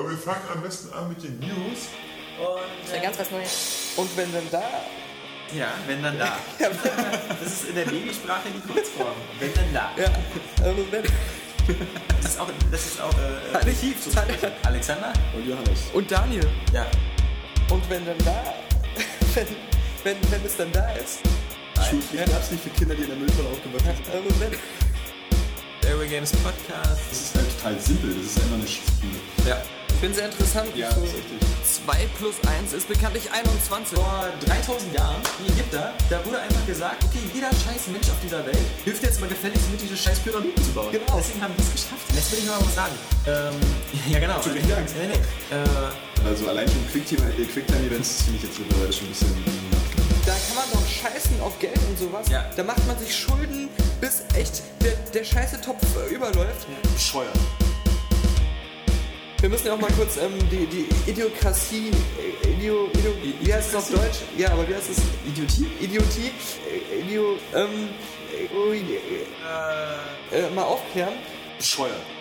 Aber wir fangen am besten an mit den News. Das wäre ganz was Neues. Und wenn dann da. Ja, wenn dann da. Das ist in der Babysprache die Kurzform. Wenn dann da. Ja, also wenn. Das ist auch, das ist auch äh, Adjektiv. Alexander? Und Johannes. Und Daniel. Ja. Und wenn dann da. Wenn, wenn, wenn es dann da ist. Schulpflicht gab es nicht für Kinder, die in der Mülltonne aufgewachsen sind. Also wenn. Airway Games Podcast. Das ist halt total simpel, das ist einfach eine Spiel. Ja. Ich finde sehr interessant. Ja, so das ist richtig. 2 plus 1 ist bekanntlich 21. Vor 3000 Jahren, die Ägypter, da wurde einfach gesagt, okay, jeder scheiß Mensch auf dieser Welt hilft jetzt mal gefälligst mit, diese scheiß Pyramiden zu bauen. Genau. Deswegen haben die es geschafft. Jetzt will ich mal was sagen. Ähm, ja, genau. Tut mir leid. Nee, nee. Äh, Also allein schon äh, Quicktime-Events das finde ich jetzt mittlerweile schon ein bisschen. Da kann man doch scheißen auf Geld und sowas. Ja. Da macht man sich Schulden, bis echt der, der scheiße Topf äh, überläuft. Bescheuert. Wir müssen ja auch mal kurz ähm, die, die Idiokratie, äh, Idio, Idio, wie heißt es auf Deutsch? Ja, aber wie heißt es? Idiotie? Idiotie, äh, Idio, ähm, äh, äh, äh, mal aufklären. Bescheuert.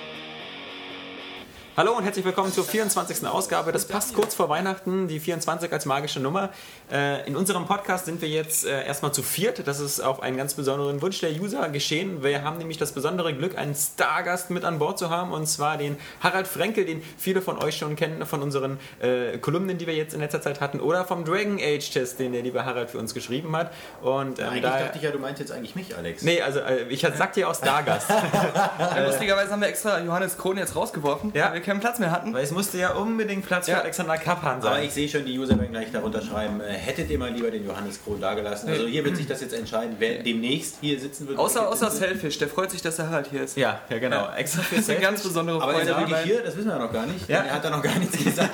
Hallo und herzlich willkommen zur 24. Ausgabe. Das passt kurz vor Weihnachten, die 24 als magische Nummer. Äh, In unserem Podcast sind wir jetzt äh, erstmal zu viert. Das ist auf einen ganz besonderen Wunsch der User geschehen. Wir haben nämlich das besondere Glück, einen Stargast mit an Bord zu haben und zwar den Harald Frenkel, den viele von euch schon kennen von unseren äh, Kolumnen, die wir jetzt in letzter Zeit hatten oder vom Dragon Age Test, den der liebe Harald für uns geschrieben hat. Und ähm, Eigentlich da, dachte ich ja, du meinst jetzt eigentlich mich, Alex. Nee, also ich sagte ja auch Stargast. Lustigerweise haben wir extra Johannes Krohn jetzt rausgeworfen, Ja. Wir keinen Platz mehr hatten. Weil es musste ja unbedingt Platz für Ja. Alexander Kappan sein. Aber ich sehe schon, die User werden gleich darunter schreiben, äh, hättet ihr mal lieber den Johannes Krohn dagelassen. Also hier wird sich das jetzt entscheiden, wer demnächst hier sitzen wird. Außer, außer. Selfish, der freut sich, dass er halt hier ist. Ja, ja genau. Extra für Das ist eine ganz Selfish. besondere Aber ist Freude. er wirklich hier? Das wissen wir ja noch gar nicht. Ja. Er hat da noch gar nichts gesagt.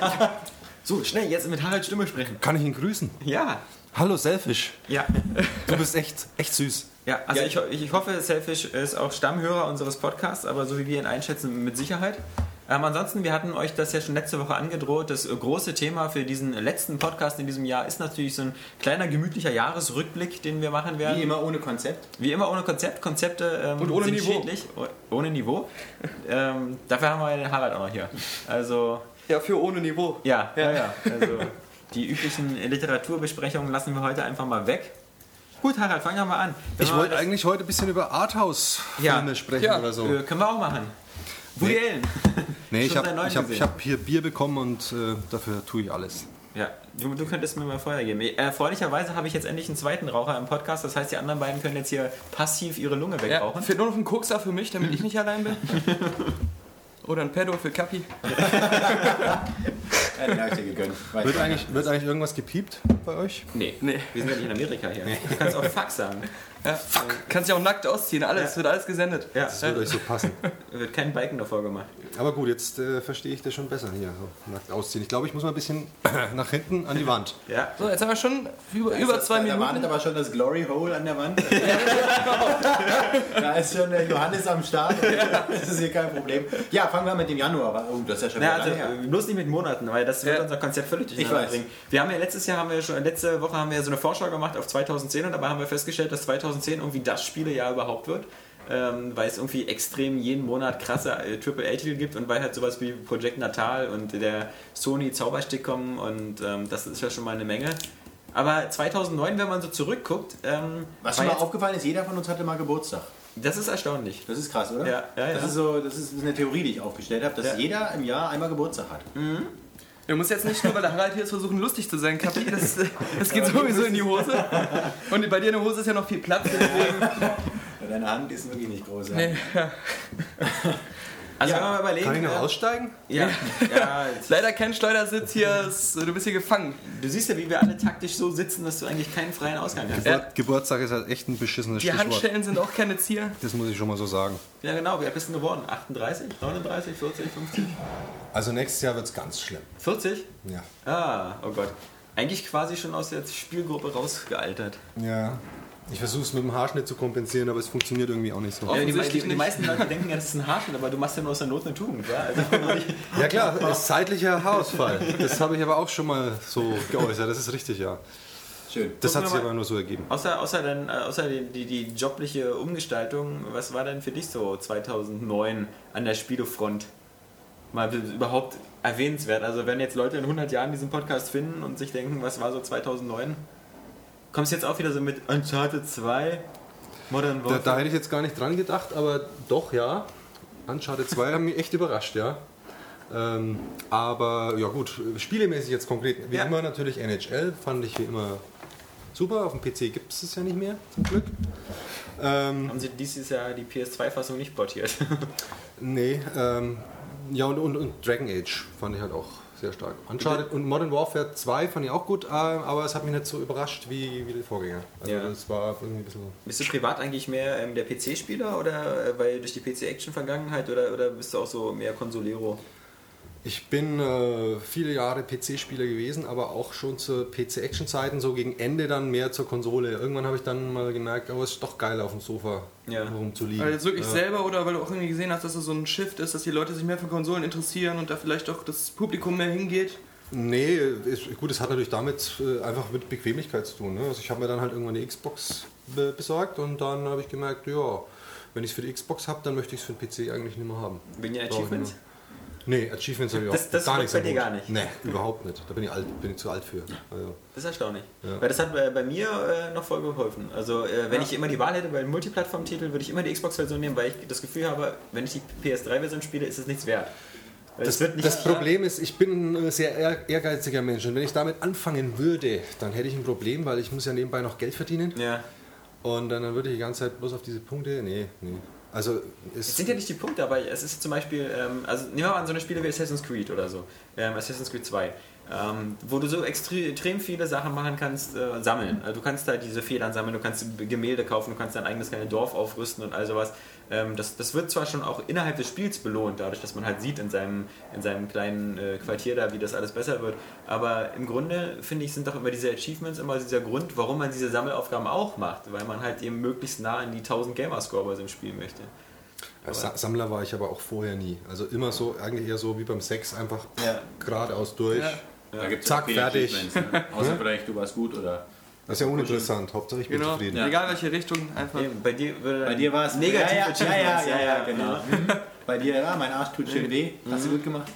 So, schnell, jetzt mit Harald Stimme sprechen. Kann ich ihn grüßen? Ja. Hallo Selfish. Ja. Du bist echt, echt süß. Ja, also Ja. ich, ich hoffe, Selfish ist auch Stammhörer unseres Podcasts, aber so wie wir ihn einschätzen, mit Sicherheit. Ähm, ansonsten, wir hatten euch das ja schon letzte Woche angedroht. Das äh, große Thema für diesen letzten Podcast in diesem Jahr ist natürlich so ein kleiner gemütlicher Jahresrückblick, den wir machen werden. Wie immer ohne Konzept. Wie immer ohne Konzept. Konzepte ähm, Und ohne sind Niveau. schädlich. Oh- Ohne Niveau. ähm, dafür haben wir den Harald auch noch hier. Also, Ja, für ohne Niveau. ja, ja, ja. Also, die üblichen Literaturbesprechungen lassen wir heute einfach mal weg. Gut, Harald, fangen wir mal an. Wenn Ich wollte eigentlich heute ein bisschen über Arthouse-Filme Ja. sprechen Ja. oder so. Äh, können wir auch machen. Woody Nee. Allen. Nee, ich habe hab, hab hier Bier bekommen und äh, dafür tue ich alles. Ja, du, du könntest mir mal Feuer geben. Äh, Erfreulicherweise habe ich jetzt endlich einen zweiten Raucher im Podcast. Das heißt, die anderen beiden können jetzt hier passiv ihre Lunge Ja, wegrauchen. fehlt nur noch ein Kokser für mich, damit ich nicht allein bin. Oder ein Pedo für Kapi. Ja, den habe ich dir gegönnt. Wird ich. eigentlich, wird eigentlich irgendwas gepiept bei euch? Nee, Nee. wir sind ja nicht in Amerika hier. Du kannst auch Fuck sagen. Ja, Fuck. Kannst ja auch nackt ausziehen, alles, Ja. wird alles gesendet. Ja, Das wird euch so passen. wird kein Biken davor gemacht. Aber gut, jetzt äh, verstehe ich das schon besser hier. So, nackt ausziehen. Ich glaube, ich muss mal ein bisschen nach hinten an die Wand. Ja. So, jetzt haben wir schon über, über zwei Da wartet Minuten. aber schon das Glory Hole an der Wand. da ist schon der Johannes am Start. Das ist hier kein Problem. Ja, fangen wir an mit dem Januar. Oh, das ist ja schon Na, also, her. bloß nicht mit Monaten, weil das wird Ja. unser Konzept völlig Ich durcheinander bringen. Wir haben ja letztes Jahr, haben wir schon, letzte Woche haben wir so eine Vorschau gemacht auf 2010 und dabei haben wir festgestellt, dass 2010 irgendwie das Spielejahr überhaupt wird. Ähm, weil es irgendwie extrem jeden Monat krasse äh, AAA-Titel gibt und weil halt sowas wie Project Natal und der Sony Zauberstick kommen und ähm, das ist ja schon mal eine Menge. Aber 2009, wenn man so zurückguckt, ähm, Was schon mal jetzt- aufgefallen ist, jeder von uns hatte mal Geburtstag. das ist erstaunlich. Das ist krass, oder? Ja, ja, das ja. ist so, das ist eine Theorie, die ich aufgestellt habe, dass Ja. jeder im Jahr einmal Geburtstag hat. Du musst jetzt nicht nur, weil der Harald hier ist, versuchen lustig zu sein, Kapi. Das, das geht sowieso in die Hose. Und bei dir in der Hose ist ja noch viel Platz. Deswegen. Deine Hand ist wirklich nicht groß. Ja. Nee, ja. Also Ja. wenn wir mal überlegen. Kann ich noch äh, aussteigen? Ja, ja, Leider kein Schleudersitz hier, ist- du bist hier gefangen. du siehst ja, wie wir alle taktisch so sitzen, dass du eigentlich keinen freien Ausgang hast. Ja. Geburtstag ist halt echt ein beschissenes Die Stichwort. Handstellen sind auch keine Zier. Das muss ich schon mal so sagen. Ja, genau. Wie alt bist du geworden? 38, 39, 40, 50? Also nächstes Jahr wird es ganz schlimm. 40? Ja. Ah, oh Gott. Eigentlich quasi schon aus der Spielgruppe rausgealtert. Ja. Ich versuche es mit dem Haarschnitt zu kompensieren, aber es funktioniert irgendwie auch nicht so. Ja, die, die, die meisten Leute denken ja, das ist ein Haarschnitt, aber du machst ja nur aus der Not eine Tugend, wa? Also, Ja klar, es ist zeitlicher Haarausfall. Das habe ich aber auch schon mal so geäußert. Das ist richtig, ja. Schön. Das Gucken hat sich aber nur so ergeben. außer außer, dann, äh, außer die, die, die jobliche Umgestaltung, was war denn für dich so 2009 an der Spielefront? mal überhaupt erwähnenswert. Also wenn jetzt Leute in 100 Jahren diesen Podcast finden und sich denken, was war so 2009, kommst du jetzt auch wieder so mit Uncharted 2, Modern Da, Warfare? da hätte ich jetzt gar nicht dran gedacht, aber doch, ja. Uncharted 2 haben mich echt überrascht, ja. Ähm, aber ja gut, spielemäßig jetzt konkret, wie Ja. immer natürlich NHL, fand ich wie immer super. Auf dem PC gibt es es ja nicht mehr, zum Glück. Ähm, Haben sie dieses Jahr die PS2-Fassung nicht portiert? nee, ähm, ja und, und, und Dragon Age fand ich halt auch sehr stark. Uncharted und Modern Warfare 2 fand ich auch gut, äh, aber es hat mich nicht so überrascht wie, wie die Vorgänger. Also Ja. das war irgendwie ein bisschen... Bist du privat eigentlich mehr ähm, der PC-Spieler oder äh, weil durch die PC-Action-Vergangenheit oder, oder bist du auch so mehr Consolero? Ich bin äh, viele Jahre PC-Spieler gewesen, aber auch schon zu PC-Action-Zeiten, so gegen Ende dann mehr zur Konsole. Irgendwann habe ich dann mal gemerkt, oh, es ist doch geil auf dem Sofa Ja. rumzuliegen. Weil jetzt wirklich ja. selber oder weil du auch irgendwie gesehen hast, dass es so ein Shift ist, dass die Leute sich mehr für Konsolen interessieren und da vielleicht auch das Publikum mehr hingeht? Nee, ist, gut, es hat natürlich damit äh, einfach mit Bequemlichkeit zu tun. Ne? Also ich habe mir dann halt irgendwann eine Xbox be besorgt und dann habe ich gemerkt, ja, wenn ich es für die Xbox habe, dann möchte ich es für den PC eigentlich nicht mehr haben. Bin ja Brauch ich Achievements? Nee, Achievements habe ich Das- auch das gar nichts bei dir gar nicht. Nee, überhaupt nicht. Da bin ich, alt, bin ich zu alt für. Also, Das ist erstaunlich. Ja. Weil das hat bei, bei mir äh, noch voll geholfen. Also äh, wenn ich immer die Wahl hätte bei einem Multiplattform-Titel, würde ich immer die Xbox-Version nehmen, weil ich das Gefühl habe, wenn ich die PS3-Version spiele, ist es nichts wert. Das, wird nicht das Problem ist, ich bin ein sehr ehr- ehrgeiziger Mensch und wenn ich damit anfangen würde, dann hätte ich ein Problem, weil ich muss ja nebenbei noch Geld verdienen Ja. und dann, dann würde ich die ganze Zeit bloß auf diese Punkte, nee, nee. Also Es sind ja nicht die Punkte, aber es ist zum Beispiel, ähm, also nehmen wir mal an so eine Spiele wie Assassin's Creed oder so, ähm, Assassin's Creed 2, ähm, wo du so extre- extrem viele Sachen machen kannst, äh, sammeln. Also du kannst da diese Federn sammeln, du kannst Gemälde kaufen, du kannst dein eigenes kleines Dorf aufrüsten und all sowas. Ähm, das, das wird zwar schon auch innerhalb des Spiels belohnt, dadurch, dass man halt sieht in seinem, in seinem kleinen äh, Quartier da, wie das alles besser wird. Aber im Grunde, finde ich, sind doch immer diese Achievements immer dieser Grund, warum man diese Sammelaufgaben auch macht, weil man halt eben möglichst nah an die 1000 Gamerscore bei so einem Spiel möchte. Sa- Sammler war ich aber auch vorher nie. Also immer so, eigentlich eher so wie beim Sex, einfach Ja. geradeaus durch. Ja. Da gibt's Zack, fertig. Ne? Außer vielleicht, du warst gut oder. Das ist ja uninteressant. Hauptsache ich bin Genau. zufrieden. Egal welche Richtung, einfach. Nee, bei dir würde Bei dir war es negativ ja, ja, ja, ja, ja, ja, genau. Bei dir, ja, mein Arsch tut schön weh. Hast du gut gemacht?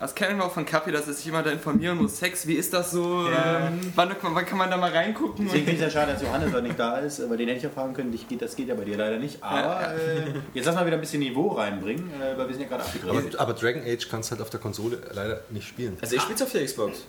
Das kennen wir auch von Kapi, dass er sich immer da informieren muss. Sex, wie ist das so? Ja. Ähm, wann, wann kann man da mal reingucken? Deswegen finde ich es ja schade, dass Johannes heute nicht da ist, aber den hätte ich ja fragen können. Dich das geht ja bei dir leider nicht. Aber äh, jetzt lass mal wieder ein bisschen Niveau reinbringen, äh, weil wir sind ja gerade abgedreht. Aber, aber Dragon Age kannst halt auf der Konsole leider nicht spielen. Also ich spiele auf der Xbox.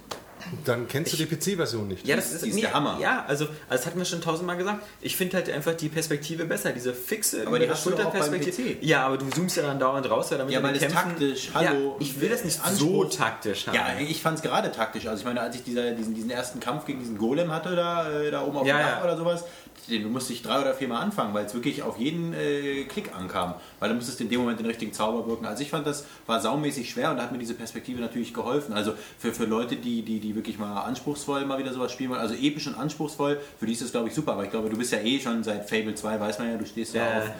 Dann kennst du die PC-Version nicht. Ja, das ist, Die ist der Hammer. Ja, also, also das hatten wir schon tausendmal gesagt. Ich finde halt einfach die Perspektive besser, diese fixe Aber die über hast du doch auch beim Schulterperspektive. PC. Ja, aber du zoomst ja dann dauernd raus, weil damit Ja, du weil es Kämpfen- taktisch, hallo. Ja, ich will das nicht so Anspruch. taktisch haben. Ja, ich fand es gerade taktisch. Also ich meine, als ich dieser, diesen, diesen ersten Kampf gegen diesen Golem hatte, da, äh, da oben auf Ja, dem Dach ja. oder sowas, du musst dich drei oder vier Mal anfangen, weil es wirklich auf jeden äh, Klick ankam. Weil du musstest in dem Moment den richtigen Zauber wirken. Also ich fand, das war saumäßig schwer und da hat mir diese Perspektive natürlich geholfen. Also für, für Leute, die, die, die wirklich mal anspruchsvoll mal wieder sowas spielen wollen, also episch und anspruchsvoll, für die ist das, glaube ich, super. Aber ich glaube, du bist ja eh schon seit Fable 2, weiß man ja, du stehst ja, Ja. auf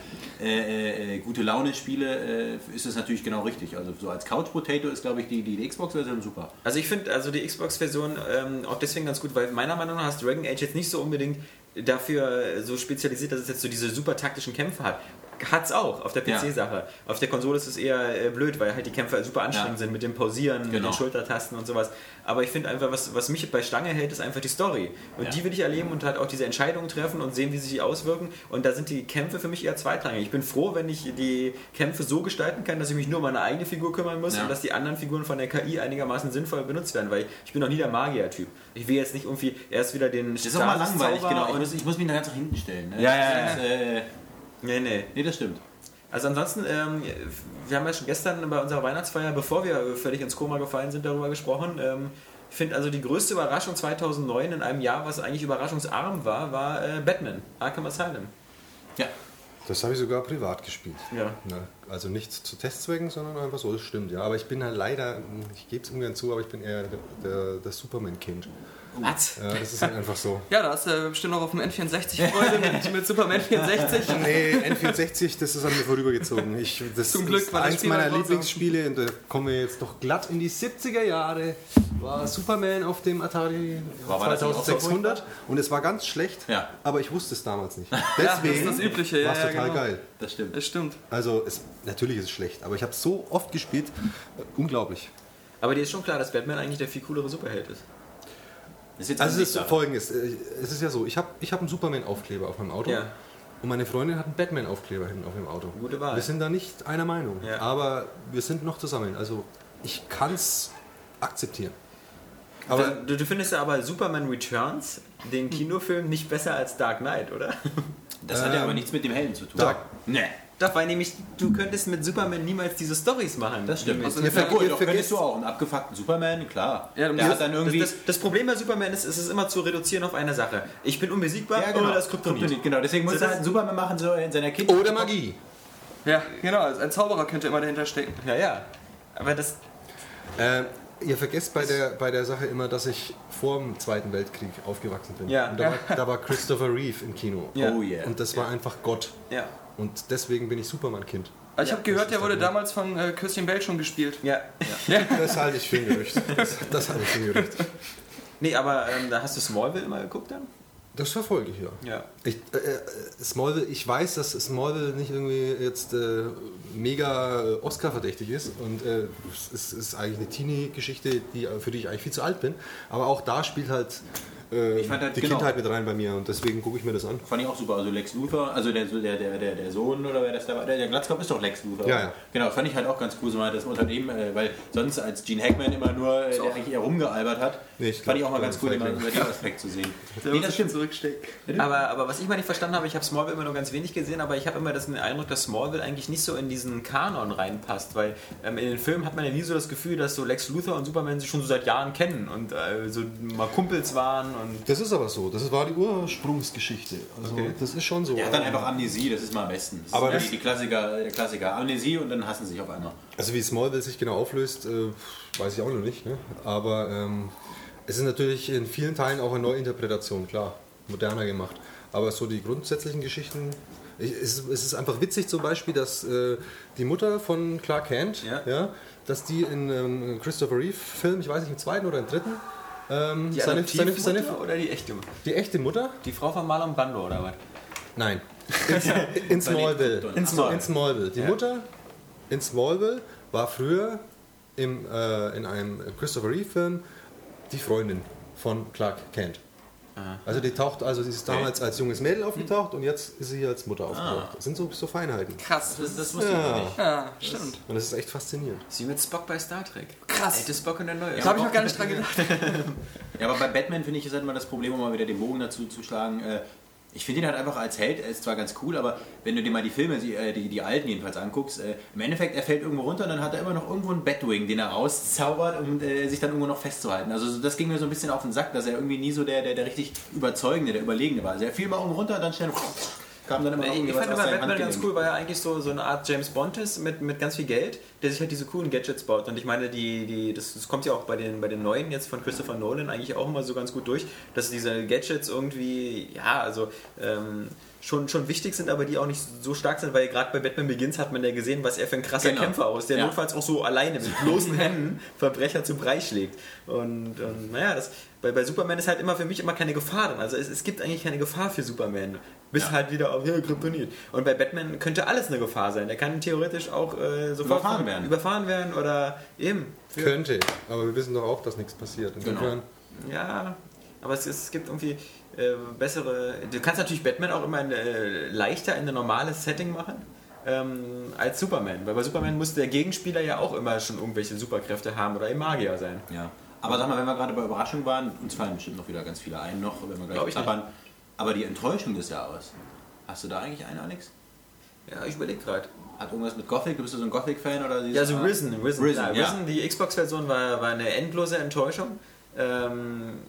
äh, äh, äh, gute Laune-Spiele, äh, ist es natürlich genau richtig. Also so als Couch-Potato ist, glaube ich, die, die, die Xbox-Version super. Also ich finde also die Xbox-Version ähm, auch deswegen ganz gut, weil meiner Meinung nach ist Dragon Age jetzt nicht so unbedingt dafür so spezialisiert, dass es jetzt so diese super taktischen Kämpfe hat. Hat's auch auf der Ja. PC-Sache. Auf der Konsole ist es eher äh, blöd, weil halt die Kämpfe super anstrengend Ja. sind mit dem Pausieren, mit Genau. den Schultertasten und sowas. Aber ich finde einfach, was, was mich bei Stange hält, ist einfach die Story. Und Ja. die will ich erleben und halt auch diese Entscheidungen treffen und sehen, wie sie sich auswirken. Und da sind die Kämpfe für mich eher zweitrangig. Ich bin froh, wenn ich die Kämpfe so gestalten kann, dass ich mich nur um meine eigene Figur kümmern muss Ja. und dass die anderen Figuren von der KI einigermaßen sinnvoll benutzt werden, weil ich bin noch nie der Magier-Typ. Ich will jetzt nicht irgendwie erst wieder den Das ist auch mal langweilig, genau. Ich muss, ich muss mich da ganz nach hinten stellen. Ne? Ja, ja, Das ist, äh, Nee, nee. nee, das stimmt. Also ansonsten, ähm, wir haben ja schon gestern bei unserer Weihnachtsfeier, bevor wir völlig ins Koma gefallen sind, darüber gesprochen. Ähm, ich finde also die größte Überraschung 2009 in einem Jahr, was eigentlich überraschungsarm war, war äh, Batman, Arkham Asylum. Ja. Das habe ich sogar privat gespielt. Ja. Na, also nicht zu Testzwecken, sondern einfach so, das stimmt. Ja, aber ich bin halt leider, ich gebe es ungern zu, aber ich bin eher der, der, der Superman-Kind. Was? Ja, das ist halt einfach so. Ja, da hast du bestimmt noch auf dem N64 Freude mit, mit Superman 64. Nee, N64, das ist an mir vorübergezogen. Ich, das Zum Glück, das eins meiner war groß. Lieblingsspiele. Und da kommen wir jetzt doch glatt in die 70er Jahre. War Superman auf dem Atari war das nicht auch so 2600 und es war ganz schlecht, Ja. aber ich wusste es damals nicht. Ja, das Deswegen ist das Übliche. Ja, war es ja, total genau. geil. Das stimmt. Das stimmt. Also es, natürlich ist es schlecht, aber ich habe so oft gespielt, äh, unglaublich. Aber dir ist schon klar, dass Batman eigentlich der viel coolere Superheld ist. Das ist jetzt Also es ist folgendes, äh, es ist ja so, ich habe ich hab einen Superman-Aufkleber auf meinem Auto Ja. und meine Freundin hat einen Batman-Aufkleber hinten auf dem Auto. Gute Wahl. Wir sind da nicht einer Meinung, Ja. aber wir sind noch zusammen. Also ich kann es akzeptieren. Aber du, du findest ja aber Superman Returns, den Kinofilm, nicht besser als Dark Knight, oder? Das hat ja Ähm, aber nichts mit dem Helden zu tun. Dark- Nee. Doch, weil nämlich du könntest mit Superman niemals diese Stories machen. Das stimmt. Also ja, gut, ver- doch vergesst- könntest du auch einen abgefuckten Superman, klar. Ja, der hat dann Das, irgendwie... das, das Problem bei Superman ist, es ist immer zu reduzieren auf eine Sache. Ich bin unbesiegbar, ja, genau. oh, das ist Kryptonit. Genau, deswegen muss So, er das- halt einen Superman machen, so in seiner Kindheit. oder Magie. Ja, genau. Also ein Zauberer könnte immer dahinter stecken. Ja, ja. Aber das, Äh, ihr vergesst bei der, bei der Sache immer, dass ich vor dem Zweiten Weltkrieg aufgewachsen bin. Ja. Und da, war, da war Christopher Reeve im Kino. Ja. Oh yeah. Und das war einfach Gott. ja. Und deswegen bin ich Superman-Kind. Also ich habe gehört, der wurde damals von äh, Christian Bale schon gespielt. Ja. Das halte ich für ein Gerücht. Das, das halte ich für ein Gerücht. Nee, aber ähm, da hast du Smallville immer geguckt dann? Das verfolge ich ja. Ja. Ich, äh, äh, Smallville, ich weiß, dass Smallville nicht irgendwie jetzt äh, mega äh, Oscar-verdächtig ist und äh, es ist, ist eigentlich eine Teenie-Geschichte, die, für die ich eigentlich viel zu alt bin. Aber auch da spielt halt, äh, halt, die genau. Kindheit mit rein bei mir und deswegen gucke ich mir das an. Fand ich auch super. Also Lex Luthor, also der, der, der, der, der Sohn oder wer das da war, der, der Glatzkopf ist doch Lex Luthor. Ja, ja. Genau, fand ich halt auch ganz cool, so mal das Unternehmen, äh, weil sonst als Gene Hackman immer nur, äh, der eigentlich eher rumgealbert hat, Nee, ich fand ich glaub, auch mal ganz cool, den mal Feigling. über den Aspekt zu sehen. Der Nee, das stimmt. zurückstecken. Aber, aber was ich mal nicht verstanden habe, ich habe Smallville immer nur ganz wenig gesehen, aber ich habe immer das, den Eindruck, dass Smallville eigentlich nicht so in diesen Kanon reinpasst, weil ähm, in den Filmen hat man ja nie so das Gefühl, dass so Lex Luthor und Superman sich schon so seit Jahren kennen und äh, so mal Kumpels waren und Das ist aber so. Das war die Ursprungsgeschichte. Also Okay. das ist schon so. Hat dann einfach Amnesie, das ist mal am besten. Das Aber ist ja das- die, die Klassiker, der Klassiker. Amnesie und dann hassen sie sich auf einmal. Also wie Smallville sich genau auflöst, äh, weiß ich auch noch nicht. Ne? Aber ähm, es ist natürlich in vielen Teilen auch eine Neuinterpretation, klar, moderner gemacht. Aber so die grundsätzlichen Geschichten, ich, es, ist- einfach witzig zum Beispiel, dass äh, die Mutter von Clark Kent, Ja. dass die in ähm, Christopher Reeve Film, ich weiß nicht, im zweiten oder im dritten, ähm, die seine, seine, seine, oder die echte? die echte Mutter? Die Frau von Marlon Brando oder was? Nein. In, in Smallville. In Smallville. In Smallville. Die Ja. Mutter in Smallville war früher im, äh, in einem Christopher Reeve-Film die Freundin von Clark Kent. Also die taucht, also sie ist damals als junges Mädel aufgetaucht und jetzt ist sie hier als Mutter aufgetaucht. Das sind so, so Feinheiten. Krass. Das, das wusste ich Ja. nicht. Ja, stimmt. Und das ist echt faszinierend. Sie mit Spock bei Star Trek. Krass. Alte Spock und der neue. Da habe ich noch gar nicht dran gedacht. Ja, aber bei Batman finde ich, ist halt immer das Problem, um mal wieder den Bogen dazu zu schlagen. Äh, ich finde ihn halt einfach als Held, er ist zwar ganz cool, aber wenn du dir mal die Filme, die, äh, die, die alten jedenfalls anguckst, äh, im Endeffekt, er fällt irgendwo runter und dann hat er immer noch irgendwo einen Batwing, den er rauszaubert, um äh, sich dann irgendwo noch festzuhalten. Also so- das ging mir so ein bisschen auf den Sack, dass er irgendwie nie so der, der, der richtig Überzeugende, der Überlegene war. Also er fiel mal irgendwo runter und dann schnell kam dann immer noch Ich, fand immer aus Batman ganz cool, weil er eigentlich so, so eine Art James Bond ist mit, mit ganz viel Geld, der sich halt diese coolen Gadgets baut. Und ich meine, die, die, das, das kommt ja auch bei den, bei den neuen jetzt von Christopher Nolan eigentlich auch immer so ganz gut durch, dass diese Gadgets irgendwie, ja, also ähm, schon, schon wichtig sind, aber die auch nicht so stark sind, weil gerade bei Batman Begins hat man ja gesehen, was er für ein krasser Genau. Kämpfer ist, der Ja. notfalls auch so alleine mit bloßen Händen Verbrecher zu Brei schlägt. Und, und naja, das, bei, bei Superman ist halt immer für mich immer keine Gefahr drin. Also es, es gibt eigentlich keine Gefahr für Superman. Bis Ja. halt wieder auf ja, Kryptonit. Und bei Batman könnte alles eine Gefahr sein. Der kann theoretisch auch äh, sofort Überfahren von- werden. überfahren werden oder eben. Könnte, aber wir wissen doch auch, dass nichts passiert. Insofern, Ja, aber es, es gibt irgendwie äh, bessere. Du kannst natürlich Batman auch immer äh, leichter in ein normales Setting machen. Ähm, als Superman. Weil bei Superman muss der Gegenspieler ja auch immer schon irgendwelche Superkräfte haben oder eben Magier sein. Ja. Aber sag mal, wenn wir gerade bei Überraschungen waren, uns fallen bestimmt noch wieder ganz viele ein, noch, wenn wir gleich ich klappern. Aber die Enttäuschung des Jahres, hast du da eigentlich einen, Alex? Ja, ich überlege gerade. Hat irgendwas mit Gothic? Bist du so ein Gothic-Fan? oder Ja, also Risen. Risen, Risen, ja. Risen die Xbox-Version war, war eine endlose Enttäuschung. Ähm,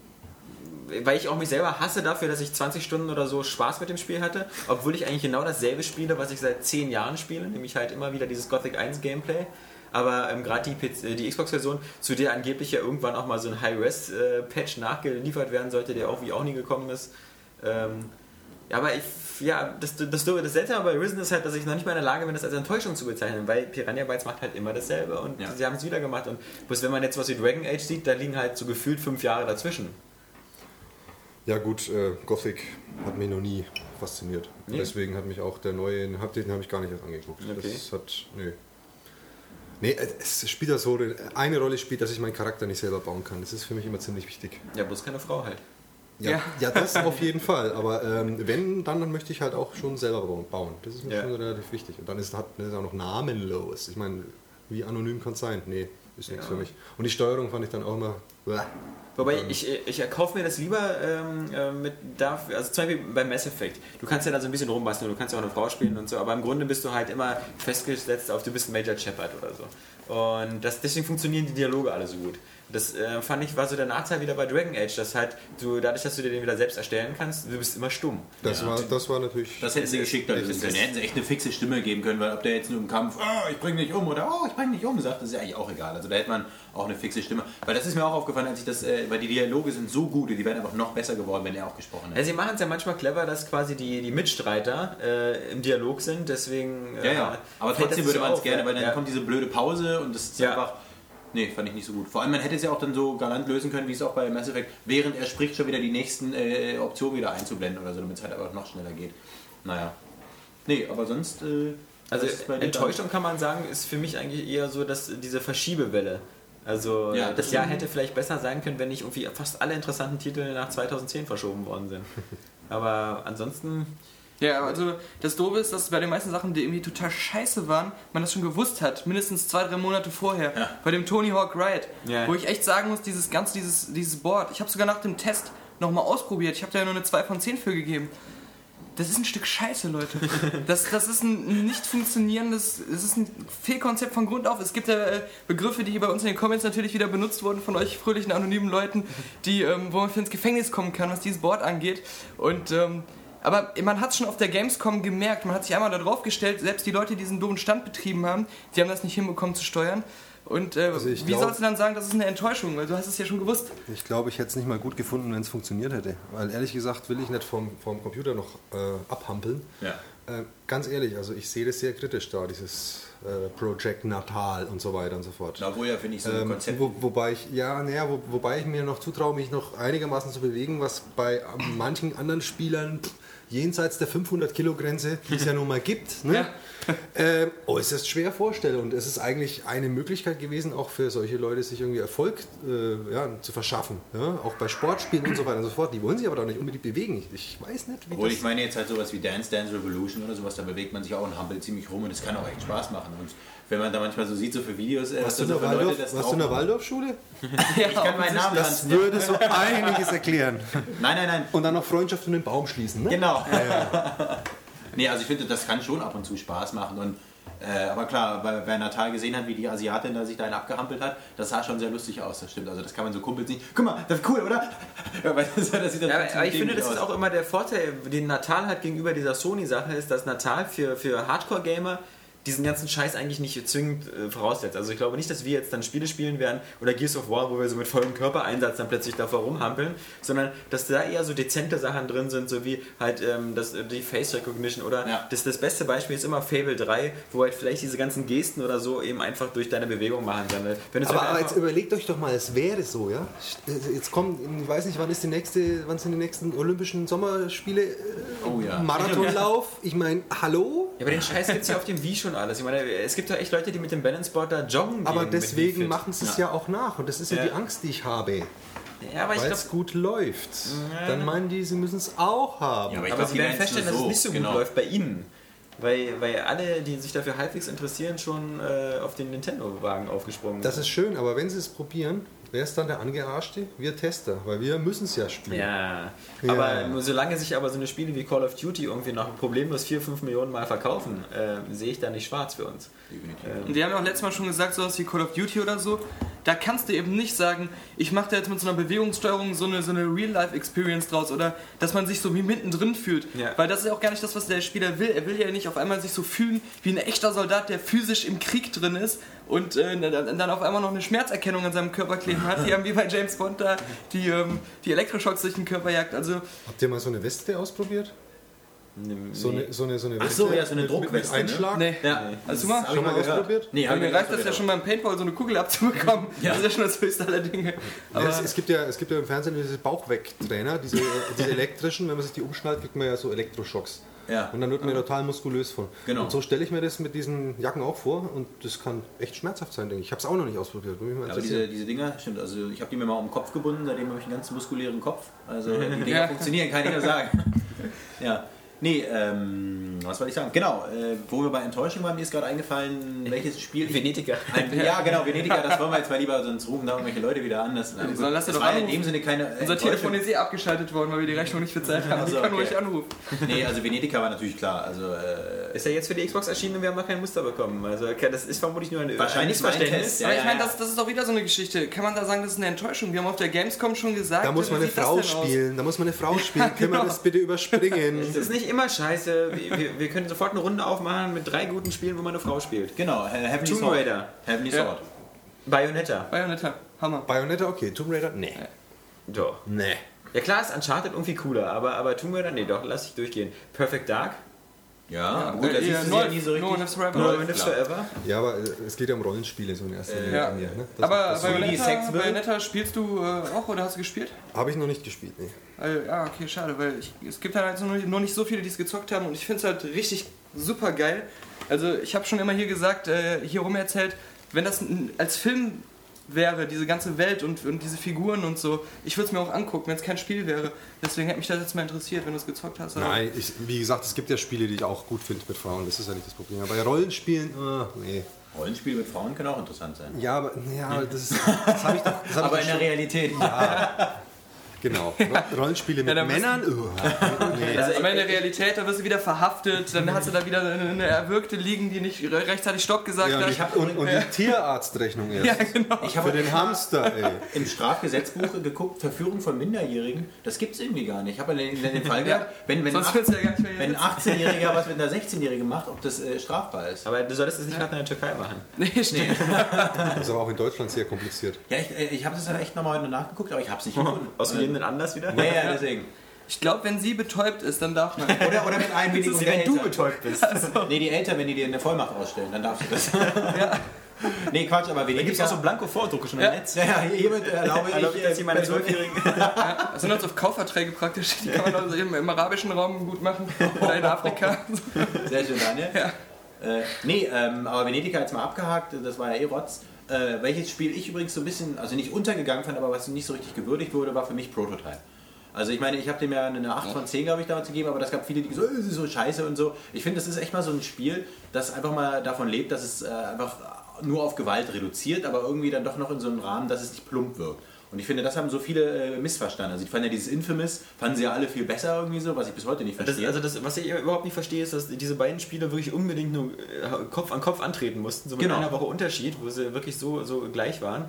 weil ich auch mich selber hasse dafür, dass ich 20 Stunden oder so Spaß mit dem Spiel hatte, obwohl ich eigentlich genau dasselbe spiele, was ich seit 10 Jahren spiele, nämlich halt immer wieder dieses Gothic 1 Gameplay. Aber ähm, gerade die, PC die Xbox-Version, zu der angeblich ja irgendwann auch mal so ein High-Res-Patch nachgeliefert werden sollte, der auch wie auch nie gekommen ist. Ähm, ja, aber ich, ja, das, das, das, das Seltsame bei Risen ist halt, dass ich noch nicht mal in der Lage bin, das als Enttäuschung zu bezeichnen, weil Piranha Bytes macht halt immer dasselbe und Ja. sie haben es wieder gemacht. Und bloß wenn man jetzt was wie Dragon Age sieht, da liegen halt so gefühlt fünf Jahre dazwischen. Ja gut, äh, Gothic hat mich noch nie fasziniert. Nee? Deswegen hat mich auch der neue, den habe ich gar nicht erst angeguckt. Okay. Das hat, nö. Nee, es spielt ja so, eine Rolle spielt, dass ich meinen Charakter nicht selber bauen kann. Das ist für mich immer ziemlich wichtig. Ja, bloß keine Frau halt. Ja, Ja. ja. das auf jeden Fall. Aber ähm, wenn, dann, dann möchte ich halt auch schon selber bauen-. Das ist mir Ja. schon relativ wichtig. Und dann ist es auch noch namenlos. Ich meine, wie anonym kann es sein? Nee, ist nichts Ja. für mich. Und die Steuerung fand ich dann auch immer. Bäh. Wobei ich, ich erkaufe mir das lieber ähm, äh, mit dafür, also zum Beispiel bei Mass Effect. Du kannst ja da so ein bisschen rumbasteln, du kannst ja auch eine Frau spielen und so, aber im Grunde bist du halt immer festgesetzt auf, du bist ein Major Shepard oder so. Und das, deswegen funktionieren die Dialoge alle so gut. Das äh, fand ich war so der Nachteil wieder bei Dragon Age, dass halt du dadurch, dass du dir den wieder selbst erstellen kannst, du bist immer stumm. Das, Ja. war, das war natürlich. Das hätten sie geschickt lösen können. Hätten sie echt eine fixe Stimme geben können, weil ob der jetzt nur im Kampf, oh, ich bring dich um oder oh, ich bring dich um, sagt, das ist ja eigentlich auch egal. Also da hätte man auch eine fixe Stimme. Weil das ist mir auch aufgefallen, als ich das, äh, weil die Dialoge sind so gut, die wären einfach noch besser geworden, wenn er auch gesprochen Ja, hätte. sie machen es ja manchmal clever, dass quasi die, die Mitstreiter äh, im Dialog sind, deswegen. Ja, äh, ja. Aber fällt trotzdem das würde man es gerne, ja. weil dann ja. kommt diese blöde Pause und das ist Ja. einfach. Nee, fand ich nicht so gut. Vor allem, man hätte es ja auch dann so galant lösen können, wie es auch bei Mass Effect, während er spricht, schon wieder die nächsten äh, Optionen wieder einzublenden oder so, damit es halt einfach noch schneller geht. Naja. Nee, aber sonst. Äh, Also Enttäuschung kann man sagen, ist für mich eigentlich eher so, dass diese Verschiebewelle. Also Ja, das das Jahr hätte vielleicht besser sein können, wenn nicht irgendwie fast alle interessanten Titel nach 2010 verschoben worden sind. Aber ansonsten, Ja, also das Doofe ist, dass bei den meisten Sachen, die irgendwie total scheiße waren, man das schon gewusst hat, mindestens zwei, drei Monate vorher. Ja. Bei dem Tony Hawk Ride, Ja. wo ich echt sagen muss, dieses ganze, dieses, dieses Board, ich habe sogar nach dem Test nochmal ausprobiert, ich habe da ja nur eine 2 von 10 für gegeben. Das ist ein Stück Scheiße, Leute. Das, das ist ein nicht funktionierendes, es ist ein Fehlkonzept von Grund auf. Es gibt ja äh, Begriffe, die bei uns in den Comments natürlich wieder benutzt wurden von euch fröhlichen, anonymen Leuten, die, ähm, wo man für ins Gefängnis kommen kann, was dieses Board angeht. Und, ähm, aber man hat es schon auf der Gamescom gemerkt, man hat sich einmal da drauf gestellt, selbst die Leute, die diesen doofen Stand betrieben haben, die haben das nicht hinbekommen zu steuern. Und äh, Also wie glaub- sollst du dann sagen, das ist eine Enttäuschung? Weil du hast es ja schon gewusst. Ich glaube, ich hätte es nicht mal gut gefunden, wenn es funktioniert hätte. Weil ehrlich gesagt will ich nicht vom, vom Computer noch äh, abhampeln. Ja. Äh, ganz ehrlich, also ich sehe das sehr kritisch da, dieses äh, Project Natal und so weiter und so fort. Obwohl ja, finde ich, so ein Ähm, Konzept. wo, wobei ich, ja, naja, wo, wobei ich mir noch zutraue, mich noch einigermaßen zu bewegen, was bei ähm, manchen anderen Spielern pff, jenseits der 500 Kilo Grenze, die es ja nun mal gibt, ne, ähm, äußerst schwer vorstelle. Und es ist eigentlich eine Möglichkeit gewesen, auch für solche Leute sich irgendwie Erfolg äh, ja, zu verschaffen. Ja? Auch bei Sportspielen und so weiter und so fort. Die wollen sich aber doch nicht unbedingt bewegen. Ich, ich weiß nicht, wie Obwohl das... ich meine jetzt halt sowas wie Dance Dance Revolution oder sowas, da bewegt man sich auch und hampelt ziemlich rum und es kann auch echt Spaß machen. Und wenn man da manchmal so sieht, so für Videos, äh, warst du in da der, Waldorf. Waldorfschule? Ich kann meinen Namen Das tanzen. würde so einiges erklären. Nein, nein, nein. Und dann noch Freundschaft und den Baum schließen. Ne? Genau. nee, also ich finde, das kann schon ab und zu Spaß machen. Und, äh, aber klar, weil, wer Natal gesehen hat, wie die Asiatin da sich da einen abgehampelt hat, das sah schon sehr lustig aus, das stimmt. Also das kann man so Kumpels nicht. Guck mal, das ist cool, oder? Ja, Ja, aber ich finde, das ist auch immer der Vorteil, den Natal hat gegenüber dieser Sony-Sache, ist, dass Natal für, für Hardcore-Gamer diesen ganzen Scheiß eigentlich nicht zwingend äh, voraussetzt. Also ich glaube nicht, dass wir jetzt dann Spiele spielen werden oder Gears of War, wo wir so mit vollem Körpereinsatz dann plötzlich davor rumhampeln, sondern dass da eher so dezente Sachen drin sind, so wie halt ähm, das, die Face Recognition oder Ja. das, das beste Beispiel ist immer Fable 3, wo halt vielleicht diese ganzen Gesten oder so eben einfach durch deine Bewegung machen. Dann, Aber, halt aber jetzt überlegt euch doch mal, es wäre so, ja? Jetzt kommt, ich weiß nicht, wann ist die nächste, wann sind die nächsten Olympischen Sommerspiele? äh, Oh ja. Marathonlauf? Ich meine, hallo? Ja, aber den Scheiß gibt es ja auf dem Wii schon alles. Ich meine, es gibt ja echt Leute, die mit dem Balanceboard da joggen gehen. Aber Wii deswegen machen sie es ja. auch nach. Und das ist ja, Ja. die Angst, die ich habe. Ja, aber ich Weil es gut läuft. Dann meinen die, sie müssen es auch haben. Ja, aber ich aber glaub, sie werden feststellen, nur dass es nicht so genau. gut läuft bei ihnen. Weil, weil alle, die sich dafür halbwegs interessieren, schon äh, auf den Nintendo-Wagen aufgesprungen Das sind. ist schön, aber wenn sie es probieren, wer ist dann der Angearschte? Wir Tester, weil wir müssen es ja spielen. Ja, Ja. aber solange sich aber so eine Spiele wie Call of Duty irgendwie noch problemlos 4, 5 Millionen Mal verkaufen, äh, sehe ich da nicht schwarz für uns. Definitiv. Und die haben ja auch letztes Mal schon gesagt, sowas wie Call of Duty oder so, da kannst du eben nicht sagen, ich mache da jetzt mit so einer Bewegungssteuerung so eine, so eine Real-Life-Experience draus oder dass man sich so wie mittendrin fühlt. Ja. Weil das ist ja auch gar nicht das, was der Spieler will. Er will ja nicht auf einmal sich so fühlen wie ein echter Soldat, der physisch im Krieg drin ist und äh, dann auf einmal noch eine Schmerzerkennung an seinem Körper kleben hat, die haben wie bei James Bond da die, ähm, die Elektroschocks durch den Körper jagt. Also Habt ihr mal so eine Weste ausprobiert? So eine, so eine, so eine Ach so, Weste ja, so eine mit- Druckweste, Mit Einschlag? nee. Ja, Also du mal, Schon mal ausprobiert? Nee, mir reicht das ja schon beim Paintball so eine Kugel abzubekommen. Ja. Das ist ja schon das höchste aller Dinge. Aber es, es, gibt ja, es gibt ja im Fernsehen diese Bauchwegtrainer, diese, diese elektrischen, wenn man sich die umschnallt, kriegt man ja so Elektroschocks. Ja. Und dann wird man ja total muskulös von. Genau. Und so stelle ich mir das mit diesen Jacken auch vor und das kann echt schmerzhaft sein, denke ich. Ich habe es auch noch nicht ausprobiert. Mal Aber diese, diese Dinger, stimmt, also ich habe die mir mal um den Kopf gebunden, seitdem habe ich einen ganz muskulären Kopf. Also die Dinger Ja. funktionieren, kann ich ja sagen. ja. Nee, ähm, was wollte ich sagen? Genau, äh, wo wir bei Enttäuschung waren, mir ist gerade eingefallen, welches Spiel. ich- Venetica. Ein, ja, genau, Venediger, das wollen wir jetzt mal lieber, sonst rufen da irgendwelche Leute wieder an. Das, Die sollen- lass das doch war ja in anrufen. dem Sinne keine. unser Enttäuschung. Telefon ist eh abgeschaltet worden, weil wir die Rechnung nicht bezahlt haben. Ach Die so, kann okay. ruhig anrufen. Nee, also Venediger war natürlich klar. Also, äh, Ist ja jetzt für die Xbox erschienen und wir haben noch kein Muster bekommen. Also okay, das ist vermutlich nur ein Wahrscheinlich ein mein Missverständnis. Test, ja. Aber ich meine, das, das ist doch wieder so eine Geschichte. Kann man da sagen, das ist eine Enttäuschung? Wir haben auf der Gamescom schon gesagt, Da muss man wie eine Frau spielen, da muss man eine Frau spielen. Können wir genau. das bitte überspringen? Das ist nicht immer scheiße. Wir, wir, wir können sofort eine Runde aufmachen mit drei guten Spielen, wo man eine Frau spielt. genau, He- Heavenly Tomb Sword. Raider. Heavenly Ja. Sword. Bayonetta. Bayonetta, Hammer. Bayonetta, okay. Tomb Raider, nee. Doch. Nee. Ja klar ist Uncharted irgendwie cooler, aber, aber Tomb Raider, nee, doch, lass ich durchgehen. Perfect Dark. Ja, gut, äh, das du No- ja nie so richtig. No Lives Forever. No Lives klar. Forever. Ja, aber äh, es geht ja um Rollenspiele so in erster Linie. Ja. bei mir, ne? Das- Aber das Bayonetta? Bayonetta spielst du äh, auch oder hast du gespielt? habe ich noch nicht gespielt, nee. Äh, ja, okay, schade, weil ich, es gibt halt nur, nur nicht so viele, die es gezockt haben und ich finde es halt richtig super geil. Also ich habe schon immer hier gesagt, äh, hier rum erzählt, wenn das als Film wäre, diese ganze Welt und, und diese Figuren und so, ich würde es mir auch angucken, wenn es kein Spiel wäre. Deswegen hätte mich das jetzt mal interessiert, wenn du es gezockt hast. Nein, ich, wie gesagt, es gibt ja Spiele, die ich auch gut finde mit Frauen. Das ist ja nicht das Problem. Aber bei Rollenspielen, äh, nee. Rollenspiele mit Frauen können auch interessant sein. Ja, aber ja, das, ist- das habe ich doch. Das hab Aber ich in der Realität. Genau. Ro- Rollenspiele mit Ja, Männern? Nee. Also, aber in der Realität, da wirst du wieder verhaftet, dann hast du da wieder eine, Erwürgte liegen, die nicht re- rechtzeitig Stopp gesagt Ja, und, hat. ich hab, und, und die Tierarztrechnung erst. ja, genau. Ich Für habe den Hamster, ey. im Strafgesetzbuch geguckt, Verführung von Minderjährigen, das gibt es irgendwie gar nicht. Ich habe den, den Fall gehabt, wenn, wenn, Sonst ja wenn ein sitzen. 18-Jähriger was mit einer 16-Jährigen macht, ob das äh, strafbar ist. Aber du solltest es nicht gerade in der Türkei machen. Nee, stimmt. Das ist aber auch in Deutschland sehr kompliziert. Ja, ich, äh, ich habe das dann echt nochmal nachgeguckt, aber ich habe es nicht gefunden. Aus gegebenen Anlass wieder. Ja, ja, deswegen. Ich glaube, wenn sie betäubt ist, dann darf man. Oder, oder mit Einwilligung der Wenn du betäubt bist. Nee, die Eltern, wenn die dir eine Vollmacht ausstellen, dann darfst du das. Nee, Quatsch, aber Da gibt es auch so Blanko-Vordrucke schon Ja. im Netz. ja, ja, hiermit erlaube Erlaube ich, ich jetzt hier meine äh, Zwölfjährigen. Das sind halt so Kaufverträge praktisch, die kann man also im, im arabischen Raum gut machen oder in Afrika. Sehr schön, Daniel. Ja. Äh, nee, ähm, aber Venediger jetzt mal abgehakt, das war ja eh Rotz. Äh, welches Spiel ich übrigens so ein bisschen, also nicht untergegangen fand, aber was nicht so richtig gewürdigt wurde, war für mich Prototype. Also ich meine, ich habe dem ja eine 8 von 10, glaube ich, damals gegeben, aber das gab viele, die haben, "Äh, so scheiße und so. Ich finde, das ist echt mal so ein Spiel, das einfach mal davon lebt, dass es äh, einfach nur auf Gewalt reduziert, aber irgendwie dann doch noch in so einem Rahmen, dass es nicht plump wirkt. Und ich finde, das haben so viele äh, missverstanden. Also ich fand ja dieses Infamous, fanden sie ja alle viel besser irgendwie so, was ich bis heute nicht Das, verstehe. also das, was ich überhaupt nicht verstehe, ist, dass diese beiden Spiele wirklich unbedingt nur äh, Kopf an Kopf antreten mussten, so mit Genau. einer Woche Unterschied, wo sie wirklich so, so gleich waren.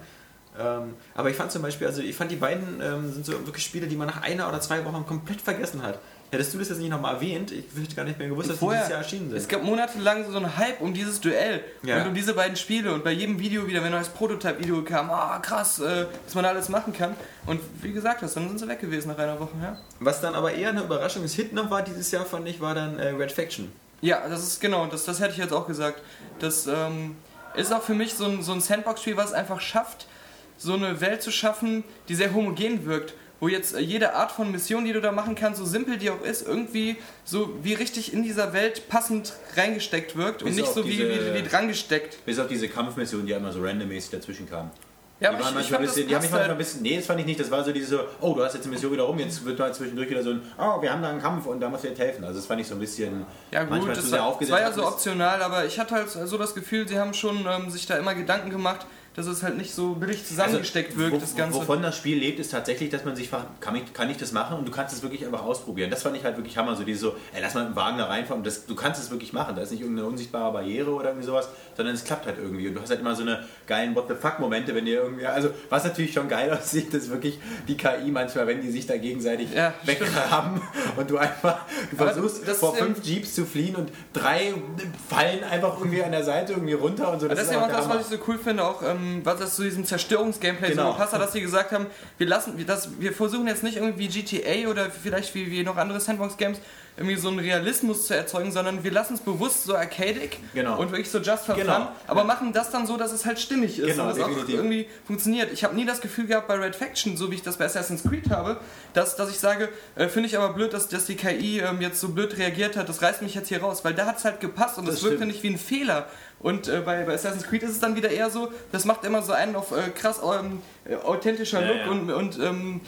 Ähm, aber ich fand zum Beispiel, also ich fand die beiden ähm, sind so wirklich Spiele, die man nach einer oder zwei Wochen komplett vergessen hat. Hättest du das jetzt nicht nochmal erwähnt, ich hätte gar nicht mehr gewusst, dass die dieses Jahr erschienen sind. es gab monatelang so einen Hype um dieses Duell Ja. und um diese beiden Spiele und bei jedem Video wieder, wenn ein neues Prototype-Video kam, ah krass, äh, was man da alles machen kann. Und wie gesagt dann sind sie weg gewesen nach einer Woche, ja. Was dann aber eher eine Überraschung ist, Hit noch war dieses Jahr, fand ich, war dann äh, Red Faction. Ja, das ist genau, das, das hätte ich jetzt auch gesagt. Das ähm, ist auch für mich so ein, so ein Sandbox-Spiel, was es einfach schafft, so eine Welt zu schaffen, die sehr homogen wirkt. Wo jetzt äh, jede Art von Mission, die du da machen kannst, so simpel die auch ist, irgendwie so wie richtig in dieser Welt passend reingesteckt wirkt und nicht so wie, diese- wie, wie dran gesteckt. Bis auf diese Kampfmissionen, die einmal so randommäßig dazwischen kamen. Ja, die, waren manchmal ein bisschen, die haben mich manchmal ein bisschen. Nee, das fand ich nicht. Das war so diese so, oh, du hast jetzt eine Mission wieder rum, jetzt wird mal zwischendurch wieder so ein, oh, wir haben da einen Kampf und da musst du jetzt helfen. Also das fand ich so ein bisschen Ja gut, manchmal zu das sehr war, das aufgesetzt. war ja so Das- optional, aber ich hatte halt so das Gefühl, sie haben schon ähm, sich da immer Gedanken gemacht, dass es halt nicht so billig zusammengesteckt wirkt, Also, wo- das Ganze. Wovon das Spiel lebt, ist tatsächlich, dass man sich fragt, kann ich, kann ich das machen? Und du kannst es wirklich einfach ausprobieren. Das fand ich halt wirklich Hammer. So dieses so, ey, lass mal mit dem Wagen da reinfahren. Das, du kannst es wirklich machen. Da ist nicht irgendeine unsichtbare Barriere oder irgendwie sowas, sondern es klappt halt irgendwie. Und du hast halt immer so eine geilen What the fuck-Momente, wenn dir irgendwie, also was natürlich schon geil aussieht, ist wirklich die KI manchmal, wenn die sich da gegenseitig Ja, weggraben und du einfach, du versuchst das- vor fünf Jeeps zu fliehen und drei fallen einfach irgendwie an der Seite irgendwie runter und so. Das, ist ja auch das, was ich so cool finde, auch ähm, was das zu diesem Zerstörungsgameplay Genau. so passt, hat, dass sie gesagt haben, wir lassen, wir, das, wir versuchen jetzt nicht irgendwie GTA oder vielleicht wie, wie noch andere Sandbox-Games irgendwie so einen Realismus zu erzeugen, sondern wir lassen es bewusst so arcadic Genau. und wirklich so just for Genau. fun, aber machen das dann so, dass es halt stimmig ist Genau, und es auch irgendwie funktioniert. Ich habe nie das Gefühl gehabt bei Red Faction, so wie ich das bei Assassin's Creed habe, dass, dass ich sage, äh, finde ich aber blöd, dass, dass die KI ähm, jetzt so blöd reagiert hat, das reißt mich jetzt hier raus, weil da hat es halt gepasst und es Das wirkte nicht wie ein Fehler. Und äh, bei, bei Assassin's Creed ist es dann wieder eher so, das macht immer so einen auf äh, krass ähm, äh, authentischer Ja, Look ja. und, und, ähm,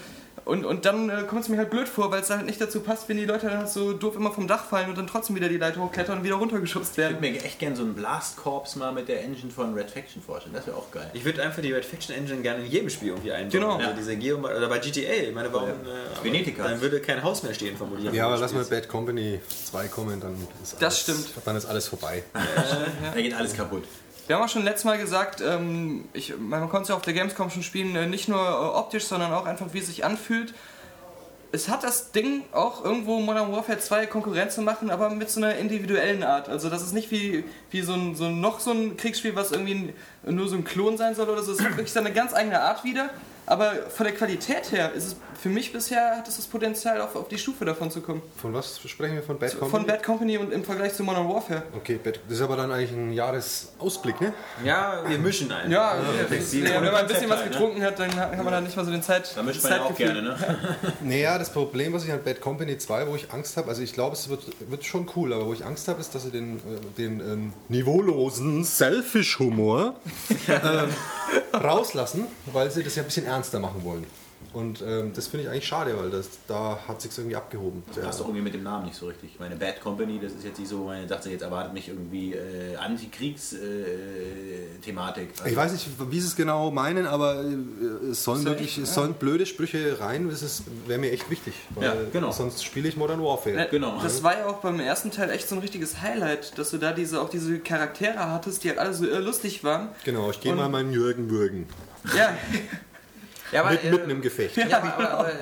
und, und dann äh, kommt es mir halt blöd vor, weil es halt nicht dazu passt, wenn die Leute dann halt so doof immer vom Dach fallen und dann trotzdem wieder die Leiter hochklettern und wieder runtergeschubst Ich werden. würde mir echt gerne so einen Blast Corps mal mit der Engine von Red Faction vorstellen. Das wäre auch geil. Ich würde einfach die Red Faction Engine gerne in jedem Spiel irgendwie einbauen. Genau. Also Ja. diese Geo oder bei GTA, ich meine, warum? Äh, aber Venetica. Dann würde kein Haus mehr stehen, vermutlich. Ja, aber lass mal Bad Company 2 kommen, dann ist alles, Das stimmt. Dann ist alles vorbei. Da geht alles kaputt. Wir haben auch schon letztes Mal gesagt, ähm, ich, man konnte es ja auf der Gamescom schon spielen, äh, nicht nur äh, optisch, sondern auch einfach, wie es sich anfühlt. Es hat das Ding auch irgendwo Modern Warfare 2 Konkurrenz zu machen, aber mit so einer individuellen Art. Also das ist nicht wie, wie so, ein, so noch so ein Kriegsspiel, was irgendwie nur so ein Klon sein soll oder so. Es hat wirklich seine ganz eigene Art wieder. Aber von der Qualität her ist es für mich bisher hat es das Potenzial, auf, auf die Stufe davon zu kommen. Von was sprechen wir? Von Bad Company? Von Bad Company und im Vergleich zu Modern Warfare. Okay, Bad, das ist aber dann eigentlich ein Jahresausblick, ne? Ja, wir mischen einfach. Ja, flexibel. ja, wenn man ein bisschen was ne? getrunken hat, dann hat man da nicht mal so den Zeit. Da mischt man ja auch gerne, ne? Naja, das Problem, was ich an Bad Company 2, wo ich Angst habe, also ich glaube, es wird, wird schon cool, aber wo ich Angst habe, ist, dass sie den, äh, den ähm, niveaulosen Selfish-Humor ähm, rauslassen, weil sie das ja ein bisschen ernster machen wollen. Und ähm, das finde ich eigentlich schade, weil das, da hat sich irgendwie abgehoben. Der- Passt doch irgendwie mit dem Namen nicht so richtig. Ich meine, Bad Company, das ist jetzt nicht so, meine dachte, jetzt erwartet mich irgendwie äh, Antikriegs-Thematik. Ich weiß nicht, wie sie es genau meinen, aber äh, es sollen Soll wirklich ich- es sollen blöde Sprüche rein, das ist- wäre mir echt wichtig. Weil Ja, genau. Sonst spiele ich Modern Warfare. Äh, Genau. Das war ja auch beim ersten Teil echt so ein richtiges Highlight, dass du da diese, auch diese Charaktere hattest, die halt alle so lustig waren. Genau, ich gehe mal meinen Jürgen würgen. Ja, Ja, aber, Mit, äh, mitten im Gefecht. Ja, aber, aber, aber äh,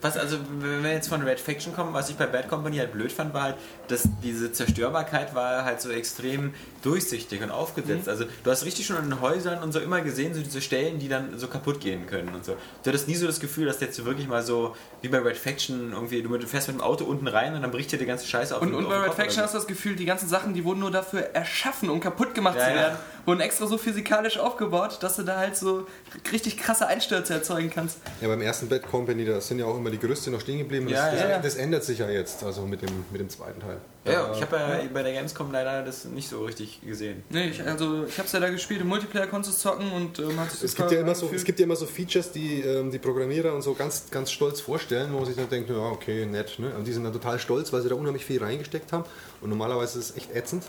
was, also, wenn wir jetzt von Red Faction kommen, was ich bei Bad Company halt blöd fand, war halt, dass diese Zerstörbarkeit war halt so extrem durchsichtig und aufgesetzt. Mhm. Also, du hast richtig schon in den Häusern und so immer gesehen, so diese Stellen, die dann so kaputt gehen können und so. Du hattest nie so das Gefühl, dass jetzt wirklich mal so, wie bei Red Faction, irgendwie, du fährst mit dem Auto unten rein und dann bricht dir die ganze Scheiße auf und, und auf bei Red Faction hast du das Gefühl, die ganzen Sachen, die wurden nur dafür erschaffen, um kaputt gemacht Ja, zu ja. werden. Wurden extra so physikalisch aufgebaut, dass du da halt so richtig krasse Einstürze erzeugen kannst. Ja, beim ersten Bad Company, da sind ja auch immer die Gerüste noch stehen geblieben. Das, Ja, das, ja, das ändert sich ja jetzt, also mit dem, mit dem zweiten Teil. Ja, ja, ich habe ja bei der Gamescom leider das nicht so richtig gesehen. Nee, ich, also ich hab's ja da gespielt, im Multiplayer konntest du zocken und ähm, hat Es gibt, ja immer so, es gibt ja immer so Features, die ähm, die Programmierer und so ganz, ganz stolz vorstellen, wo man sich dann denkt, ja, okay, nett. Ne? Und die sind dann total stolz, weil sie da unheimlich viel reingesteckt haben. Und normalerweise ist es echt ätzend.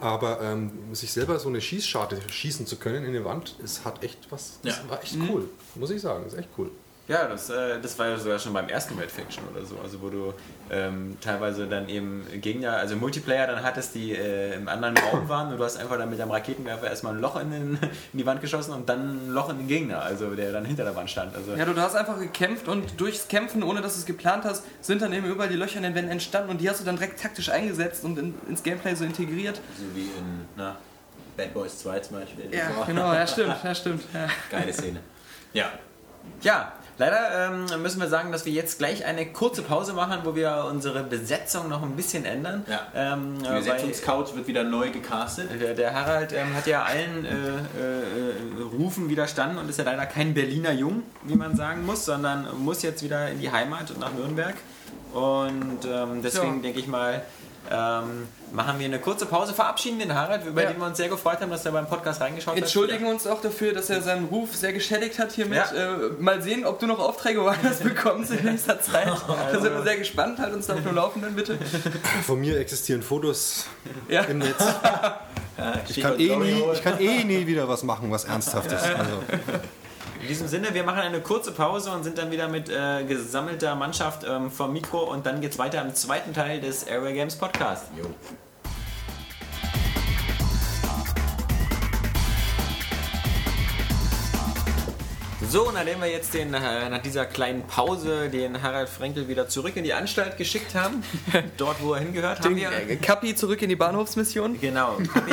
Aber ähm, sich selber so eine Schießscharte schießen zu können in die Wand, es hat echt was. Das Ja. war echt cool, muss ich sagen. Das ist echt cool. Ja, das, äh, das war ja sogar schon beim ersten Red Faction oder so, also wo du ähm, teilweise dann eben Gegner, also Multiplayer dann hattest, die äh, im anderen Raum waren und du hast einfach dann mit deinem Raketenwerfer erstmal ein Loch in, den, in die Wand geschossen und dann ein Loch in den Gegner, also der dann hinter der Wand stand. Also Ja, du, du hast einfach gekämpft und durchs Kämpfen, ohne dass du es geplant hast, sind dann eben überall die Löcher in den Wänden entstanden und die hast du dann direkt taktisch eingesetzt und in, ins Gameplay so integriert. So wie in na, Bad Boys 2 zum Beispiel. Ja, genau, ja stimmt, ja stimmt. Ja. Geile Szene. Ja. Ja, leider ähm, müssen wir sagen, dass wir jetzt gleich eine kurze Pause machen, wo wir unsere Besetzung noch ein bisschen ändern. ja. Ähm, Die äh, Besetzungscouch wird wieder neu gecastet. Der, der Harald ähm, hat ja allen äh, äh, Rufen widerstanden und ist ja leider kein Berliner Jung, wie man sagen muss, sondern muss jetzt wieder in die Heimat und nach Nürnberg. Und ähm, deswegen Ja. denke ich mal, ähm, machen wir eine kurze Pause, verabschieden den Harald, über Ja. den wir uns sehr gefreut haben, dass er beim Podcast reingeschaut Entschuldigen uns auch dafür, dass er seinen Ruf sehr geschädigt hat hiermit. Ja. Äh, mal sehen, ob du noch Aufträge woanders bekommst in nächster Zeit. Da sind wir sehr gespannt. Halt uns da auf dem Laufenden, bitte. Von mir existieren Fotos Ja. im Netz. Ich kann, eh nie, ich kann eh nie wieder was machen, was Ernsthaftes. Also, In diesem Sinne, wir machen eine kurze Pause und sind dann wieder mit äh, gesammelter Mannschaft ähm, vom Mikro und dann geht's weiter im zweiten Teil des Airway Games Podcast. So, nachdem wir jetzt den, äh, nach dieser kleinen Pause den Harald Frenkel wieder zurück in die Anstalt geschickt haben, dort wo er hingehört, haben Den wir äh, Kappi zurück in die Bahnhofsmission. genau Kapi,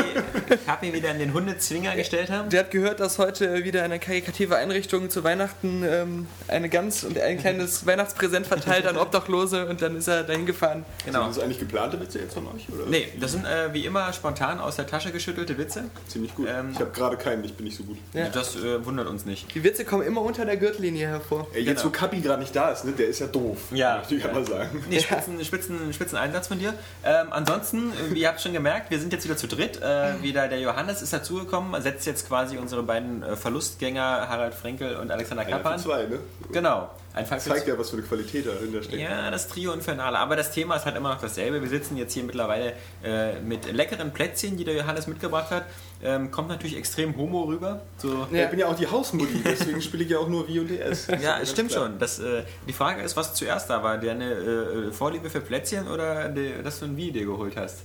Kapi wieder in den Hundezwinger gestellt haben. Der hat gehört, dass heute wieder eine karikative Einrichtung zu Weihnachten ähm, eine Gans und ein kleines Weihnachtspräsent verteilt an Obdachlose und dann ist er dahin gefahren. Genau. Sind das eigentlich geplante Witze jetzt von euch? Oder? Nee, das sind äh, wie immer spontan aus der Tasche geschüttelte Witze. Ziemlich gut. Ähm, ich habe gerade keinen, ich bin nicht so gut. Ja. Das äh, wundert uns nicht. Die Witze kommen immer unter der Gürtellinie hervor. Ey, jetzt Genau. wo Kapi gerade nicht da ist, ne, der ist ja doof. Ja. Möchte ich einmal sagen. Nee, spitzen, spitzen, spitzen Einsatz von dir. Ähm, ansonsten, äh, ihr habt schon gemerkt, wir sind jetzt wieder zu dritt. Äh, wieder der Johannes ist dazugekommen, setzt jetzt quasi unsere beiden äh, Verlustgänger Harald Frenkel und Alexander Einer Kappan. zwei, ne? Genau. Ein Fall Zeigt ja, was für eine Qualität dahinter steckt. Ja, das Trio Infernale. Aber das Thema ist halt immer noch dasselbe. Wir sitzen jetzt hier mittlerweile äh, mit leckeren Plätzchen, die der Johannes mitgebracht hat. Ähm, kommt natürlich extrem homo rüber. So, Ich bin ja auch die Hausmutti, deswegen spiele ich ja auch nur Wii und DS. Ja, es stimmt schon. Das, äh, die Frage ist, was zuerst da war. Deine äh, Vorliebe für Plätzchen oder die, dass du ein Wii dir geholt hast?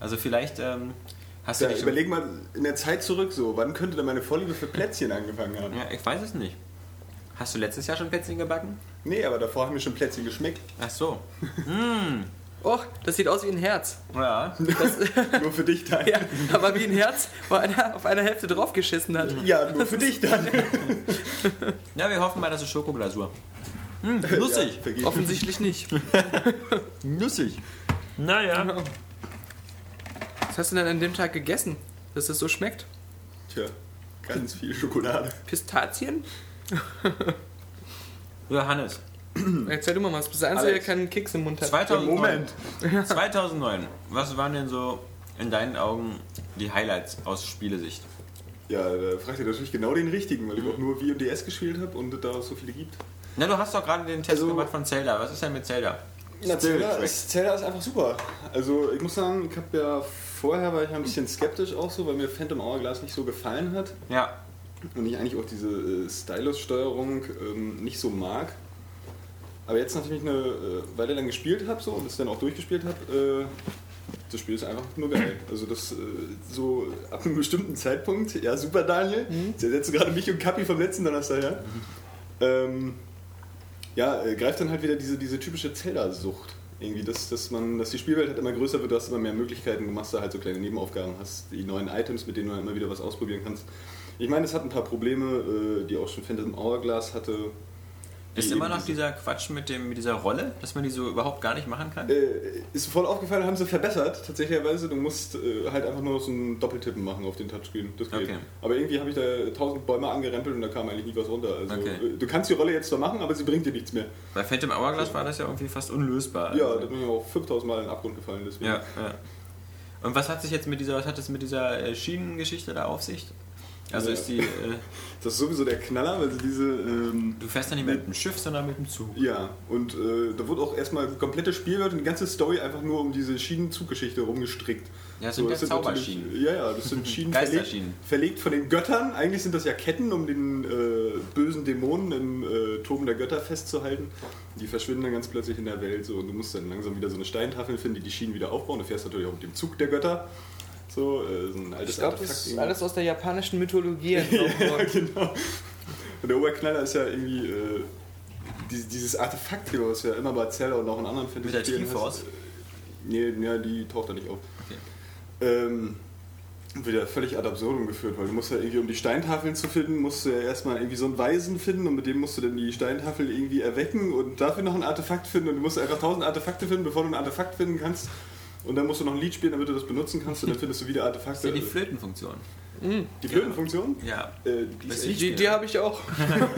Also vielleicht ähm, hast du Ja, überleg mal in der Zeit zurück so, wann könnte denn meine Vorliebe für Plätzchen angefangen haben? Ja, ich weiß es nicht. Hast du letztes Jahr schon Plätzchen gebacken? Nee, aber davor haben mir schon Plätzchen geschmeckt. Ach so. Och, das sieht aus wie ein Herz. Ja. Nur für dich dann. Ja, aber wie ein Herz, wo einer auf einer Hälfte draufgeschissen hat. Ja, nur für dich dann. ja, wir hoffen mal, dass es Schokoglasur. Hm, lustig. Ja. Offensichtlich nicht. Lustig. Naja. Was hast du denn an dem Tag gegessen, dass das so schmeckt? Tja, ganz viel Schokolade. Pistazien? Johannes. Erzähl du mal was. Bist der Einzige, der keinen Keks im Mund hat. 2009. Moment. 2009. Was waren denn so in deinen Augen die Highlights aus Spielesicht? Ja, da fragt ihr natürlich genau den richtigen, weil ich auch nur Wii und DS gespielt habe und da es so viele gibt. Na, du hast doch gerade den Test Also- gemacht von Zelda. Was ist denn mit Zelda? Na, Zelda ist, Zelda ist einfach super. Also ich muss sagen, ich habe ja vorher war ich ein bisschen skeptisch auch so, weil mir Phantom Hourglass nicht so gefallen hat Ja. Und ich eigentlich auch diese äh, Stylus-Steuerung ähm, nicht so mag. Aber jetzt, nachdem ich eine äh, Weile lang gespielt habe so, und es dann auch durchgespielt habe, äh, das Spiel ist einfach nur geil. Also das äh, so ab einem bestimmten Zeitpunkt, ja super Daniel, jetzt ersetzt du gerade mich und Kapi vom letzten Donnerstag, ja. Ähm, ja, äh, greift dann halt wieder diese, diese typische Zelda-Sucht. Irgendwie, dass, dass, man, dass die Spielwelt halt immer größer wird, du hast immer mehr Möglichkeiten, du machst da halt so kleine Nebenaufgaben, hast die neuen Items, mit denen du halt immer wieder was ausprobieren kannst. Ich meine, es hat ein paar Probleme, äh, die auch schon Phantom Hourglass hatte. Ist immer noch dieser Quatsch mit, dem, mit dieser Rolle, dass man die so überhaupt gar nicht machen kann? Äh, ist voll aufgefallen, haben sie verbessert. Tatsächlicherweise, du musst äh, halt einfach nur so ein Doppeltippen machen auf den Touchscreen. Das geht. Okay. Aber irgendwie habe ich da tausend Bäume angerempelt und da kam eigentlich nie was runter. Also, Okay. äh, du kannst die Rolle jetzt zwar machen, aber sie bringt dir nichts mehr. Bei Phantom Hourglass war das ja irgendwie fast unlösbar. Ja, Also- da bin ich auch 5000 Mal in den Abgrund gefallen. Deswegen. ja, ja. Und was hat sich jetzt mit dieser, was hat es mit dieser äh, Schienengeschichte da auf sich? Also Ja. ist die, äh, Das ist sowieso der Knaller, weil sie diese. Ähm, du fährst dann nicht mit dem Schiff, sondern mit dem Zug. ja, und äh, da wurde auch erstmal komplette Spielwelt und die ganze Story einfach nur um diese Schienenzuggeschichte rumgestrickt. Ja, das sind ja es Zauberschienen. natürlich- Ja, ja, das sind Schienen verlegt, verlegt von den Göttern. Eigentlich sind das ja Ketten, um den äh, bösen Dämonen im äh, Turm der Götter festzuhalten. Die verschwinden dann ganz plötzlich in der Welt so, und du musst dann langsam wieder so eine Steintafel finden, die die Schienen wieder aufbauen. Du fährst natürlich auch mit dem Zug der Götter. So, äh, so ein altes Ich glaube, Artefakt das ist irgendwie. alles aus der japanischen Mythologie entnommen ja, genau. Und der Oberknaller ist ja irgendwie äh, dieses, dieses Artefakt-Thema, was ja immer bei Zelda und auch in anderen Mit der Triforce? hast. Nee, ja, die taucht da nicht auf. Okay. Ähm, wieder völlig ad absurdum geführt, weil du musst ja irgendwie, um die Steintafeln zu finden, musst du ja erstmal irgendwie so einen Weisen finden und mit dem musst du dann die Steintafel irgendwie erwecken und dafür noch ein Artefakt finden und du musst einfach tausend Artefakte finden, bevor du ein Artefakt finden kannst. Und dann musst du noch ein Lied spielen, damit du das benutzen kannst und dann findest du wieder Das Artefakte. ist ja die Flötenfunktion. die Flötenfunktion? Ja. Äh, die Das Die, die habe ich auch.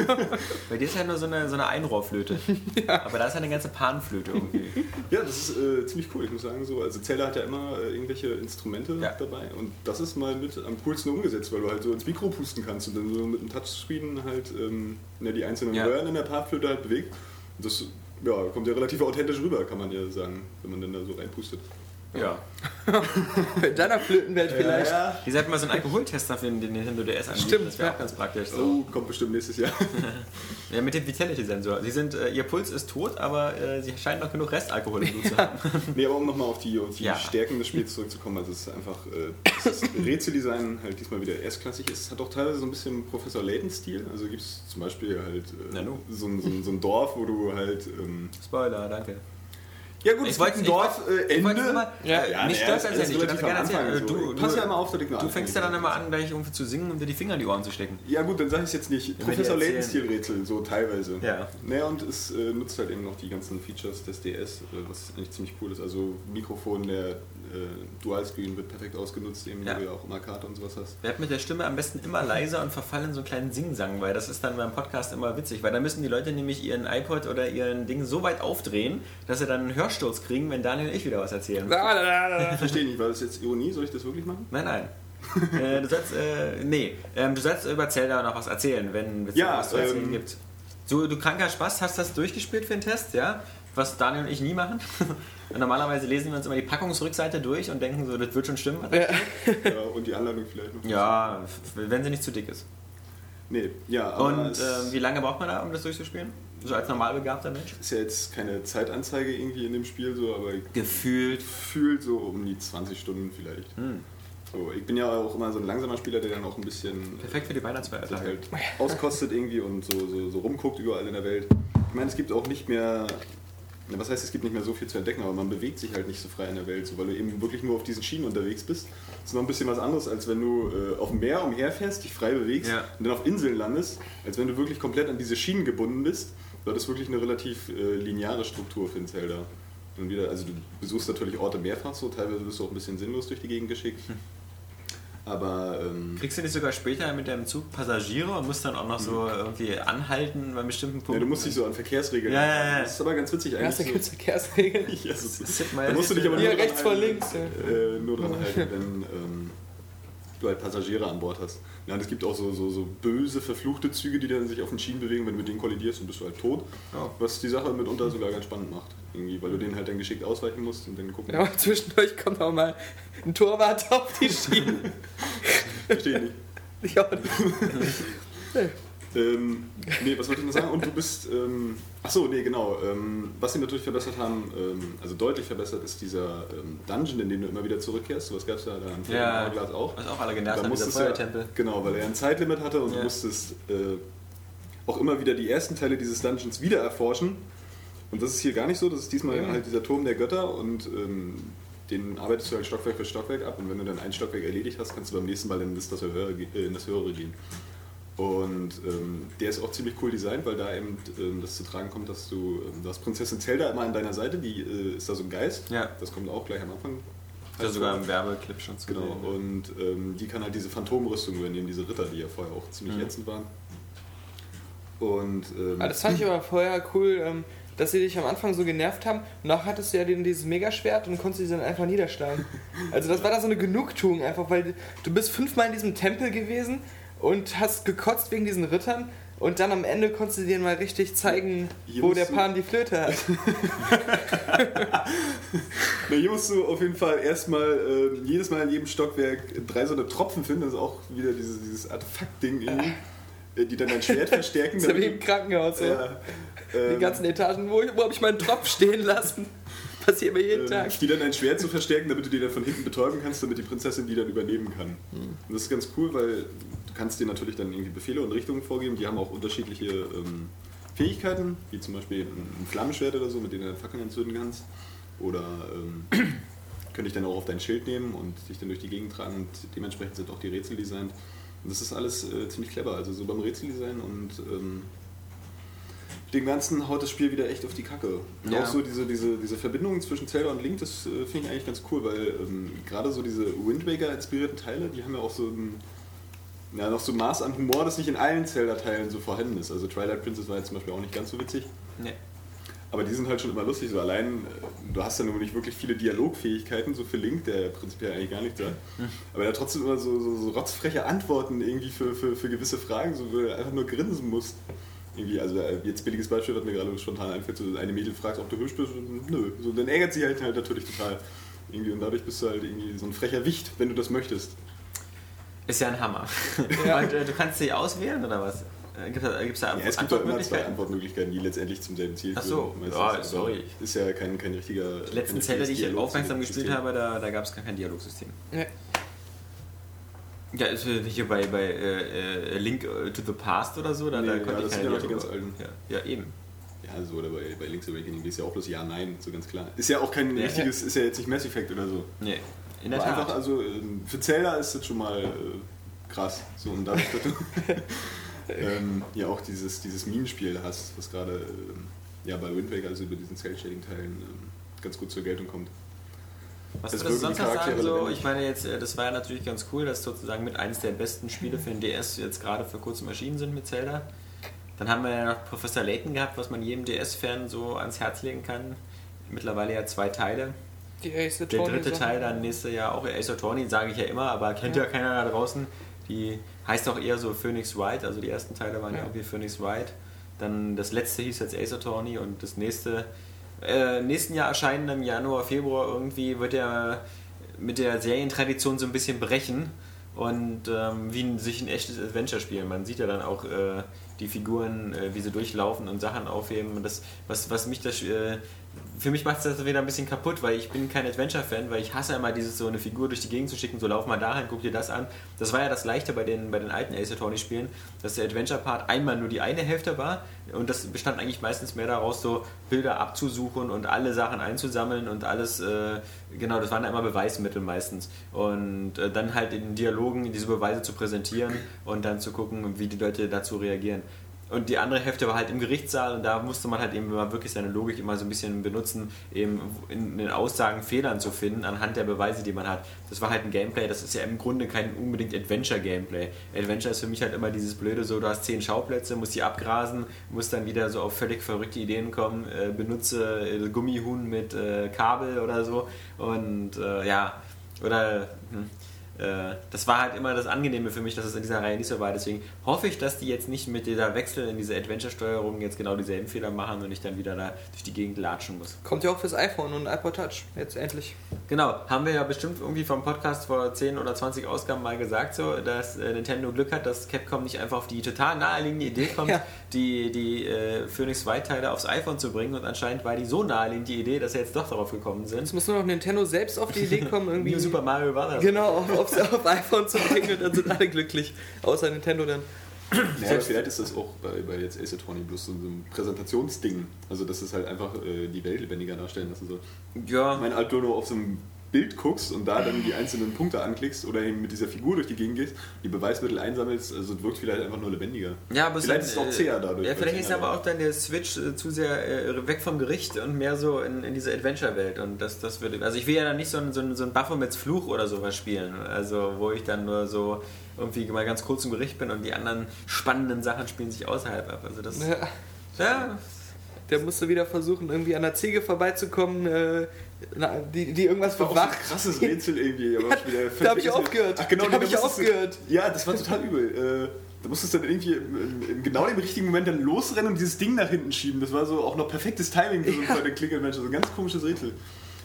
Bei dir ist ja nur so eine, so eine Einrohrflöte. Aber da ist ja eine ganze Panflöte irgendwie. Ja, das ist äh, ziemlich cool, ich muss sagen. So. Also Zelda hat ja immer äh, irgendwelche Instrumente Ja. dabei und das ist mal mit am coolsten umgesetzt, weil du halt so ins Mikro pusten kannst und dann so mit dem Touchscreen halt ähm, ja, die einzelnen Ja. Röhren in der Panflöte halt bewegt. Und das ja, kommt ja relativ authentisch rüber, kann man ja sagen, wenn man dann da so reinpustet. Ja. In deiner Flötenwelt vielleicht. Ihr seid mal so ein Alkoholtester für den Nintendo DS anbieten. Stimmt, Das wäre ja. auch ganz praktisch. So. Oh, kommt bestimmt nächstes Jahr. Ja, mit dem Vitality-Sensor. Sie sind, äh, ihr Puls ist tot, aber äh, sie scheinen noch genug Restalkohol im Blut zu haben. nee, aber um nochmal auf die, auf die Ja. Stärken des Spiels zurückzukommen, also es ist einfach, äh, das Rätseldesign halt diesmal wieder erstklassig ist. Es hat auch teilweise so ein bisschen Professor Layton-Stil. Also gibt es zum Beispiel halt äh, so, ein, so, ein, so ein Dorf, wo du halt. Ähm, Spoiler, danke. Ja, gut, Ich es wollte- gibt ein ich Dorf, wollte- äh, Ende. mal, Ja, äh, Ja, mich stört das ja nicht. Kann gerne erzählen. Äh, so. Du, Pass du, ja immer auf, dass ich nur du fängst ja dann immer an, gleich irgendwie zu singen, um dir die Finger in die Ohren zu stecken. Ja gut, dann sage ich es jetzt nicht. Wenn wir Professor Layton-Stil-Rätsel, so teilweise. Ja. Naja, und es äh, nutzt halt eben noch die ganzen Features des DS, äh, was eigentlich ziemlich cool ist. Also Mikrofon, der äh, Dualscreen wird perfekt ausgenutzt, eben Ja. weil du ja auch immer Karte und sowas hast. Werd mit der Stimme am besten immer leiser und verfallen in so einen kleinen Singsang, weil das ist dann beim Podcast immer witzig, weil da müssen die Leute nämlich ihren iPod oder ihren Ding so weit aufdrehen, dass sie dann einen Hörsturz kriegen, wenn Daniel und ich wieder was erzählen. Verstehe nicht, war das jetzt Ironie? Soll ich das wirklich machen? Nein, nein. äh, du sollst, äh, nee, ähm, du sollst über Zelda noch was erzählen, wenn es Ja, was zu erzählen ähm, gibt. So, du kranker Spaß, hast das durchgespielt für den Test, ja? Was Daniel und ich nie machen. und normalerweise lesen wir uns immer die Packungsrückseite durch und denken so, das wird schon stimmen. Ja. ja, und die Anleitung vielleicht noch. Ja, wenn sie nicht zu dick ist. Nee, ja, Und ähm, wie lange braucht man da, um das durchzuspielen? So als normal begabter Mensch? ist ja jetzt keine Zeitanzeige irgendwie in dem Spiel so, aber Gefühlt. gefühlt so um die 20 Stunden vielleicht. Hm. So, ich bin ja auch immer so ein langsamer Spieler, der dann auch ein bisschen Perfekt für die Weihnachtsfeiertage. halt auskostet irgendwie und so, so, so rumguckt überall in der Welt. Ich meine, es gibt auch nicht mehr, was heißt, es gibt nicht mehr so viel zu entdecken, aber man bewegt sich halt nicht so frei in der Welt, so, weil du eben wirklich nur auf diesen Schienen unterwegs bist. Das ist noch ein bisschen was anderes, als wenn du äh, auf dem Meer umherfährst, dich frei bewegst Ja. und dann auf Inseln landest, als wenn du wirklich komplett an diese Schienen gebunden bist. Da ist wirklich eine relativ äh, lineare Struktur für ein Zelda. Und wieder, also du besuchst natürlich Orte mehrfach so, teilweise bist du auch ein bisschen sinnlos durch die Gegend geschickt. Aber ähm, Kriegst du nicht sogar später mit dem Zug Passagiere und musst dann auch noch so irgendwie anhalten bei bestimmten Punkten? Ja, du musst dich so an Verkehrsregeln Ja, ja, halten. ja. Das ist aber ganz witzig Erst da eigentlich. gibt es Verkehrsregeln. Ja, so- da musst du dich aber Hier nur rechts vor links, ja. Äh, nur dran halten, wenn ähm, du halt Passagiere an Bord hast. Ja, und es gibt auch so, so, so böse, verfluchte Züge, die dann sich auf den Schienen bewegen. Wenn du mit denen kollidierst, dann bist du halt tot. Oh. Was die Sache mitunter sogar ganz spannend macht. Irgendwie, weil du denen halt dann geschickt ausweichen musst und dann gucken. Ja, aber zwischendurch kommt auch mal ein Torwart auf die Schienen. Verstehe ich nicht. Ich auch nicht. Ähm, nee, was wollte ich noch sagen? Und du bist. Ähm, achso, nee, genau. Ähm, was sie natürlich verbessert haben, ähm, also deutlich verbessert, ist dieser ähm, Dungeon, in den du immer wieder zurückkehrst. So was gab es ja da in Ja. Hourglass auch. Was auch alle genervt haben, dieser du ja, Feuertempel. genau, weil er ein Zeitlimit hatte und Ja. du musstest äh, auch immer wieder die ersten Teile dieses Dungeons wieder erforschen. Und das ist hier gar nicht so. Das ist diesmal halt dieser Turm der Götter und ähm, den arbeitest du halt Stockwerk für Stockwerk ab. Und wenn du dann ein Stockwerk erledigt hast, kannst du beim nächsten Mal in das, das höhere, äh, in das höhere gehen. Und ähm, der ist auch ziemlich cool designt, weil da eben ähm, das zu tragen kommt, dass du, ähm, du hast Prinzessin Zelda immer an deiner Seite, die äh, ist da so ein Geist. Ja. Das kommt auch gleich am Anfang. Ist sogar im Werbeclip schon zu Genau, sehen. und ähm, die kann halt diese Phantomrüstung übernehmen, diese Ritter, die ja vorher auch ziemlich Mhm. ätzend waren. Und ähm, Ah, das fand ich aber vorher cool, ähm, dass sie dich am Anfang so genervt haben. Und nachher hattest du ja den, dieses Megaschwert und konntest sie dann einfach niederschlagen. Also das war da so eine Genugtuung einfach, weil du bist fünfmal in diesem Tempel gewesen und hast gekotzt wegen diesen Rittern. Und dann am Ende konntest du denen mal richtig zeigen, Hier wo der Pan die Flöte hat. na, hier musst du auf jeden Fall erstmal äh, jedes Mal in jedem Stockwerk drei so eine Tropfen finden, das ist auch wieder dieses, dieses Artefakt-Ding irgendwie, äh, die dann dein Schwert verstärken. Das ist ja wie im Krankenhaus. Ja, Die ähm, ganzen Etagen, wo, wo habe ich meinen Tropf stehen lassen? Passiert mir jeden ähm, Tag. die dann dein Schwert zu verstärken, damit du die dann von hinten betäuben kannst, damit die Prinzessin die dann übernehmen kann. Hm. Und das ist ganz cool, weil du kannst dir natürlich dann irgendwie Befehle und Richtungen vorgeben. Die haben auch unterschiedliche ähm, Fähigkeiten, wie zum Beispiel ein Flammenschwert oder so, mit dem du Fackeln entzünden kannst. Oder ähm, könnte ich dann auch auf dein Schild nehmen und dich dann durch die Gegend tragen. Und dementsprechend sind auch die Rätsel designt. Und das ist alles äh, ziemlich clever. Also so beim Rätseldesign und ähm, dem Ganzen haut das Spiel wieder echt auf die Kacke. Und Ja. auch so diese, diese, diese Verbindung zwischen Zelda und Link, das äh, finde ich eigentlich ganz cool, weil ähm, gerade so diese Wind Waker inspirierten Teile, die haben ja auch so ein, ja, noch so ein Maß an Humor, das nicht in allen Zelda-Teilen so vorhanden ist. Also Twilight Princess war jetzt zum Beispiel auch nicht ganz so witzig. Nee. Aber die sind halt schon immer lustig. So allein, äh, du hast ja nur nicht wirklich viele Dialogfähigkeiten, so für Link, der prinzipiell eigentlich gar nichts sagt. Aber er hat trotzdem immer so, so, so rotzfreche Antworten irgendwie für, für, für gewisse Fragen, so, wo du einfach nur grinsen musst. Irgendwie, also äh, jetzt billiges Beispiel, was mir gerade spontan einfällt, so eine Mädel fragt, ob du hübsch bist, und nö. So, dann ärgert sie halt, halt natürlich total. Irgendwie, und dadurch bist du halt irgendwie so ein frecher Wicht, wenn du das möchtest. Ist ja ein Hammer. Ja. Und, äh, du kannst dich auswählen oder was? Gibt es da, gibt's da Ja, es gibt doch immer zwei Antwortmöglichkeiten? Die letztendlich zum selben Ziel Ach so, führen. ja, Aber sorry. Ist ja kein, kein richtiger. Die letzten Zelda, die ich aufmerksam gespielt habe, da, da gab es gar kein Dialogsystem. Nee. Ja, ist hier bei, bei äh, äh, Link äh, to the Past oder so, da, Nee, da ja, das ich sind ja noch die ganz alten. Ja, ja, eben. Ja, so, oder bei, bei Link's Awakening ist ja auch bloß Ja, Nein, so ganz klar. Ist ja auch kein Ja. richtiges, ist ja jetzt nicht Mass Effect oder so. Nee, in der Aber Tat. einfach, also ähm, für Zelda ist das schon mal äh, krass. So, und dadurch, dass du ähm, ja auch dieses, dieses Minenspiel hast, was gerade ähm, ja, bei Wind Waker, also über diesen Cell-Shading-Teilen, ähm, ganz gut zur Geltung kommt. Was Es würdest du sonst noch sagen? So, ich meine jetzt, äh, das war ja natürlich ganz cool, dass sozusagen mit eines der besten Spiele für den DS jetzt gerade vor kurzem erschienen sind mit Zelda. Dann haben wir ja noch Professor Layton gehabt, was man jedem DS-Fan so ans Herz legen kann. Mittlerweile ja zwei Teile. Die Ace Der dritte. Teil dann nächstes Jahr auch Ace Attorney, sage ich ja immer, aber kennt ja, Ja. keiner da draußen. Die heißt auch eher so Phoenix Wright, also die ersten Teile waren ja, Ja. irgendwie Phoenix Wright. Dann das letzte hieß jetzt Ace Attorney und das nächste, äh, nächsten Jahr erscheinen im Januar, Februar irgendwie wird er mit der Serientradition so ein bisschen brechen und ähm, wie ein, sich ein echtes Adventure spielen. Man sieht ja dann auch äh, die Figuren, äh, wie sie durchlaufen und Sachen aufheben. Und das, was, was mich das, äh, für mich macht es das wieder ein bisschen kaputt, weil ich bin kein Adventure-Fan, weil ich hasse immer dieses so eine Figur durch die Gegend zu schicken, so lauf mal dahin, guck dir das an. Das war ja das Leichte bei den, bei den alten Ace Attorney-Spielen, dass der Adventure-Part einmal nur die eine Hälfte war und das bestand eigentlich meistens mehr daraus, so Bilder abzusuchen und alle Sachen einzusammeln und alles, äh, genau, das waren immer Beweismittel meistens. Und äh, dann halt in Dialogen diese Beweise zu präsentieren und dann zu gucken, wie die Leute dazu reagieren. Und die andere Hälfte war halt im Gerichtssaal und da musste man halt eben mal wirklich seine Logik immer so ein bisschen benutzen, eben in den Aussagen Fehlern zu finden anhand der Beweise, die man hat. Das war halt ein Gameplay, das ist ja im Grunde kein unbedingt Adventure-Gameplay. Adventure ist für mich halt immer dieses blöde so, du hast zehn Schauplätze, musst die abgrasen, musst dann wieder so auf völlig verrückte Ideen kommen, äh, benutze äh, Gummihuhn mit äh, Kabel oder so und äh, ja, oder... Hm äh, das war halt immer das Angenehme für mich, dass es in dieser Reihe nicht so war. Deswegen hoffe ich, dass die jetzt nicht mit dieser Wechsel in diese Adventure-Steuerung jetzt genau dieselben Fehler machen und ich dann wieder da durch die Gegend latschen muss. Kommt ja auch fürs iPhone und iPod Touch. Jetzt endlich. Genau, haben wir ja bestimmt irgendwie vom Podcast vor 10 oder 20 Ausgaben mal gesagt, so, dass äh, Nintendo Glück hat, dass Capcom nicht einfach auf die total naheliegende Idee kommt, Ja. die, die äh, Phoenix White-Teile aufs iPhone zu bringen und anscheinend war die so naheliegend die Idee, dass sie jetzt doch darauf gekommen sind. Jetzt muss nur noch Nintendo selbst auf die Idee kommen, irgendwie. New Super Mario Bros. Genau, auf, aufs- auf iPhone zu bringen und dann sind alle glücklich. Außer Nintendo dann. Naja, aber vielleicht ist das auch bei, bei jetzt Ace Attorney bloß so ein Präsentationsding. Also, dass es halt einfach äh, die Welt lebendiger darstellen lassen soll. Ja, du nur auf so ein Bild guckst und da dann die einzelnen Punkte anklickst oder eben mit dieser Figur durch die Gegend gehst, die Beweismittel einsammelst, also es wirkt vielleicht einfach nur lebendiger. Ja, aber es vielleicht dann, ist es auch äh, zäher dadurch. Ja, vielleicht es ist aber auch dann der Switch äh, zu sehr äh, weg vom Gericht und mehr so in, in diese Adventure-Welt. Und das, das würde. Also ich will ja dann nicht so ein, so ein, so ein Baphomets Fluch oder sowas spielen. Also wo ich dann nur so irgendwie mal ganz kurz im Gericht bin und die anderen spannenden Sachen spielen sich außerhalb ab. Also das. Ja, Ja, der musste wieder versuchen, irgendwie an der Ziege vorbeizukommen, äh, na, die, die irgendwas war auch so ein krasses Rätsel irgendwie. Aber wieder Da hab ich aufgehört. Ach genau, Da hab nee, ich musstest du- aufgehört. Ja, das war total übel. Äh, Da musstest du dann irgendwie in, in genau dem richtigen Moment dann losrennen und dieses Ding nach hinten schieben. Das war so auch noch perfektes Timing für so Ja. ein Klingelmensch. So ein ganz komisches Rätsel.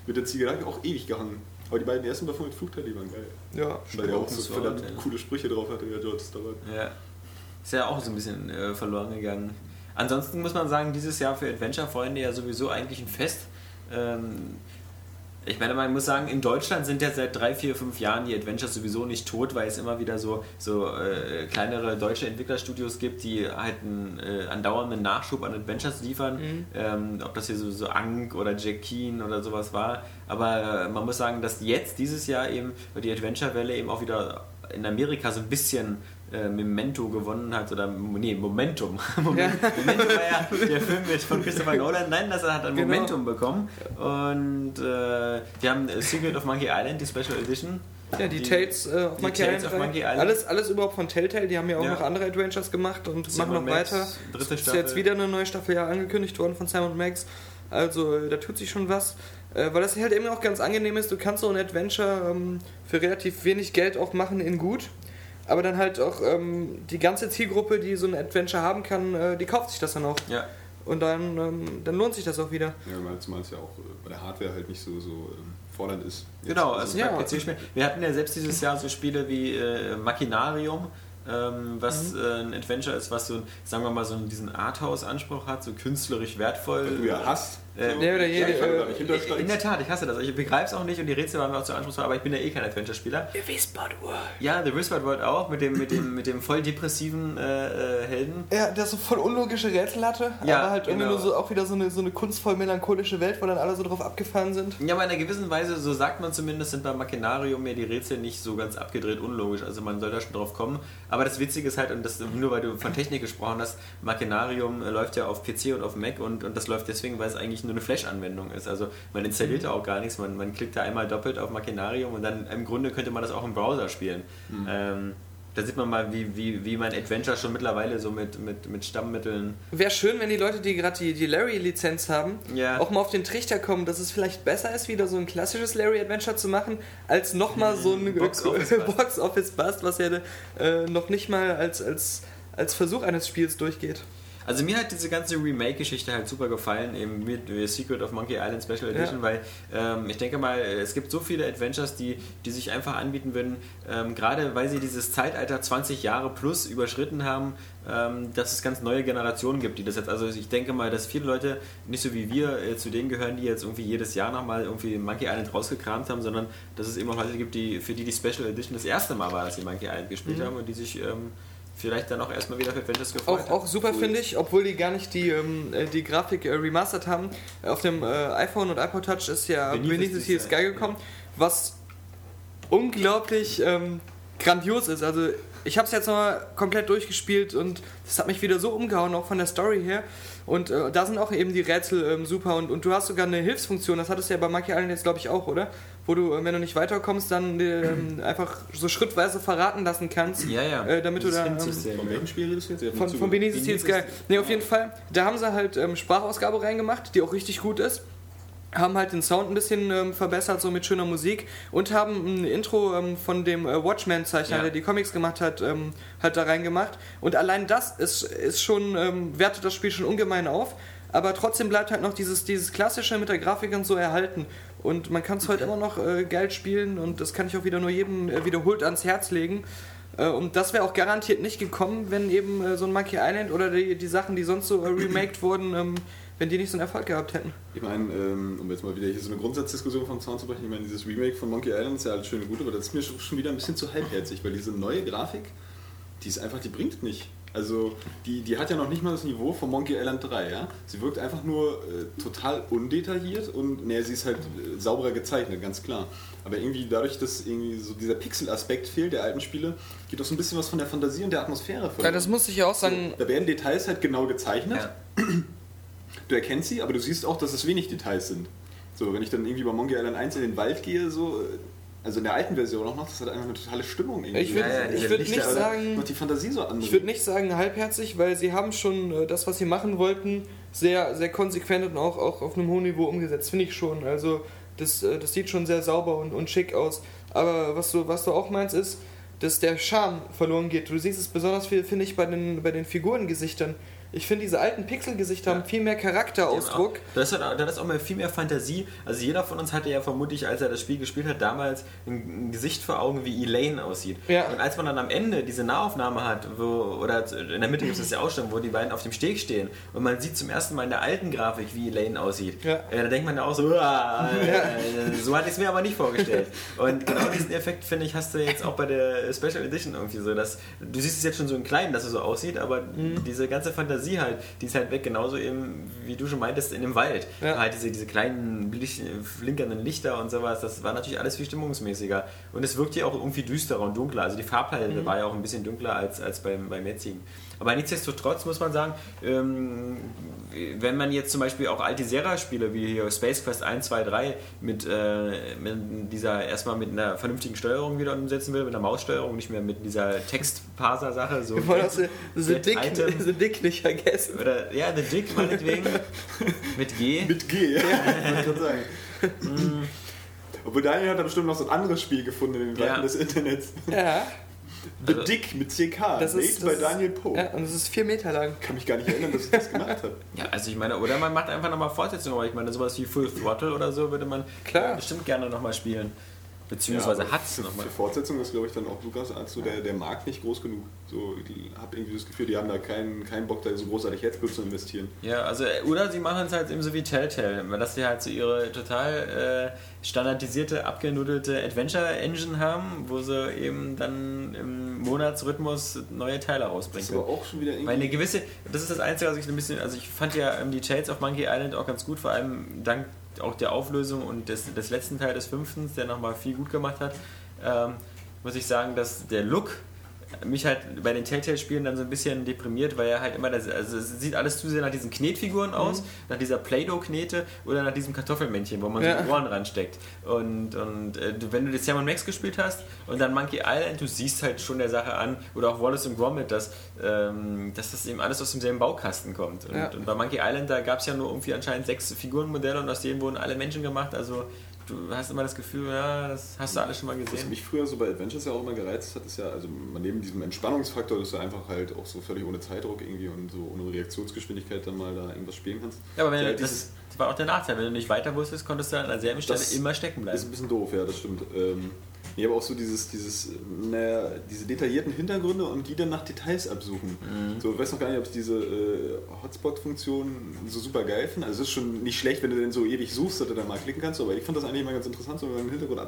Mit der Ziege auch ewig gehangen. Aber die beiden ersten davon mit Flugteil, die waren geil. Ja, Weil der auch das so verdammt ja. coole Sprüche drauf hatte, der George Starbuck. Ja. Ist ja auch so ein bisschen äh, verloren gegangen. Ansonsten muss man sagen, dieses Jahr für Adventure-Freunde ja sowieso eigentlich ein Fest. Ähm, ich meine, man muss sagen, in Deutschland sind ja seit drei, vier, fünf Jahren die Adventures sowieso nicht tot, weil es immer wieder so, so äh, kleinere deutsche Entwicklerstudios gibt, die halt einen äh, andauernden Nachschub an Adventures liefern. Ähm, ob das hier so, so Ank oder Jack Keen oder sowas war. Aber äh, man muss sagen, dass jetzt dieses Jahr eben die Adventure-Welle eben auch wieder in Amerika so ein bisschen äh, Memento gewonnen hat oder nee, Momentum. Moment, Memento war ja der Film mit von Christopher Nolan. Nein, das hat ein Genau. Momentum bekommen. Und äh, wir haben äh, Secret of Monkey Island, die Special Edition. Ja, die, Die- Tales äh, auf die Monkey Tales Island. of. Monkey Island. Alles, alles überhaupt von Telltale. Die haben ja auch Ja. noch andere Adventures gemacht und Sam machen noch Max, weiter. dritte Ist Staffel. jetzt wieder eine neue Staffel ja angekündigt worden von Simon Max. Also äh, da tut sich schon was. Äh, weil das halt eben auch ganz angenehm ist. Du kannst so ein Adventure ähm, für relativ wenig Geld auch machen in gut. Aber dann halt auch ähm, die ganze Zielgruppe, die so ein Adventure haben kann, äh, die kauft sich das dann auch. Ja, Und dann, ähm, dann lohnt sich das auch wieder. Ja, zumal es ja auch äh, bei der Hardware halt nicht so, so ähm, fordernd ist. Genau, also Ja. bei PC-Spielen. Wir hatten ja selbst dieses Jahr so Spiele wie äh, Machinarium, ähm, was Mhm. äh, ein Adventure ist, was so, sagen wir mal, so diesen Arthouse-Anspruch hat, so künstlerisch wertvoll. Du ja hast. Äh, so, ja, oder jede, äh, da nicht hintersteigen. In der Tat, ich hasse das. Ich begreife es auch nicht und die Rätsel waren mir auch zu anspruchsvoll, aber ich bin ja eh kein Adventure-Spieler. The Whispered World. Ja, The Whispered World auch, mit dem, mit dem, mit dem voll depressiven äh, äh, Helden. Ja, der so voll unlogische Rätsel hatte, Ja, aber halt irgendwie genau. nur so auch wieder so eine, so eine kunstvoll melancholische Welt, wo dann alle so drauf abgefahren sind. Ja, aber in einer gewissen Weise, so sagt man zumindest, sind bei Machinarium ja die Rätsel nicht so ganz abgedreht unlogisch. Also man soll da schon drauf kommen. Aber das Witzige ist halt, und das nur weil du von Technik gesprochen hast, Machinarium äh, läuft ja auf PC und auf Mac und, und das läuft deswegen, weil es eigentlich nur eine Flash-Anwendung ist. Also man installiert da auch gar nichts, man, man klickt da einmal doppelt auf Machinarium und dann im Grunde könnte man das auch im Browser spielen. Ähm, da sieht man mal, wie, wie, wie man Adventure schon mittlerweile so mit, mit, mit Stammmitteln Wäre schön, wenn die Leute, die gerade die, die Larry-Lizenz haben, Ja. auch mal auf den Trichter kommen, dass es vielleicht besser ist, wieder so ein klassisches Larry-Adventure zu machen, als nochmal so ein Box-Office-Bust. Box-Office-Bust, was ja äh, noch nicht mal als, als, als Versuch eines Spiels durchgeht. Also mir hat diese ganze Remake-Geschichte halt super gefallen, eben mit Secret of Monkey Island Special Edition, Ja. weil ähm, ich denke mal, es gibt so viele Adventures, die, die sich einfach anbieten würden, ähm, gerade weil sie dieses Zeitalter 20 Jahre plus überschritten haben, ähm, dass es ganz neue Generationen gibt, die das jetzt, also ich denke mal, dass viele Leute nicht so wie wir äh, zu denen gehören, die jetzt irgendwie jedes Jahr nochmal irgendwie Monkey Island rausgekramt haben, sondern dass es eben auch Leute gibt, die, für die die Special Edition das erste Mal war, dass sie Monkey Island gespielt haben und die sich ähm, vielleicht dann auch erstmal wieder für Adventures gefreut Auch, auch super finde ich, obwohl die gar nicht die, ähm, äh, die Grafik äh, remastert haben. Auf dem äh, iPhone und iPod Touch ist ja Steel Sky, Sky gekommen, was unglaublich ähm, grandios ist. Also ich habe es jetzt nochmal komplett durchgespielt und das hat mich wieder so umgehauen, auch von der Story her. Und äh, da sind auch eben die Rätsel ähm, super und, und du hast sogar eine Hilfsfunktion, das hattest du ja bei Monkey Island jetzt glaube ich auch, oder? Wo du, äh, wenn du nicht weiterkommst, dann ähm, einfach so schrittweise verraten lassen kannst, Ja, ja. äh, damit du Das da... Ähm. Von welchem Spiel redest du jetzt? Hab von, von the Steel Sky. Ne, auf jeden Fall. Da haben sie halt ähm, Sprachausgabe reingemacht, die auch richtig gut ist. Haben halt den Sound ein bisschen ähm, verbessert, so mit schöner Musik. Und haben ein Intro ähm, von dem äh, Watchman-Zeichner, Ja. der die Comics gemacht hat, ähm, halt da reingemacht. Und allein das ist, ist schon, ähm, wertet das Spiel schon ungemein auf. Aber trotzdem bleibt halt noch dieses, dieses Klassische mit der Grafik und so erhalten. Und man kann es heute immer noch äh, geil spielen und das kann ich auch wieder nur jedem äh, wiederholt ans Herz legen. Äh, Und das wäre auch garantiert nicht gekommen, wenn eben äh, so ein Monkey Island oder die, die Sachen, die sonst so äh, remaked wurden, ähm, wenn die nicht so einen Erfolg gehabt hätten. Ich meine, ähm, um jetzt mal wieder hier so eine Grundsatzdiskussion vom Zaun zu brechen, ich meine, dieses Remake von Monkey Island ist ja alles schön und gut, aber das ist mir schon schon wieder ein bisschen zu halbherzig, weil diese neue Grafik, die ist einfach, die bringt nicht. Also, die, die hat ja noch nicht mal das Niveau von Monkey Island 3, ja? Sie wirkt einfach nur äh, total undetailliert und, ne, sie ist halt äh, sauberer gezeichnet, ganz klar. Aber irgendwie dadurch, dass irgendwie so dieser Pixel-Aspekt fehlt der alten Spiele, geht auch so ein bisschen was von der Fantasie und der Atmosphäre Ja, verloren. das muss ich ja auch sagen. Da werden Details halt genau gezeichnet. Ja. Du erkennst sie, aber du siehst auch, dass es wenig Details sind. So, wenn ich dann irgendwie bei Monkey Island 1 in den Wald gehe, so, äh, also in der alten Version auch noch, das hat einfach eine totale Stimmung irgendwie. Ich würde Ja, ja, würd nicht sagen. Die Fantasie so. Ich würde nicht sagen halbherzig, weil sie haben schon äh, das, was sie machen wollten, sehr, sehr konsequent und auch, auch auf einem hohen Niveau umgesetzt, finde ich schon. Also das, äh, das sieht schon sehr sauber und, und schick aus. Aber was du, was du auch meinst, ist, dass der Charme verloren geht. Du siehst es besonders viel, finde ich, bei den, bei den Figurengesichtern. Ich finde, diese alten Pixelgesichter haben viel mehr Charakterausdruck. Da ist, da ist auch mal viel mehr Fantasie. Also jeder von uns hatte ja vermutlich, als er das Spiel gespielt hat, damals ein, ein Gesicht vor Augen, wie Elaine aussieht. Ja. Und als man dann am Ende diese Nahaufnahme hat, wo, oder in der Mitte gibt es ja auch schon, wo die beiden auf dem Steg stehen und man sieht zum ersten Mal in der alten Grafik, wie Elaine aussieht, Ja. äh, da denkt man ja auch so, "Uah, äh, so hatte ich es mir aber nicht vorgestellt. Und genau diesen Effekt, finde ich, hast du jetzt auch bei der Special Edition irgendwie so, dass du siehst es jetzt schon so in klein, dass es so aussieht, aber Mhm. diese ganze Fantasie halt, die ist halt weg, genauso eben, wie du schon meintest, in dem Wald. Ja. Halt diese, diese kleinen Licht, flinkernden Lichter und sowas, das war natürlich alles viel stimmungsmäßiger. Und es wirkt hier auch irgendwie düsterer und dunkler. Also die Farbpalette Mhm. war ja auch ein bisschen dunkler als, als beim, beim jetzigen. Aber nichtsdestotrotz muss man sagen, ähm, wenn man jetzt zum Beispiel auch alte Serra-Spiele wie hier Space Quest 1, 2, 3 mit, äh, mit dieser erstmal mit einer vernünftigen Steuerung wieder umsetzen will, mit einer Maussteuerung, nicht mehr mit dieser Textparser-Sache. So Wir wollen auch The, the, Dick, Item. the Dick nicht vergessen. oder ja, The Dick meinetwegen. mit G. Mit G, ja. ich gerade sagen. Obwohl Daniel hat da bestimmt noch so ein anderes Spiel gefunden in den Weiten Ja. des Internets. Ja. The Dick mit CK, Das ist, das Daniel ist, Poe. Ja, und es ist vier Meter lang. Kann mich gar nicht erinnern, dass ich das gemacht habe. Ja, also ich meine, oder man macht einfach nochmal Fortsetzungen, aber ich meine, sowas wie Full Throttle oder so würde man Klar. bestimmt gerne nochmal spielen. Beziehungsweise aber hat's für, nochmal. für Fortsetzung ist, glaube ich, dann auch Lukas als so der, der Markt nicht groß genug. So, ich habe irgendwie das Gefühl, die haben da keinen, keinen Bock, da so großartig Herzblut zu investieren. Ja, also, äh, oder sie machen es halt eben so wie Telltale, dass sie halt so ihre total äh, standardisierte, abgenudelte Adventure-Engine haben, wo sie eben dann im Monatsrhythmus neue Teile Das rausbringen ist können. aber auch schon wieder irgendwie. Weil eine gewisse, das ist das Einzige, was ich ein bisschen, also ich fand ja ähm, die Tales of Monkey Island auch ganz gut, vor allem dank auch der Auflösung und des, des letzten Teil des fünften, der nochmal viel gut gemacht hat, ähm, muss ich sagen, dass der Look mich halt bei den Telltale-Spielen dann so ein bisschen deprimiert, weil er halt immer, das, also es sieht alles zu sehr nach diesen Knetfiguren aus, nach dieser Play-Doh-Knete oder nach diesem Kartoffelmännchen, wo man Ja. so die Ohren ransteckt. Und, und äh, wenn du das Sam Max gespielt hast und dann Monkey Island, du siehst halt schon der Sache an, oder auch Wallace und Gromit, dass, ähm, dass das eben alles aus demselben Baukasten kommt. Und, Ja. und bei Monkey Island, da gab es ja nur irgendwie anscheinend sechs Figurenmodelle und aus denen wurden alle Menschen gemacht, also du hast immer das Gefühl, ja, das hast du alles schon mal Was gesehen. mich früher so bei Adventures ja auch immer gereizt hat, ist ja, also neben diesem Entspannungsfaktor, dass du einfach halt auch so völlig ohne Zeitdruck irgendwie und so ohne Reaktionsgeschwindigkeit dann mal da irgendwas spielen kannst. Ja, aber wenn Ja, du, das, dieses- das war auch der Nachteil, wenn du nicht weiter wusstest, konntest du an derselben Stelle Das immer stecken Ist bleiben. ein bisschen doof, ja, das stimmt. Ähm, nee, aber auch so dieses, dieses, naja, diese detaillierten Hintergründe und die dann nach Details absuchen. So, ich weiß noch gar nicht, ob ich diese äh, Hotspot-Funktion so super geil finde. Also es ist schon nicht schlecht, wenn du den so ewig suchst, dass du da mal klicken kannst, aber ich fand das eigentlich immer ganz interessant, so einen Hintergrund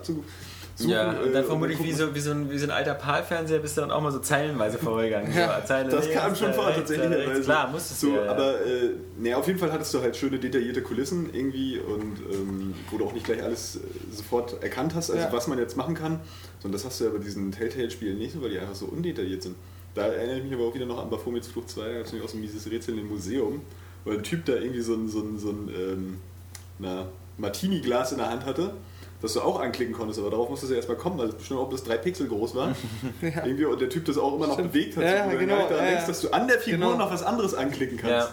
abzusuchen. Ja, und dann äh, vermutlich wie so, wie, so ein, wie so ein alter PAL-Fernseher bist du dann auch mal so zeilenweise vorgegangen. Ja, so, Zeile Das links, kam schon vor, rechts, tatsächlich. Rechts. Klar, musstest so, du. ja, ja. Aber äh, nee, auf jeden Fall hattest du halt schöne detaillierte Kulissen irgendwie und ähm, wo du auch nicht gleich alles äh, sofort erkannt hast, also Ja. was man jetzt machen kann. Sondern das hast du ja bei diesen Telltale-Spielen nicht, weil die einfach so undetailliert sind. Da erinnere ich mich aber auch wieder noch an Baphomets Flucht 2, da gab es nämlich auch so ein mieses Rätsel im Museum, weil ein Typ da irgendwie so ein, so ein, so ein ähm, na, Martini-Glas in der Hand hatte, das du auch anklicken konntest, aber darauf musstest du erstmal kommen, weil es bestimmt auch bis drei Pixel groß war. Ja. Irgendwie, und der Typ das auch immer noch Stimmt. bewegt hat, Ja, so, ja, genau, daran ja, denkst, dass du an der Figur Genau. noch was anderes anklicken kannst.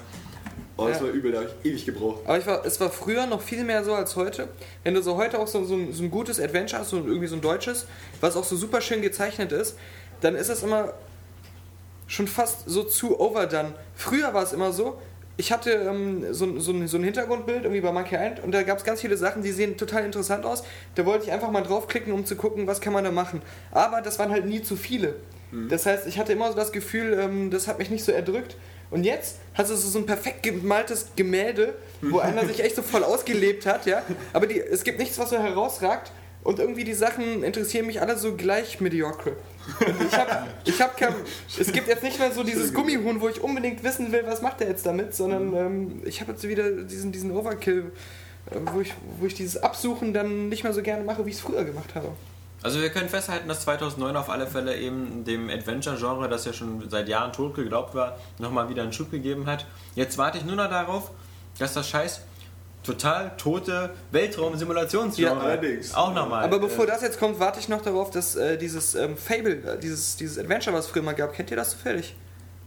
Oh, das war übel, da habe ich ewig gebraucht. Aber ich war, es war früher noch viel mehr so als heute. Wenn du so heute auch so, so, ein, so ein gutes Adventure hast, so irgendwie so ein deutsches, was auch so super schön gezeichnet ist, dann ist das immer schon fast so zu overdone. Früher war es immer so, ich hatte ähm, so, so, ein- so ein Hintergrundbild irgendwie bei Monkey Island und da gab es ganz viele Sachen, die sehen total interessant aus. Da wollte ich einfach mal draufklicken, um zu gucken, was kann man da machen. Aber das waren halt nie zu viele. Das heißt, ich hatte immer so das Gefühl, ähm, das hat mich nicht so erdrückt. Und jetzt hast du so ein perfekt gemaltes Gemälde, wo einer sich echt so voll ausgelebt hat, ja. Aber die, es gibt nichts, was so herausragt. Und irgendwie die Sachen interessieren mich alle so gleich mediocre. Ich hab, ich hab kein, es gibt jetzt nicht mehr so dieses Gummihuhn, wo ich unbedingt wissen will, was macht er jetzt damit, sondern ähm, ich habe jetzt wieder diesen, diesen Overkill, äh, wo ich, wo ich dieses Absuchen dann nicht mehr so gerne mache, wie ich es früher gemacht habe. Also wir können festhalten, dass 2009 auf alle Fälle eben dem Adventure-Genre, das ja schon seit Jahren tot geglaubt war, nochmal wieder einen Schub gegeben hat. Jetzt warte ich nur noch darauf, dass das scheiß total tote Weltraum-Simulationsgenre Ja, allerdings. auch nochmal... Aber bevor das jetzt kommt, warte ich noch darauf, dass äh, dieses ähm, Fable, äh, dieses, dieses Adventure, was es früher mal gab, kennt ihr das zufällig?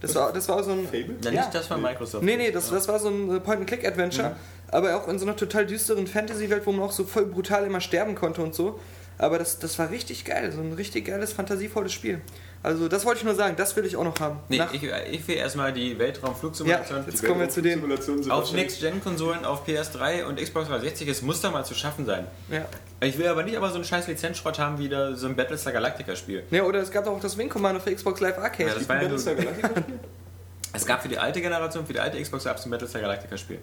Das war, das war so ein. Fable? ja, ja. nicht das von Microsoft. Nee, nee, das, das war so ein äh, Point-and-Click-Adventure, aber auch in so einer total düsteren Fantasy-Welt, wo man auch so voll brutal immer sterben konnte und so. Aber das, das war richtig geil, so ein richtig geiles, fantasievolles Spiel. Also, das wollte ich nur sagen, das will ich auch noch haben. Nee, Nach- ich, ich will erstmal die ja, Weltraumflugsimulation jetzt kommen wir zu sind auf Next-Gen-Konsolen, auf PS3 und Xbox 360. Es muss da mal zu schaffen sein. Ja. Ich will aber nicht aber so einen scheiß Lizenzschrott haben wie da so ein Battlestar Galactica-Spiel. ja, oder es gab auch das Wing Commander für Xbox Live Arcade. Ja, das war ja Battlestar Galactica? Es gab für die alte Generation, für die alte Xbox gab es ein Battlestar Galactica-Spiel.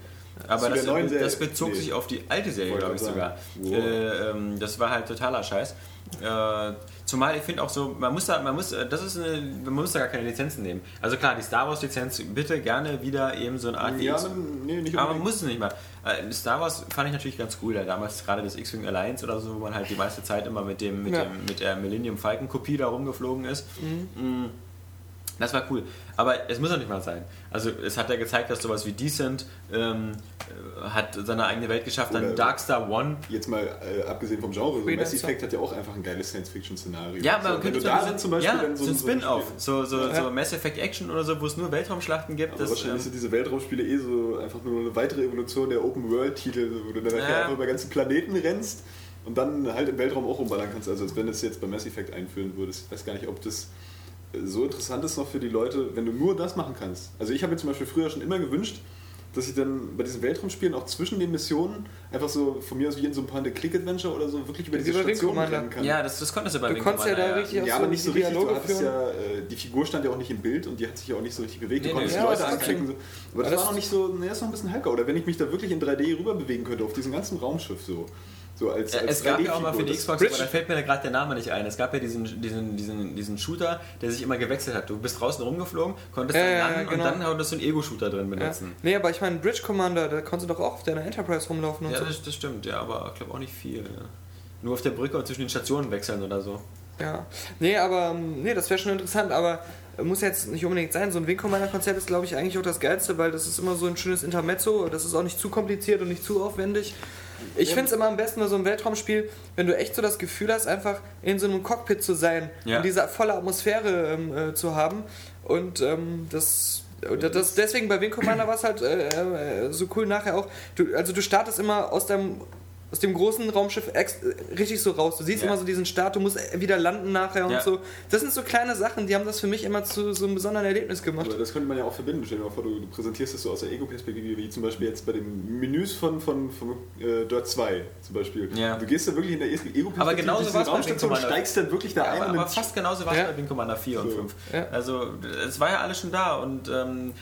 Aber Zu das, das bezog Nee. sich auf die alte Serie, glaube ich gerade sogar. sagen. Äh, ähm, das war halt totaler Scheiß. Äh, zumal ich finde auch so, man muss da, man muss, äh, das ist eine, man muss da gar keine Lizenzen nehmen. Also klar, die Star Wars Lizenz bitte gerne wieder eben so eine Art Ja, nee, nicht aber man muss es nicht mal. Äh, Star Wars fand ich natürlich ganz cool. Da damals gerade das X-Wing Alliance oder so, wo man halt die meiste Zeit immer mit dem mit, Ja. dem, mit der Millennium Falcon Kopie da rumgeflogen ist. Mm. Das war cool. Aber es muss auch nicht mal sein. Also es hat ja gezeigt, dass sowas wie Decent ähm, äh, hat seine eigene Welt geschafft. Dann Oder- Darkstar One. Jetzt mal äh, abgesehen vom Genre, so Mass. Effect hat ja auch einfach ein geiles Science-Fiction-Szenario. Ja, so, man wenn könnte du so, da dann zum Beispiel ja, dann so ein so ein Spin-off. So, so, Ja. so Mass Effect Action oder so, wo es nur Weltraumschlachten gibt. Aber Das, wahrscheinlich ähm, sind diese Weltraumspiele eh so einfach nur eine weitere Evolution der Open-World-Titel, wo du dann Ja. einfach über ganzen Planeten rennst und dann halt im Weltraum auch rumballern kannst. Also als wenn du es jetzt bei Mass Effect einführen würdest. Ich weiß gar nicht, ob das so interessant ist noch für die Leute, wenn du nur das machen kannst. Also ich habe mir zum Beispiel früher schon immer gewünscht, dass ich dann bei diesen Weltraumspielen auch zwischen den Missionen einfach so von mir aus wie in so einem Point-and-Click-Adventure oder so wirklich über diese Station rennen kann. Ja, das, das konntest du bei Du konntest ja da Commander, richtig Ja, so aber nicht so richtig. Du Dialoge hattest führen. ja, äh, die Figur stand ja auch nicht im Bild und die hat sich ja auch nicht so richtig bewegt. Nee, du konntest nee. die Ja, Leute das ist anklicken. So. Aber das, das- war noch nicht so, ne, ist noch ein bisschen halbgar. Oder wenn ich mich da wirklich in 3D rüber bewegen könnte auf diesem ganzen Raumschiff so. So als, Ja, als es gab ja auch mal für die 3D-Figur. Xbox, Bridge- aber da fällt mir gerade der Name nicht ein. Es gab ja diesen, diesen, diesen, diesen Shooter, der sich immer gewechselt hat. Du bist draußen rumgeflogen, konntest Ja, dann ja, landen genau. und dann hattest du einen Ego-Shooter drin Ja. benutzen. Nee, aber ich meine, Bridge Commander, da konntest du doch auch auf deiner Enterprise rumlaufen und Ja, so. das, das stimmt, ja, aber ich glaube auch nicht viel. Ja. Nur auf der Brücke und zwischen den Stationen wechseln oder so. Ja. Nee, aber ähm, nee, das wäre schon interessant, aber äh, muss jetzt nicht unbedingt sein. So ein Wing Commander Konzept ist, glaube ich, eigentlich auch das Geilste, weil das ist immer so ein schönes Intermezzo. Das ist auch nicht zu kompliziert und nicht zu aufwendig. Ich finde es immer am besten bei so einem Weltraumspiel, wenn du echt so das Gefühl hast, einfach in so einem Cockpit zu sein Ja. und diese volle Atmosphäre ähm, äh, zu haben. Und ähm, das. Das, deswegen bei Wing Commander war es halt äh, äh, so cool nachher auch. Du, also du startest immer aus deinem aus dem großen Raumschiff ex richtig so raus. Du siehst Ja. immer so diesen Start, du musst wieder landen nachher und Ja. so. Das sind so kleine Sachen, die haben das für mich immer zu so einem besonderen Erlebnis gemacht. Aber das könnte man ja auch verbinden. Stell dir mal vor, du, du präsentierst das so aus der Ego-Perspektive, wie zum Beispiel jetzt bei den Menüs von, von, von äh, Dirt 2 zum Beispiel. Ja. Du gehst da wirklich in der Ego-Perspektive Aber genauso diese war's bei Wing und Commander. steigst dann wirklich da Ja, ein aber, aber fast genauso war es Ja. bei Wing Commander 4 und So. 5. Ja. Also es war ja alles schon da und ähm,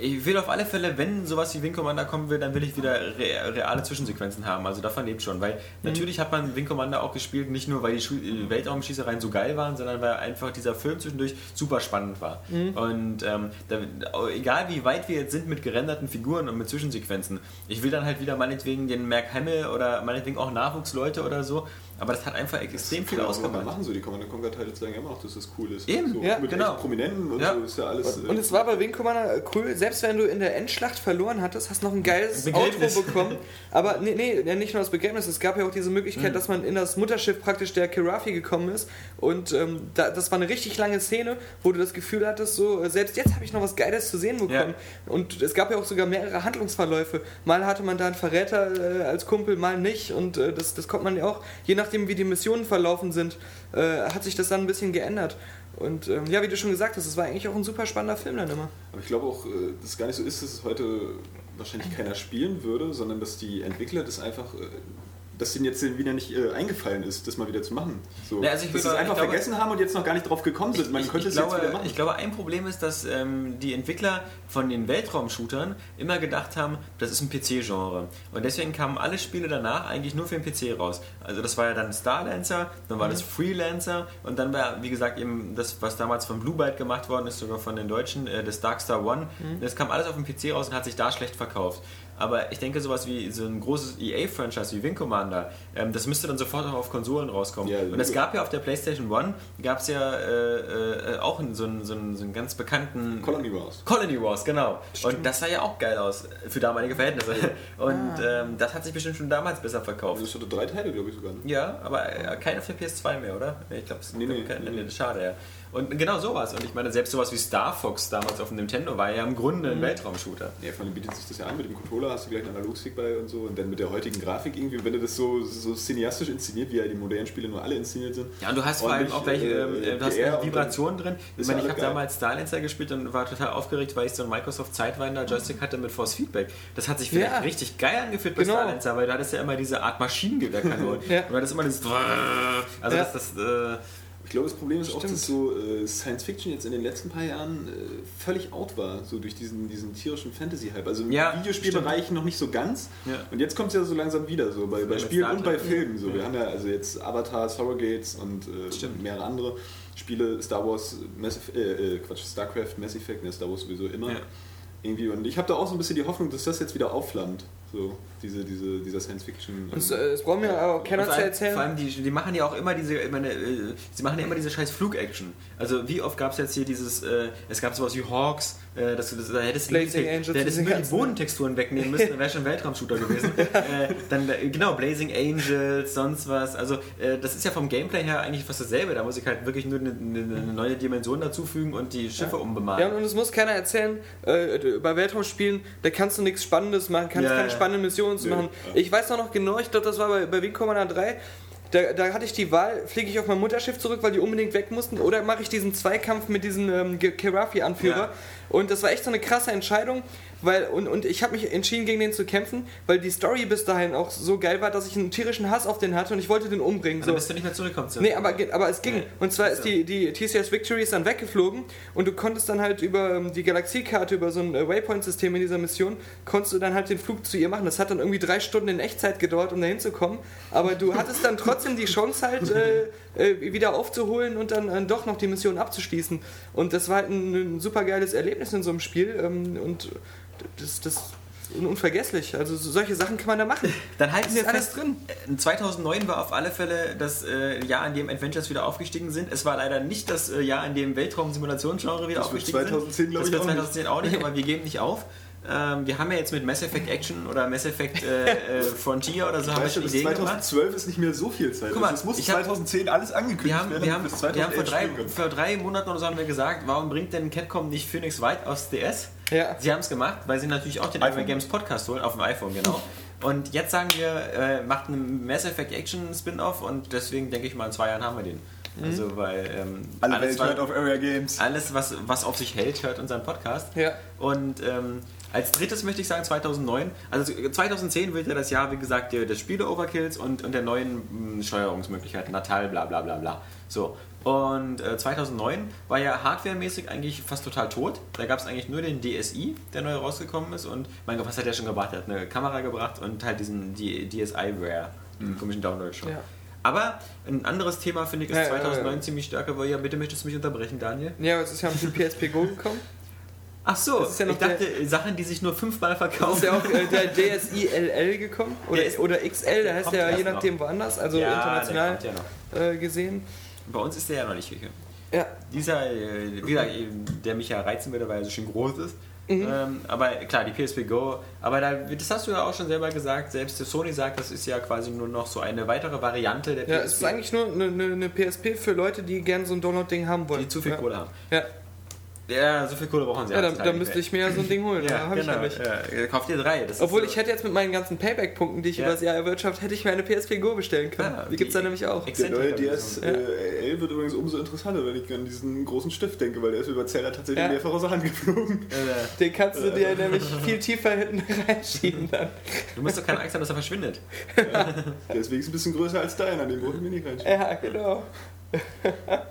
ich will auf alle Fälle, wenn sowas wie Wing Commander kommen will, dann will ich wieder re reale Zwischensequenzen haben. Also davon lebt schon, weil natürlich hat man Wing Commander auch gespielt, nicht nur weil die äh, Weltraumschießereien so geil waren, sondern weil einfach dieser Film zwischendurch super spannend war. Und ähm, da, egal wie weit wir jetzt sind mit gerenderten Figuren und mit Zwischensequenzen, ich will dann halt wieder meinetwegen den Merk Hamill oder meinetwegen auch Nachwuchsleute oder so, aber das hat einfach extrem viel auch ausgemacht. machen so. Die Commander Conquer Teile zeigen immer noch, dass das cool ist. Eben, so, ja, mit genau. Prominenten und Ja. so ist ja alles. äh, Und es war bei Wing Commander cool, selbst wenn du in der Endschlacht verloren hattest, hast noch ein geiles Begräbnis. Outro bekommen. Aber nee, nee, ja, nicht nur das Begräbnis, es gab ja auch diese Möglichkeit, dass man in das Mutterschiff praktisch der Kirafi gekommen ist. Und ähm, da, das war eine richtig lange Szene, wo du das Gefühl hattest, so, äh, selbst jetzt habe ich noch was Geiles zu sehen bekommen. Und es gab ja auch sogar mehrere Handlungsverläufe. Mal hatte man da einen Verräter äh, als Kumpel, mal nicht. Und äh, das, das kommt man ja auch, je nachdem wie die Missionen verlaufen sind, äh, hat sich das dann ein bisschen geändert. Und ähm, ja, wie du schon gesagt hast, es war eigentlich auch ein super spannender Film dann immer. Aber ich glaube auch, äh, dass es gar nicht so ist, dass es heute wahrscheinlich keiner spielen würde, sondern dass die Entwickler das einfach, äh, dass denen jetzt wieder nicht äh, eingefallen ist, das mal wieder zu machen. So, Ja, also ich dass sie es einfach glaube- vergessen haben und jetzt noch gar nicht drauf gekommen sind. Man ich, könnte ich, es glaube, jetzt wieder machen. ich glaube, ein Problem ist, dass ähm, die Entwickler von den Weltraumshootern immer gedacht haben, das ist ein PC-Genre. Und deswegen kamen alle Spiele danach eigentlich nur für den PC raus. Also das war ja dann Starlancer, dann war das Freelancer und dann war, wie gesagt, eben das, was damals von Blue Byte gemacht worden ist, sogar von den Deutschen, äh, das Darkstar One. Das kam alles auf dem PC raus und hat sich da schlecht verkauft. Aber ich denke, sowas wie so ein großes EA-Franchise wie Wing Commander, ähm, das müsste dann sofort auch auf Konsolen rauskommen. Ja, und es gab ja auf der PlayStation One, gab es ja äh, äh, auch so einen, so, einen, so einen ganz bekannten... Colony Wars. Colony Wars, genau. Und das sah ja auch geil aus für damalige Verhältnisse. Und ähm, das hat sich bestimmt schon damals besser verkauft. Also es hatte drei Teile, glaube ich sogar. ne? Ja, aber äh, keine für PS2 mehr, oder? Nee, Ich glaube, es Nee, nee, kein- nee, nee, das schade, ja. Und genau sowas. Und ich meine, selbst sowas wie Star Fox damals auf dem Nintendo war ja im Grunde ein Weltraumshooter. Ja, vor allem bietet sich das ja an, mit dem Controller hast du gleich einen Analogstick bei und so und dann mit der heutigen Grafik irgendwie, wenn du das so, so cineastisch inszeniert, wie ja die modernen Spiele nur alle inszeniert sind. Ja, und du hast vor allem auch gleich äh, ähm, äh, du hast Vibrationen drin. Ich meine, ich habe damals Starlancer gespielt und war total aufgeregt, weil ich so einen Microsoft Sidewinder Joystick hatte mit Force Feedback. Das hat sich vielleicht Ja. richtig geil angefühlt bei Genau. Starlancer, weil du hattest ja immer diese Art Maschinengewehrkanonen. Ja. Und du hattest immer dieses also Ja. das, das äh, Ich glaube, das Problem ist auch, Stimmt. dass so äh, Science Fiction jetzt in den letzten paar Jahren äh, völlig out war, so durch diesen, diesen tierischen Fantasy-Hype. Also im Ja, Videospielbereich noch nicht so ganz. Ja. Und jetzt kommt es ja so langsam wieder, so bei, bei Spielen und bei. Filmen. So. Wir haben ja also jetzt Avatar, Surrogates und äh, Stimmt. mehrere andere Spiele, Star Wars, Mass äh, äh, Quatsch, StarCraft, Mass Effect, ne, Star Wars sowieso immer. Ja. Irgendwie. Und ich habe da auch so ein bisschen die Hoffnung, dass das jetzt wieder aufflammt. So, diese, diese, dieser Science-Fiction. Und es, äh, es braucht mir aber keiner zu vor allem- erzählen. Vor allem, die, die machen ja auch immer diese, ich meine, äh, sie machen ja immer diese scheiß Flug-Action. Also wie oft gab es jetzt hier dieses, äh, es gab sowas wie Hawks, äh, das, das, da hättest du Blazing da Angels, hättest diese du nur die Bodentexturen wegnehmen müssen, dann wäre schon ein Weltraumshooter gewesen. äh, dann, genau, Blazing Angels, sonst was. Also äh, das ist ja vom Gameplay her eigentlich fast dasselbe. Da muss ich halt wirklich nur eine, eine, neue Dimension dazufügen und die Schiffe umbemalen. Ja, und es muss keiner erzählen, äh, bei Weltraumspielen, da kannst du nichts Spannendes machen, kannst Ja, keine ja. Spannenden Missionen zu Nee. machen. Ich weiß noch genau, ich glaube, das war bei, bei Wing Commander 3, Da, da hatte ich die Wahl, fliege ich auf mein Mutterschiff zurück, weil die unbedingt weg mussten, oder mache ich diesen Zweikampf mit diesem ähm, Kerafi-Anführer. Ja. Und das war echt so eine krasse Entscheidung, weil, und, und ich habe mich entschieden, gegen den zu kämpfen, weil die Story bis dahin auch so geil war, dass ich einen tierischen Hass auf den hatte und ich wollte den umbringen. Dann So. bist du nicht mehr zurückgekommen. zu- Nee, aber, aber es ging. Nee. Und zwar ist die, die TCS Victory ist dann weggeflogen und du konntest dann halt über ähm, die Galaxiekarte, über so ein äh, Waypoint-System in dieser Mission, konntest du dann halt den Flug zu ihr machen. Das hat dann irgendwie drei Stunden in Echtzeit gedauert, um da hinzukommen. Aber du hattest dann trotzdem die Chance halt äh, äh, wieder aufzuholen und dann äh, doch noch die Mission abzuschließen. Und das war halt ein, ein super geiles Erlebnis in so einem Spiel. Ähm, und das, das ist unvergesslich. Also so- solche Sachen kann man da machen. Dann halten wir alles fest, drin. äh, 2009 war auf alle Fälle das äh, Jahr, in dem Adventures wieder aufgestiegen sind. Es war leider nicht das äh, Jahr, in dem Weltraum-Simulationsgenre wieder Das aufgestiegen 2010 sind. Das ich, wird auch nicht. 2010 auch nicht, aber wir geben nicht auf. Ähm, wir haben ja jetzt mit Mass Effect Action oder Mass Effect äh, äh, Frontier oder so haben wir schon Ideen gemacht. 2012 ist nicht mehr so viel Zeit. Guck mal, es muss ich hab- 2010 alles angekündigt Wir haben, werden. wir, haben, bis wir haben vor, 2011 drei, vor drei Monaten oder so haben wir gesagt, warum bringt denn Capcom nicht Phoenix White aus DS? Ja. Sie haben es gemacht, weil sie natürlich auch den iPhone. iPhone Games Podcast holen, auf dem iPhone, genau. Und jetzt sagen wir, äh, macht einen Mass Effect Action Spin-off und deswegen denke ich mal, in zwei Jahren haben wir den. Also, weil ähm, Alle alles, Welt hört was, auf Area Games. alles was, was auf sich hält, hört unseren Podcast. Ja. Und ähm, als drittes möchte ich sagen 2009. Also 2010 wird ja das Jahr, wie gesagt, der, des Spiele-Overkills und, und der neuen mh, Steuerungsmöglichkeiten, Natal, bla bla bla bla. So. Und äh, 2009 war ja hardwaremäßig eigentlich fast total tot. Da gab es eigentlich nur den DSi, der neu rausgekommen ist. Und mein Gott, was hat der schon gebracht? Er hat eine Kamera gebracht und halt diesen DSi-Ware, den komischen Download schon. Ja. Aber ein anderes Thema finde ich ist Ja, ja, 2009 ja. ziemlich stärker, weil ja, bitte möchtest du mich unterbrechen, Daniel? Ja, aber es ist ja mit dem PSP Go gekommen. Ach so, ist ja noch ich dachte, Sachen, die sich nur fünfmal Ist verkaufen. ja auch äh, der DSi LL gekommen oder, Der ist- oder XL, der heißt kommt ja je noch. nachdem woanders, also Ja, international der ja noch. äh, gesehen. Bei uns ist der ja noch nicht gekommen. Ja, Dieser, äh, wie gesagt, der mich ja reizen würde, weil er so schön groß ist. Mhm. Ähm, aber klar, die PSP Go, aber da, das hast du ja auch schon selber gesagt, selbst der Sony sagt, das ist ja quasi nur noch so eine weitere Variante der ja PSP, es ist eigentlich nur eine, eine, PSP für Leute, die gern so ein Download-Ding haben wollen. die zu viel ja. Kohle haben. Ja, Ja, so viel Kohle brauchen sie ja da, heutzutage da nicht müsste ich mir ja so ein Ding holen. Ja, hab ich genau. ja. Ja, kauft ihr drei. Das ist Obwohl so- ich hätte jetzt mit meinen ganzen Payback-Punkten, die ich Ja. über das Jahr erwirtschaftet, hätte ich mir eine PSP Go bestellen können. Ja, die gibt es da nämlich auch. Der neue Exzentriker DS Ja. äh, L wird übrigens umso interessanter, wenn ich an diesen großen Stift denke, weil der ist über Zelda tatsächlich Ja. mehrfach aus der Hand geflogen. Äh, Den kannst du dir nämlich viel tiefer hinten reinschieben dann. du musst doch keine Angst haben, dass er verschwindet. Der ist wenigstens ein bisschen größer als deiner, den brauchen wir nicht reinschieben. Ja, genau.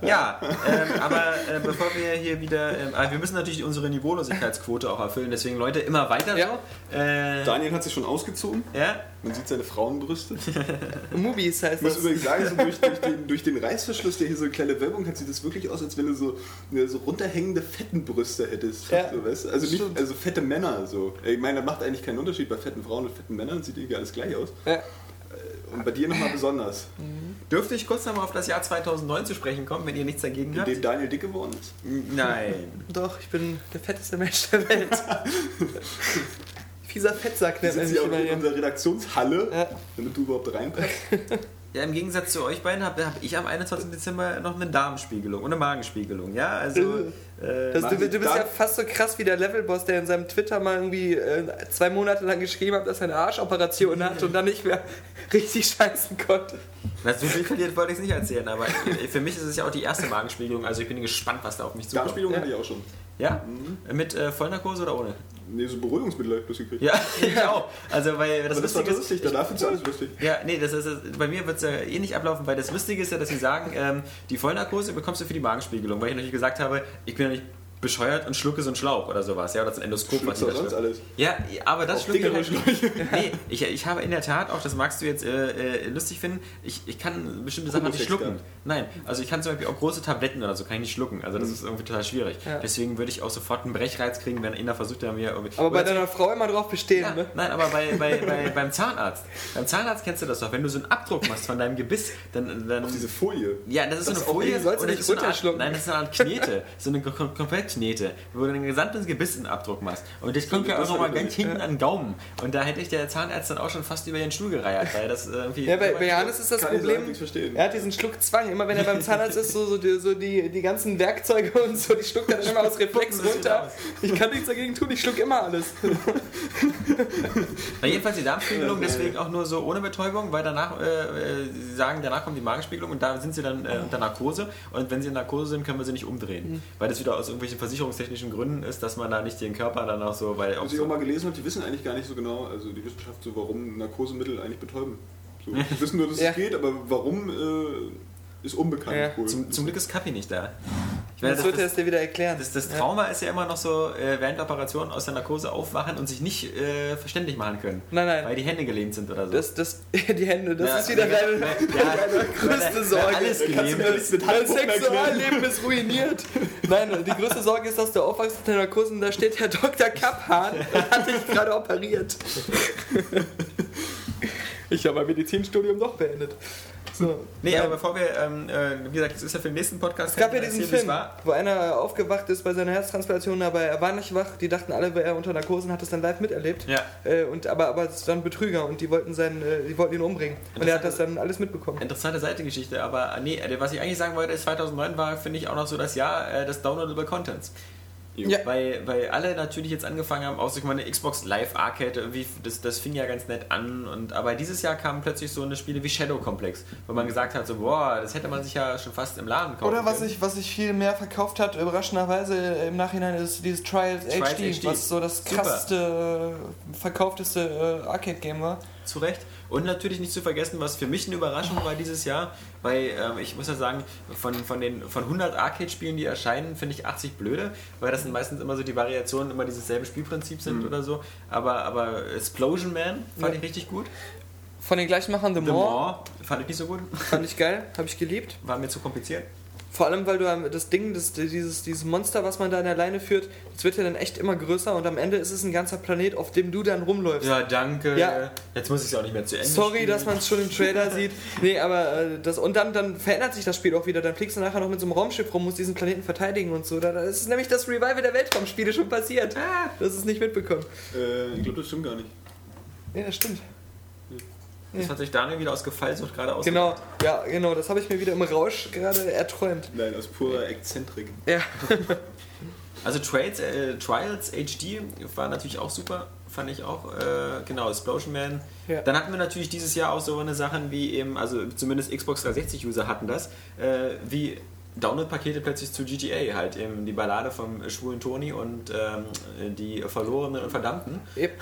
Ja, ähm, aber äh, bevor wir hier wieder. Ähm, wir müssen natürlich unsere Niveaulosigkeitsquote auch erfüllen, deswegen Leute immer weiter Ja. so. Äh, Daniel hat sich schon ausgezogen. ja, Man sieht seine Frauenbrüste. Movies heißt Ich muss das. übrigens sagen, so durch, durch, den, durch den Reißverschluss, der hier so eine kleine Werbung hat, sieht es wirklich aus, als wenn du so, eine, so runterhängende fetten Brüste hättest. Ja, so, weißt? Also nicht also fette Männer. So. Ich meine, das macht eigentlich keinen Unterschied bei fetten Frauen und fetten Männern, sieht irgendwie alles gleich aus. Ja. Und bei dir nochmal besonders. Dürfte ich kurz nochmal auf das Jahr 2009 zu sprechen kommen, wenn ihr nichts dagegen In habt? dem Daniel dick geworden ist. Nein. Doch, ich bin der fetteste Mensch der Welt. Fieser Fettsack Wir nennt mich hier auch in hier. unserer Redaktionshalle, Ja. damit du überhaupt reinpasst. Ja, im Gegensatz zu euch beiden habe hab ich am 21. Dezember noch eine Darmspiegelung und eine Magenspiegelung. Ja, also. Äh, Das, du, du bist ja fast so krass wie der Levelboss, der in seinem Twitter mal irgendwie äh, zwei Monate lang geschrieben hat, dass er eine Arschoperation hat und dann nicht mehr richtig scheißen konnte. na, so viel verliert wollte ich es nicht erzählen, aber für mich ist es ja auch die erste Magenspiegelung, also ich bin gespannt, was da auf mich zukommt. Darmspiegelung Ja. hatte ich auch schon. Ja? Mit äh, Vollnarkose oder ohne? Nee, so Beruhigungsmittel habe ich bloß gekriegt. Ja, ich auch. Also, weil das Aber das Lustige ist, lustig, danach du alles lustig. Ja, nee, das ist, bei mir wird es ja eh nicht ablaufen, weil das Lustige ist ja, dass sie sagen, ähm, die Vollnarkose bekommst du für die Magenspiegelung, weil ich natürlich gesagt habe, ich bin ja nicht bescheuert und schlucke so einen Schlauch oder sowas, ja, oder so ein Endoskop, was ich sonst alles. Ja, aber das schlucke ich halt, Nee, ich, ich habe in der Tat auch, das magst du jetzt äh, äh, lustig finden, ich, ich kann bestimmte Sachen nicht schlucken. Nein, also ich kann zum Beispiel auch große Tabletten oder so, kann ich nicht schlucken. Also das ist irgendwie total schwierig. Ja. Deswegen würde ich auch sofort einen Brechreiz kriegen, wenn einer versucht, der mir irgendwie... Aber bei deiner Frau immer drauf bestehen, ja, ne? Nein, aber bei, bei, bei, beim Zahnarzt. Beim Zahnarzt kennst du das doch. Wenn du so einen Abdruck machst von deinem Gebiss, dann. dann Auf diese Folie. ja, das ist Das so eine Folie. sollst du oder nicht so Art, runterschlucken. Nein, das ist eine Art Knete. So eine kom komplett Rettknete, wo du den gesamten Gebissenabdruck machst. Und das kommt ja auch nochmal ganz hinten an den Gaumen. Und da hätte ich der Zahnarzt dann auch schon fast über den Stuhl gereiert, weil das irgendwie. Ja, bei, bei Johannes ist das Kann ich so Problem, er hat diesen Schluckzwang. Immer wenn er beim Zahnarzt ist, so, so, die, so die, die ganzen Werkzeuge und so, die schluckt er dann immer aus Reflex runter. Ich kann nichts dagegen tun, ich schluck immer alles. Na, jedenfalls die Darmspiegelung, deswegen auch nur so ohne Betäubung, weil danach, äh, äh, sie sagen, danach kommt die Magenspiegelung und da sind sie dann äh, unter Narkose. Und wenn sie in Narkose sind, können wir sie nicht umdrehen. Weil das wieder aus irgendwelchen versicherungstechnischen Gründen ist, dass man da nicht den Körper dann auch so, weil auch Was ich auch mal gelesen habe, die wissen eigentlich gar nicht so genau, also die Wissenschaft, so warum Narkosemittel eigentlich betäuben. So, die wissen nur, dass Ja. es geht, aber warum äh, ist unbekannt. Ja. wohl. zum, zum Glück ist Kapi nicht da. Ich meine, Das das, wird er es dir wieder erklären. das, das Trauma ist ja immer noch so, äh, während der Operation aus der Narkose aufwachen und sich nicht äh, verständlich machen können. Nein, nein. Weil die Hände gelähmt sind oder so. Das, das, die Hände, das Ja, ist wieder ja, deine, ja, größte Sorge. alles gelähmt ist. Dein Sexualleben ist ruiniert. Nein, die größte Sorge ist, dass du aufwachst mit der Narkose und da steht Herr Dr. Kapphahn und hat dich gerade operiert. Ich habe mein Medizinstudium doch beendet. So. Nee, Ja. aber bevor wir, ähm, äh, wie gesagt, das ist ja für den nächsten Podcast. Es gab ja diesen Film, wo einer aufgewacht ist bei seiner Herztransplantation, aber er war nicht wach. Die dachten alle, er unter Narkose und hat das dann live miterlebt. Ja. Äh, und, aber, aber es waren Betrüger und die wollten, seinen, äh, die wollten ihn umbringen. Und er hat das dann alles mitbekommen. Interessante Seitengeschichte, aber äh, nee, äh, was ich eigentlich sagen wollte, ist 2009 war, finde ich, auch noch so das Jahr äh, des Downloadable Contents. Ja. Weil, weil alle natürlich jetzt angefangen haben, auch sich mal eine Xbox Live Arcade, irgendwie, das, das fing ja ganz nett an. Und, aber dieses Jahr kamen plötzlich so eine Spiele wie Shadow Complex, wo man gesagt hat, so, boah, das hätte man sich ja schon fast im Laden kaufen Oder was können. sich was sich viel mehr verkauft hat, überraschenderweise im Nachhinein, ist dieses Trials, Trials HD, HD. was so das krasseste, verkaufteste äh, Arcade-Game war. Zu Recht. Und natürlich nicht zu vergessen, was für mich eine Überraschung war dieses Jahr, weil ähm, ich muss ja sagen, von, von den von 100 Arcade-Spielen, die erscheinen, finde ich 80 blöde, weil das sind meistens immer so die Variationen immer dieses selbe Spielprinzip sind oder so. Aber, aber Explosion Man fand Ja. ich richtig gut. Von den gleichen Machern The, The More, Maw fand ich nicht so gut. fand ich geil, habe ich geliebt. War mir zu kompliziert. Vor allem, weil du das Ding, das, dieses, dieses Monster, was man da in der Leine führt, das wird ja dann echt immer größer und am Ende ist es ein ganzer Planet, auf dem du dann rumläufst. Ja, danke. Ja. Jetzt muss ich es auch nicht mehr zu Ende Sorry, spielen. dass man es schon im Trailer sieht. Nee, aber äh, das. Und dann, dann verändert sich das Spiel auch wieder. Dann fliegst du nachher noch mit so einem Raumschiff rum, musst diesen Planeten verteidigen und so. Da, da ist nämlich das Revival der Weltraumspiele schon passiert. Das ist nicht mitbekommen. Äh, ich glaube, das stimmt gar nicht. Ja, das stimmt. Das hat sich Daniel wieder aus Gefallsucht gerade aus. Genau, ja, genau. Das habe ich mir wieder im Rausch gerade erträumt. Nein, aus purer Exzentrik. Ja. Also Trails, äh, Trials HD war natürlich auch super, fand ich auch. Äh, genau, Explosion Man. Ja. Dann hatten wir natürlich dieses Jahr auch so eine Sachen wie eben, also zumindest Xbox 360-User hatten das, äh, wie Download-Pakete plötzlich zu GTA, halt eben die Ballade vom schwulen Toni und ähm, die Verlorenen und Verdammten. Yep.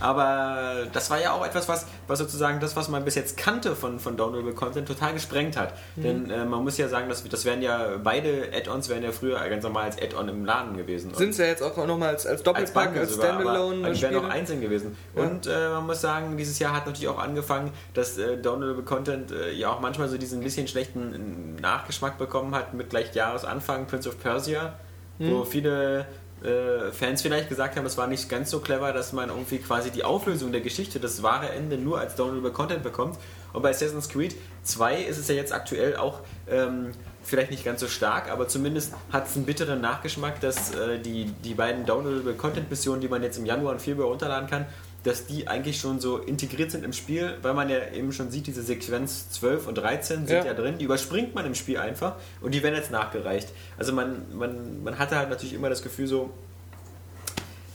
Aber das war ja auch etwas, was, was sozusagen das, was man bis jetzt kannte von, von Downloadable Content, total gesprengt hat. Mhm. Denn äh, man muss ja sagen, dass, das wären ja beide Add-ons wären ja früher ganz normal als Add-on im Laden gewesen. Sind es ja jetzt auch nochmal als, als als Doppelpack, als, sogar, aber, Standalone. aber die wären auch einzeln gewesen. Ja. Und äh, man muss sagen, dieses Jahr hat natürlich auch angefangen, dass äh, Downloadable Content äh, ja auch manchmal so diesen bisschen schlechten Nachgeschmack bekommen hat mit gleich Jahresanfang Prince of Persia, Hm. wo viele äh, Fans vielleicht gesagt haben, es war nicht ganz so clever, dass man irgendwie quasi die Auflösung der Geschichte, das wahre Ende nur als Downloadable Content bekommt. Und bei Assassin's Creed 2 ist es ja jetzt aktuell auch ähm, vielleicht nicht ganz so stark, aber zumindest hat es einen bitteren Nachgeschmack, dass äh, die, die beiden Downloadable Content Missionen, die man jetzt im Januar und Februar runterladen kann, dass die eigentlich schon so integriert sind im Spiel, weil man ja eben schon sieht, diese Sequenz 12 und 13 sind Ja. ja, drin, die überspringt man im Spiel einfach und die werden jetzt nachgereicht. Also man, man, man hatte halt natürlich immer das Gefühl so,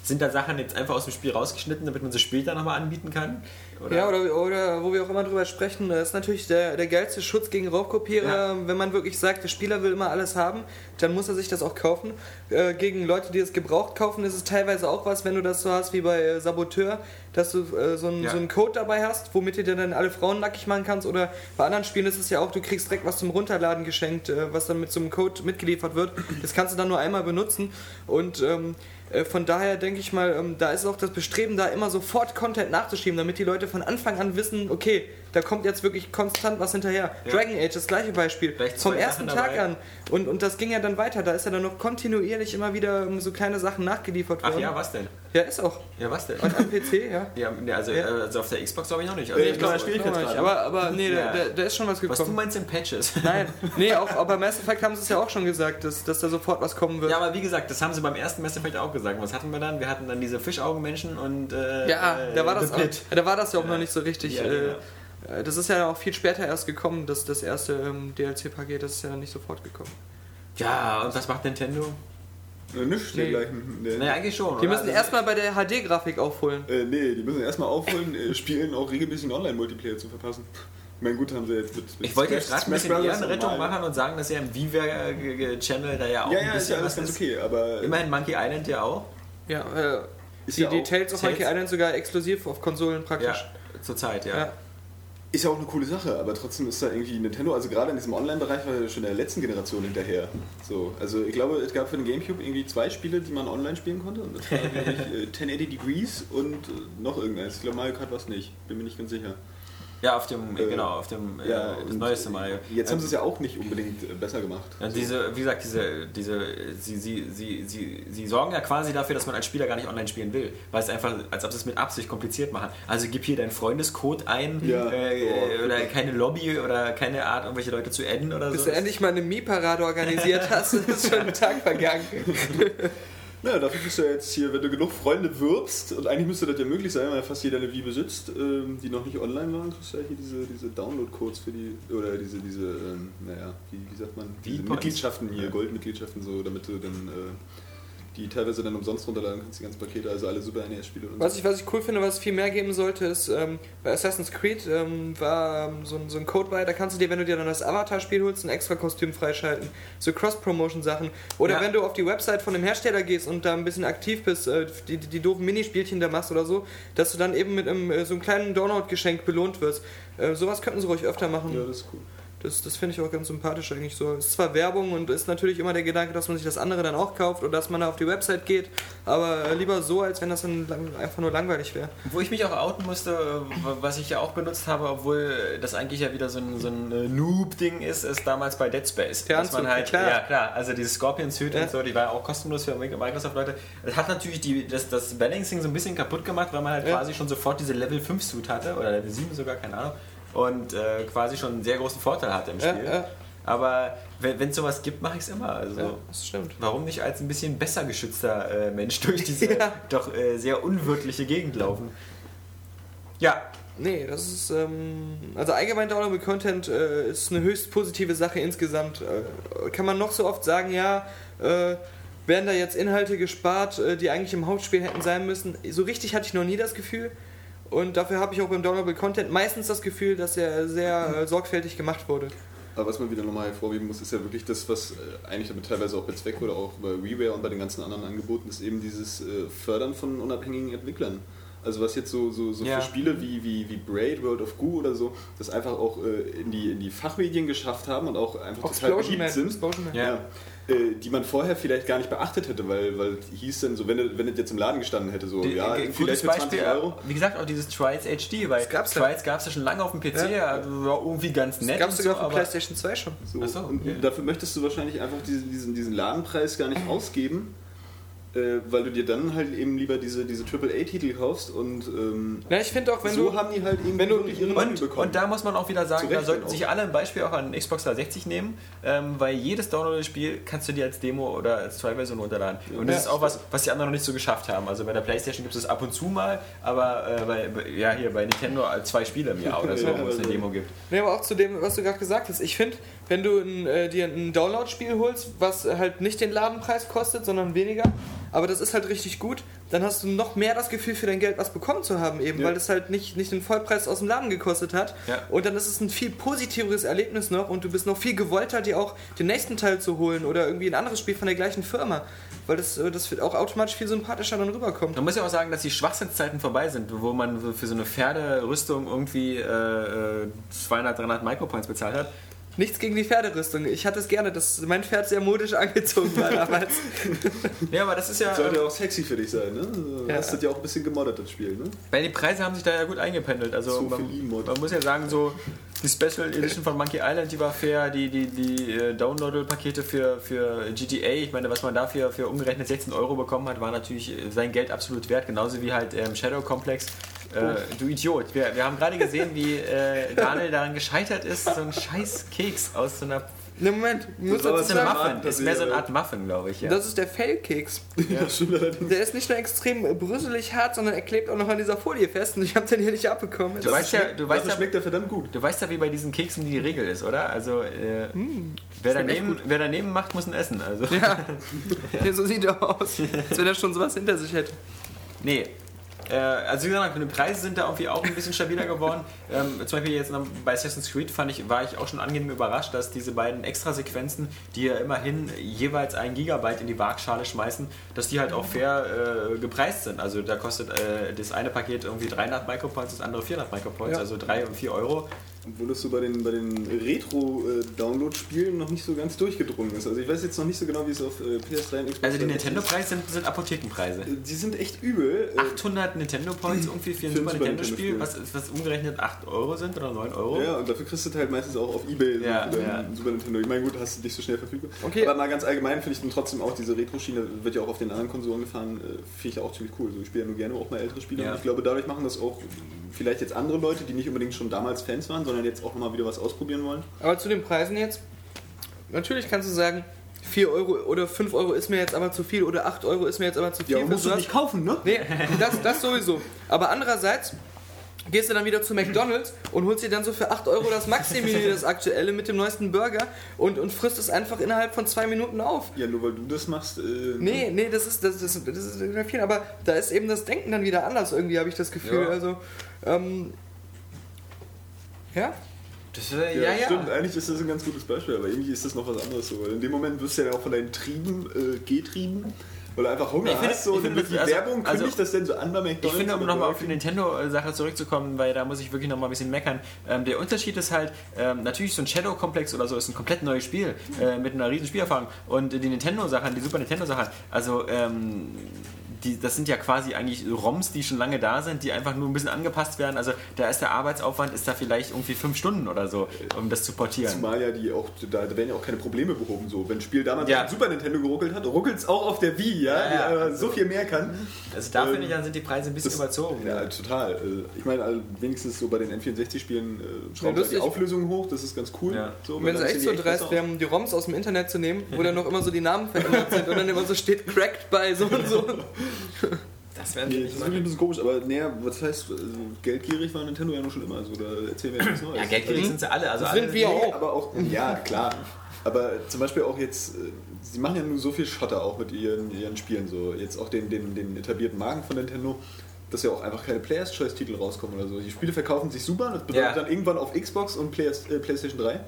sind da Sachen jetzt einfach aus dem Spiel rausgeschnitten, damit man sie später nochmal anbieten kann? Ja, oder, oder wo wir auch immer drüber sprechen, das ist natürlich der, der geilste Schutz gegen Raubkopierer. Ja. Wenn man wirklich sagt, der Spieler will immer alles haben, dann muss er sich das auch kaufen. Äh, gegen Leute, die es gebraucht kaufen, ist es teilweise auch was, wenn du das so hast wie bei äh, Saboteur, dass du äh, so, einen, Ja. so einen Code dabei hast, womit du dir dann alle Frauen nackig machen kannst. Oder bei anderen Spielen ist es ja auch, du kriegst direkt was zum Runterladen geschenkt, äh, was dann mit so einem Code mitgeliefert wird. Das kannst du dann nur einmal benutzen. Und ähm, äh, von daher denke ich mal, ähm, da ist auch das Bestreben, da immer sofort Content nachzuschieben, damit die Leute von Anfang an wissen, okay, da kommt jetzt wirklich konstant was hinterher. Dragon Age, das gleiche Beispiel. Zwei Vom Sachen ersten Tag dabei. an. Und, und das ging ja dann weiter. Da ist ja dann noch kontinuierlich immer wieder so kleine Sachen nachgeliefert worden. Ach ja, was denn? Ja, ist auch. Ja, was denn? Und am PC, ja. Ja, nee, also, Ja. äh, also auf der Xbox glaube ich noch nicht. Also Nee, ich glaube, da spiele ich noch jetzt nicht. gerade. Aber, aber nee, Ja. da, da, da ist schon was Was du gekommen. meinst in Patches? Nein, nee, auch, auch bei Mass Effect haben sie es ja auch schon gesagt, dass, dass da sofort was kommen wird. Ja, aber wie gesagt, das haben sie beim ersten Mass Effect auch gesagt. Was hatten wir dann? Wir hatten dann diese Fischaugenmenschen und äh, Ja, äh, da war das The auch, da war das ja auch noch nicht so richtig. Ja, äh, genau. äh, das ist ja auch viel später erst gekommen, dass das erste ähm, DLC-Paket, das ist ja nicht sofort gekommen. Ja, und was macht Nintendo? Äh, nichts Nee. dergleichen. Nee. Naja, eigentlich schon. Die oder? müssen Also, erstmal bei der HD-Grafik aufholen. Äh, nee, die müssen erstmal aufholen, äh, spielen, auch regelmäßig einen Online-Multiplayer zu verpassen. Ich meine, gut, haben sie jetzt mit. mit Ich wollte jetzt gerade ein bisschen Ehrenrettung machen und sagen, dass ja im Viva-Channel da ja auch Ja, ein ja, ist bisschen ja alles was ganz ist. okay, aber. Immerhin Monkey Island ja auch. Ja, äh, Ist die, ja Tales of Monkey Island sogar exklusiv auf Konsolen Ja, praktisch. zur Zeit, ja. Ja. Ist ja auch eine coole Sache, aber trotzdem ist da irgendwie Nintendo, also gerade in diesem Online-Bereich war ja schon in der letzten Generation hinterher. So, also ich glaube, es gab für den Gamecube irgendwie zwei Spiele, die man online spielen konnte. Und das war, glaube ich, äh, 1080 Degrees und äh, noch irgendeins. Ich glaube, Mario Kart war es nicht. Bin mir nicht ganz sicher. Ja, auf dem, Äh, genau, auf dem, äh, Ja, das und neueste Mario. Jetzt Ähm, haben sie es ja auch nicht unbedingt äh, besser gemacht. So. diese, wie gesagt, diese, diese, sie, sie, sie, sie, sie sorgen ja quasi dafür, dass man als Spieler gar nicht online spielen will, weil es einfach, als ob sie es mit Absicht kompliziert machen. Also gib hier deinen Freundescode ein Ja. äh, Oh, oder keine Lobby oder keine Art, irgendwelche Leute zu adden oder Bis so. du endlich mal eine Mii-Parade organisiert hast, ist schon ein Tag vergangen. Ja, dafür bist du ja jetzt hier, wenn du genug Freunde wirbst, und eigentlich müsste das ja möglich sein, weil fast jeder eine Wii besitzt, ähm, die noch nicht online waren, kriegst du ja hier diese, diese Download-Codes für die, oder diese, diese ähm, naja, wie, wie sagt man, diese? Mitgliedschaften hier, Goldmitgliedschaften, so, damit du dann äh, die teilweise dann umsonst runterladen kannst, die ganzen Pakete, also alle Super NES-Spiele und Was so. ich, was ich cool finde, was es viel mehr geben sollte, ist, ähm, bei Assassin's Creed ähm, war ähm, so, ein- so ein Code bei, da kannst du dir, wenn du dir dann das Avatar-Spiel holst, ein extra Kostüm freischalten. So Cross-Promotion-Sachen. Oder Ja. wenn du auf die Website von dem Hersteller gehst und da ein bisschen aktiv bist, äh, die, die, die doofen Minispielchen da machst oder so, dass du dann eben mit einem, äh, so einem kleinen Download-Geschenk belohnt wirst. Äh, sowas könnten sie ruhig öfter machen. Ja, das ist cool. Das, das finde ich auch ganz sympathisch eigentlich so. Es ist zwar Werbung und ist natürlich immer der Gedanke, dass man sich das andere dann auch kauft oder dass man da auf die Website geht, aber lieber so, als wenn das dann einfach nur langweilig wäre. Wo ich mich auch outen musste, äh, was ich ja auch benutzt habe, obwohl das eigentlich ja wieder so ein, so ein äh, Noob-Ding ist, ist damals bei Dead Space. Der Anzug, halt, klar. Ja, klar. Also dieses Scorpion-Suit Ja. und so, die war ja auch kostenlos für Microsoft-Leute. Das hat natürlich die, das, das Balancing so ein bisschen kaputt gemacht, weil man halt Ja. quasi schon sofort diese Level 5-Suit hatte, oder Level 7 sogar, keine Ahnung. Und äh, quasi schon einen sehr großen Vorteil hatte im Ja, Spiel. ja. Aber wenn es sowas gibt, mache ich es immer. Also, Ja, das stimmt. Warum nicht als ein bisschen besser geschützter äh, Mensch durch diese Ja. doch äh, sehr unwirtliche Gegend laufen? Ja, Nee, das ist, ähm, also allgemein Downloadable Content äh, ist eine höchst positive Sache insgesamt. Äh, kann man noch so oft sagen, ja, äh, werden da jetzt Inhalte gespart, die eigentlich im Hauptspiel hätten sein müssen. So richtig hatte ich noch nie das Gefühl. Und dafür habe ich auch beim Downloadable Content meistens das Gefühl, dass er sehr äh, sorgfältig gemacht wurde. Aber was man wieder nochmal hervorheben muss, ist ja wirklich das, was äh, eigentlich damit teilweise auch bezweckt wurde, auch bei WiiWare und bei den ganzen anderen Angeboten, ist eben dieses äh, Fördern von unabhängigen Entwicklern. Also was jetzt so, so, so Ja. für Spiele wie, wie, wie Braid, World of Goo oder so, das einfach auch äh, in, die, in die Fachmedien geschafft haben und auch einfach Auch total Explosion beliebt sind. Explosion. Ja. Ja. Äh, die man vorher vielleicht gar nicht beachtet hätte, weil, weil hieß dann so, wenn es wenn es jetzt im Laden gestanden hätte, so, Die- ja, ein vielleicht gutes für 20 Beispiel, Euro. wie gesagt, auch dieses Trials HD, weil Das gab's. Trials gab es ja schon lange auf dem PC, Ja. also war irgendwie ganz Das nett. gab und es sogar so, für aber- PlayStation 2 schon. So, und okay. dafür möchtest du wahrscheinlich einfach diesen, diesen, diesen Ladenpreis gar nicht ausgeben, äh, weil du dir dann halt eben lieber diese, diese AAA-Titel kaufst und ähm, Ja, ich finde auch, wenn so du. haben die halt eben wenn du- wirklich ihre Und, bekommen. und da muss man auch wieder sagen, da sollten sich alle ein Beispiel auch an Xbox 360 nehmen, ähm, weil jedes Download-Spiel kannst du dir als Demo oder als Trial-Version runterladen. Und das Ja. ist auch was, was die anderen noch nicht so geschafft haben. Also bei der Playstation gibt es das ab und zu mal, aber äh, bei, bei- ja, hier bei Nintendo als zwei Spiele im Jahr oder so, Ja, wo es eine also- Demo gibt. Nee, aber auch zu dem, was du gerade gesagt hast. Ich finde, wenn du ein, äh, dir ein Download-Spiel holst, was halt nicht den Ladenpreis kostet, sondern weniger, aber das ist halt richtig gut, dann hast du noch mehr das Gefühl für dein Geld was bekommen zu haben, eben, Ja. weil es halt nicht, nicht den Vollpreis aus dem Laden gekostet hat. Ja. Und dann ist es ein viel positiveres Erlebnis noch und du bist noch viel gewollter, dir auch den nächsten Teil zu holen oder irgendwie ein anderes Spiel von der gleichen Firma, weil das, äh, das wird auch automatisch viel sympathischer dann rüberkommt. Man muss ja auch sagen, dass die Schwachsinnszeiten vorbei sind, wo man für so eine Pferderüstung irgendwie äh, äh, 200, 300 Micropoints bezahlt hat. Nichts gegen die Pferderüstung. Ich hatte es gerne, dass mein Pferd sehr modisch angezogen war damals. Ja, aber das ist ja. Sollte ja auch sexy für dich sein, ne? Du Ja. hast das ja auch ein bisschen gemoddet, das Spiel, ne? Weil die Preise haben sich da ja gut eingependelt. Also So man, man muss ja sagen, so die Special Edition von Monkey Island, die war fair, die, die, die äh, Download-Pakete für, für GTA, ich meine, was man dafür für umgerechnet 16 Euro bekommen hat, war natürlich äh, sein Geld absolut wert, genauso wie halt ähm, Shadow Complex. Äh, du Idiot. Wir, wir haben gerade gesehen, wie äh, Daniel daran gescheitert ist, so einen scheiß Keks aus so einer. Ne, Moment, muss Das ist ein sagen, Muffin. das Das ist mehr so eine Art Muffin, glaube ich. Ja. das ist der Fellkeks. Ja. Der ist nicht nur extrem brüsselig hart, sondern er klebt auch noch an dieser Folie fest und ich habe den hier nicht abbekommen. du weißt ja, du weißt ja, schmeckt der verdammt gut. Du weißt ja, wie bei diesen Keksen die Regel ist, oder? Also, äh, wer, schmeckt echt daneben, wer daneben macht, muss ein Essen. Also. Ja, so sieht er aus. Als wenn er schon sowas hinter sich hätte. Nee. Äh, also wie gesagt, die Preise sind da irgendwie auch ein bisschen stabiler geworden. Ähm, zum Beispiel jetzt bei Assassin's Creed fand ich, war ich auch schon angenehm überrascht, dass diese beiden Extrasequenzen, die ja immerhin jeweils ein Gigabyte in die Waagschale schmeißen, dass die halt auch fair äh, gepreist sind. Also da kostet äh, das eine Paket irgendwie 300 Micropoints, das andere 400 Micropoints, Ja. also 3 und 4 Euro. Obwohl das so bei den, bei den Retro-Download-Spielen noch nicht so ganz durchgedrungen ist. Also ich weiß jetzt noch nicht so genau, wie es auf äh, PS3 und Xbox Also die Nintendo-Preise sind, sind Apothekenpreise. ist. Die sind echt übel. Äh, 800 Nintendo Points irgendwie für ein Super Nintendo-Spiel, was, was umgerechnet 8 Euro sind oder 9 Euro. Ja, und dafür kriegst du halt meistens auch auf Ebay so Ja, für ja. dein Super Nintendo. Ich meine, gut, hast du nicht so schnell verfügbar. Okay. Aber mal ganz allgemein finde ich dann trotzdem auch diese Retro-Schiene, wird ja auch auf den anderen Konsolen gefahren, äh, finde ich auch ziemlich cool. So, ich spiele ja nur gerne auch mal ältere Spiele. Ja. Und ich glaube, dadurch machen das auch vielleicht jetzt andere Leute, die nicht unbedingt schon damals Fans waren, sondern jetzt auch nochmal wieder was ausprobieren wollen. Aber zu den Preisen jetzt. Natürlich kannst du sagen, 4 Euro oder 5 Euro ist mir jetzt aber zu viel oder 8 Euro ist mir jetzt aber zu viel. Ja, musst du nicht kaufen, ne? Nee, das, das sowieso. Aber andererseits gehst du dann wieder zu McDonalds und holst dir dann so für 8 Euro das Maxi-Menü, das aktuelle mit dem neuesten Burger und, und frisst es einfach innerhalb von zwei Minuten auf. Ja, nur weil du das machst. Äh, Nee, nee, das ist, das, ist, das ist viel, aber da ist eben das Denken dann wieder anders irgendwie, habe ich das Gefühl. Ja. Also, ähm, ja, Das, äh, Ja, ja, ja. stimmt. Eigentlich ist das ein ganz gutes Beispiel, aber irgendwie ist das noch was anderes so. Weil in dem Moment wirst du ja auch von deinen Trieben äh, getrieben, weil du einfach Hunger Ich finde- hast. So, ich und dann finde, wird die also- Werbung also- kündigt das denn so an bei McDonalds. Ich finde, um nochmal auf die. Nintendo-Sache zurückzukommen, weil da muss ich wirklich nochmal ein bisschen meckern. Ähm, der Unterschied ist halt, ähm, natürlich so ein Shadow-Komplex oder so ist ein komplett neues Spiel äh, mit einer riesen Spielerfahrung. Und die Nintendo-Sachen, die Super Nintendo-Sachen, also ähm, die, das sind ja quasi eigentlich ROMs, die schon lange da sind, die einfach nur ein bisschen angepasst werden. Also da ist der Arbeitsaufwand, ist da vielleicht irgendwie fünf Stunden oder so, um das zu portieren. Zumal ja die auch, da, da werden ja auch keine Probleme behoben. So. Wenn ein Spiel damals Ja. auf dem Super Nintendo geruckelt hat, ruckelt es auch auf der Wii, ja, Ja, ja. die aber so viel mehr kann. Also da Ähm, finde ich, dann sind die Preise ein bisschen Das- überzogen. Ja, total. Äh, Ich meine, also wenigstens so bei den N64-Spielen äh, schraubt Ja, die. Auflösung hoch, das ist ganz cool. Ja. So, wenn sie sehen echt die so dreist wären, die ROMs aus dem Internet zu nehmen, wo dann noch immer so die Namen verändert sind und dann immer so steht cracked bei so und so. Das werden Nee, das ist wirklich ein bisschen komisch, aber naja, was heißt, also, geldgierig war Nintendo ja nur schon immer, also da erzählen wir ja nichts Neues. Ja, geldgierig sind sie alle. Also Das alle sind wir Nee, auch. aber auch, ja, klar. Aber zum Beispiel auch jetzt, äh, sie machen ja nur so viel Schotter auch mit ihren, ihren Spielen, so jetzt auch den, den, den etablierten Marken von Nintendo, dass ja auch einfach keine Players Choice Titel rauskommen oder so. Die Spiele verkaufen sich super, das bedeutet Ja. dann irgendwann auf Xbox und Players, äh, PlayStation 3.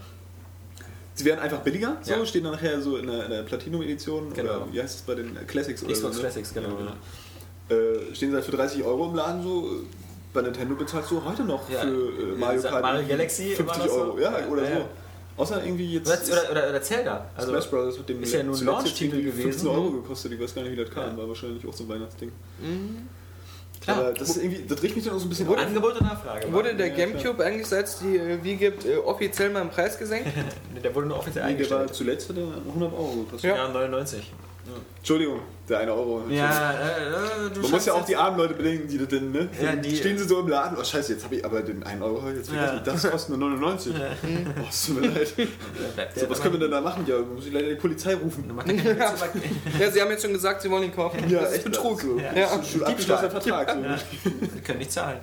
Sie werden einfach billiger, so Ja. stehen dann nachher so in der, der Platinum-Edition Genau. oder wie heißt es bei den Classics oder Xbox so, ne? Classics, genau. Ja, Äh, stehen sie halt für 30 Euro im Laden so. Bei Nintendo bezahlst du heute noch Ja. für äh, Mario Kart Mario Galaxy 50 war das so? Euro. Ja, oder so. Außer irgendwie jetzt. Oder, oder, oder, Zelda. Also, Smash Bros. mit dem ist ja nur ein Launch-Titel gewesen. 15 Euro gekostet, ich weiß gar nicht, wie das kam, war wahrscheinlich auch so ein Weihnachtsding. Klar. Aber das ist irgendwie, das riecht mich dann auch so ein bisschen Wurde-. Angebot und Nachfrage. Wurde der Ja, Gamecube eigentlich, seit es die äh, Wii gibt, äh, offiziell mal im Preis gesenkt? Der wurde nur offiziell Nee, der war eingestellt. zuletzt hat er 100 Euro gekostet. Ja. Ja, 99. Entschuldigung, der eine Euro. Ja, äh, äh, du Man muss ja auch die armen Leute bedenken, die das denn, ne? Ja, die- Stehen sie so im Laden, oh scheiße, jetzt habe ich aber den 1 Euro jetzt Ja. das kostet nur 99. Oh, es tut mir leid. So, was können wir denn da machen? Ja, muss ich leider die Polizei rufen. Machen. Ja, sie haben jetzt schon gesagt, sie wollen ihn kaufen. das ist Betrug. So. Ja. Das ist ein schon abgeschlossener Vertrag. So. Wir können nicht zahlen.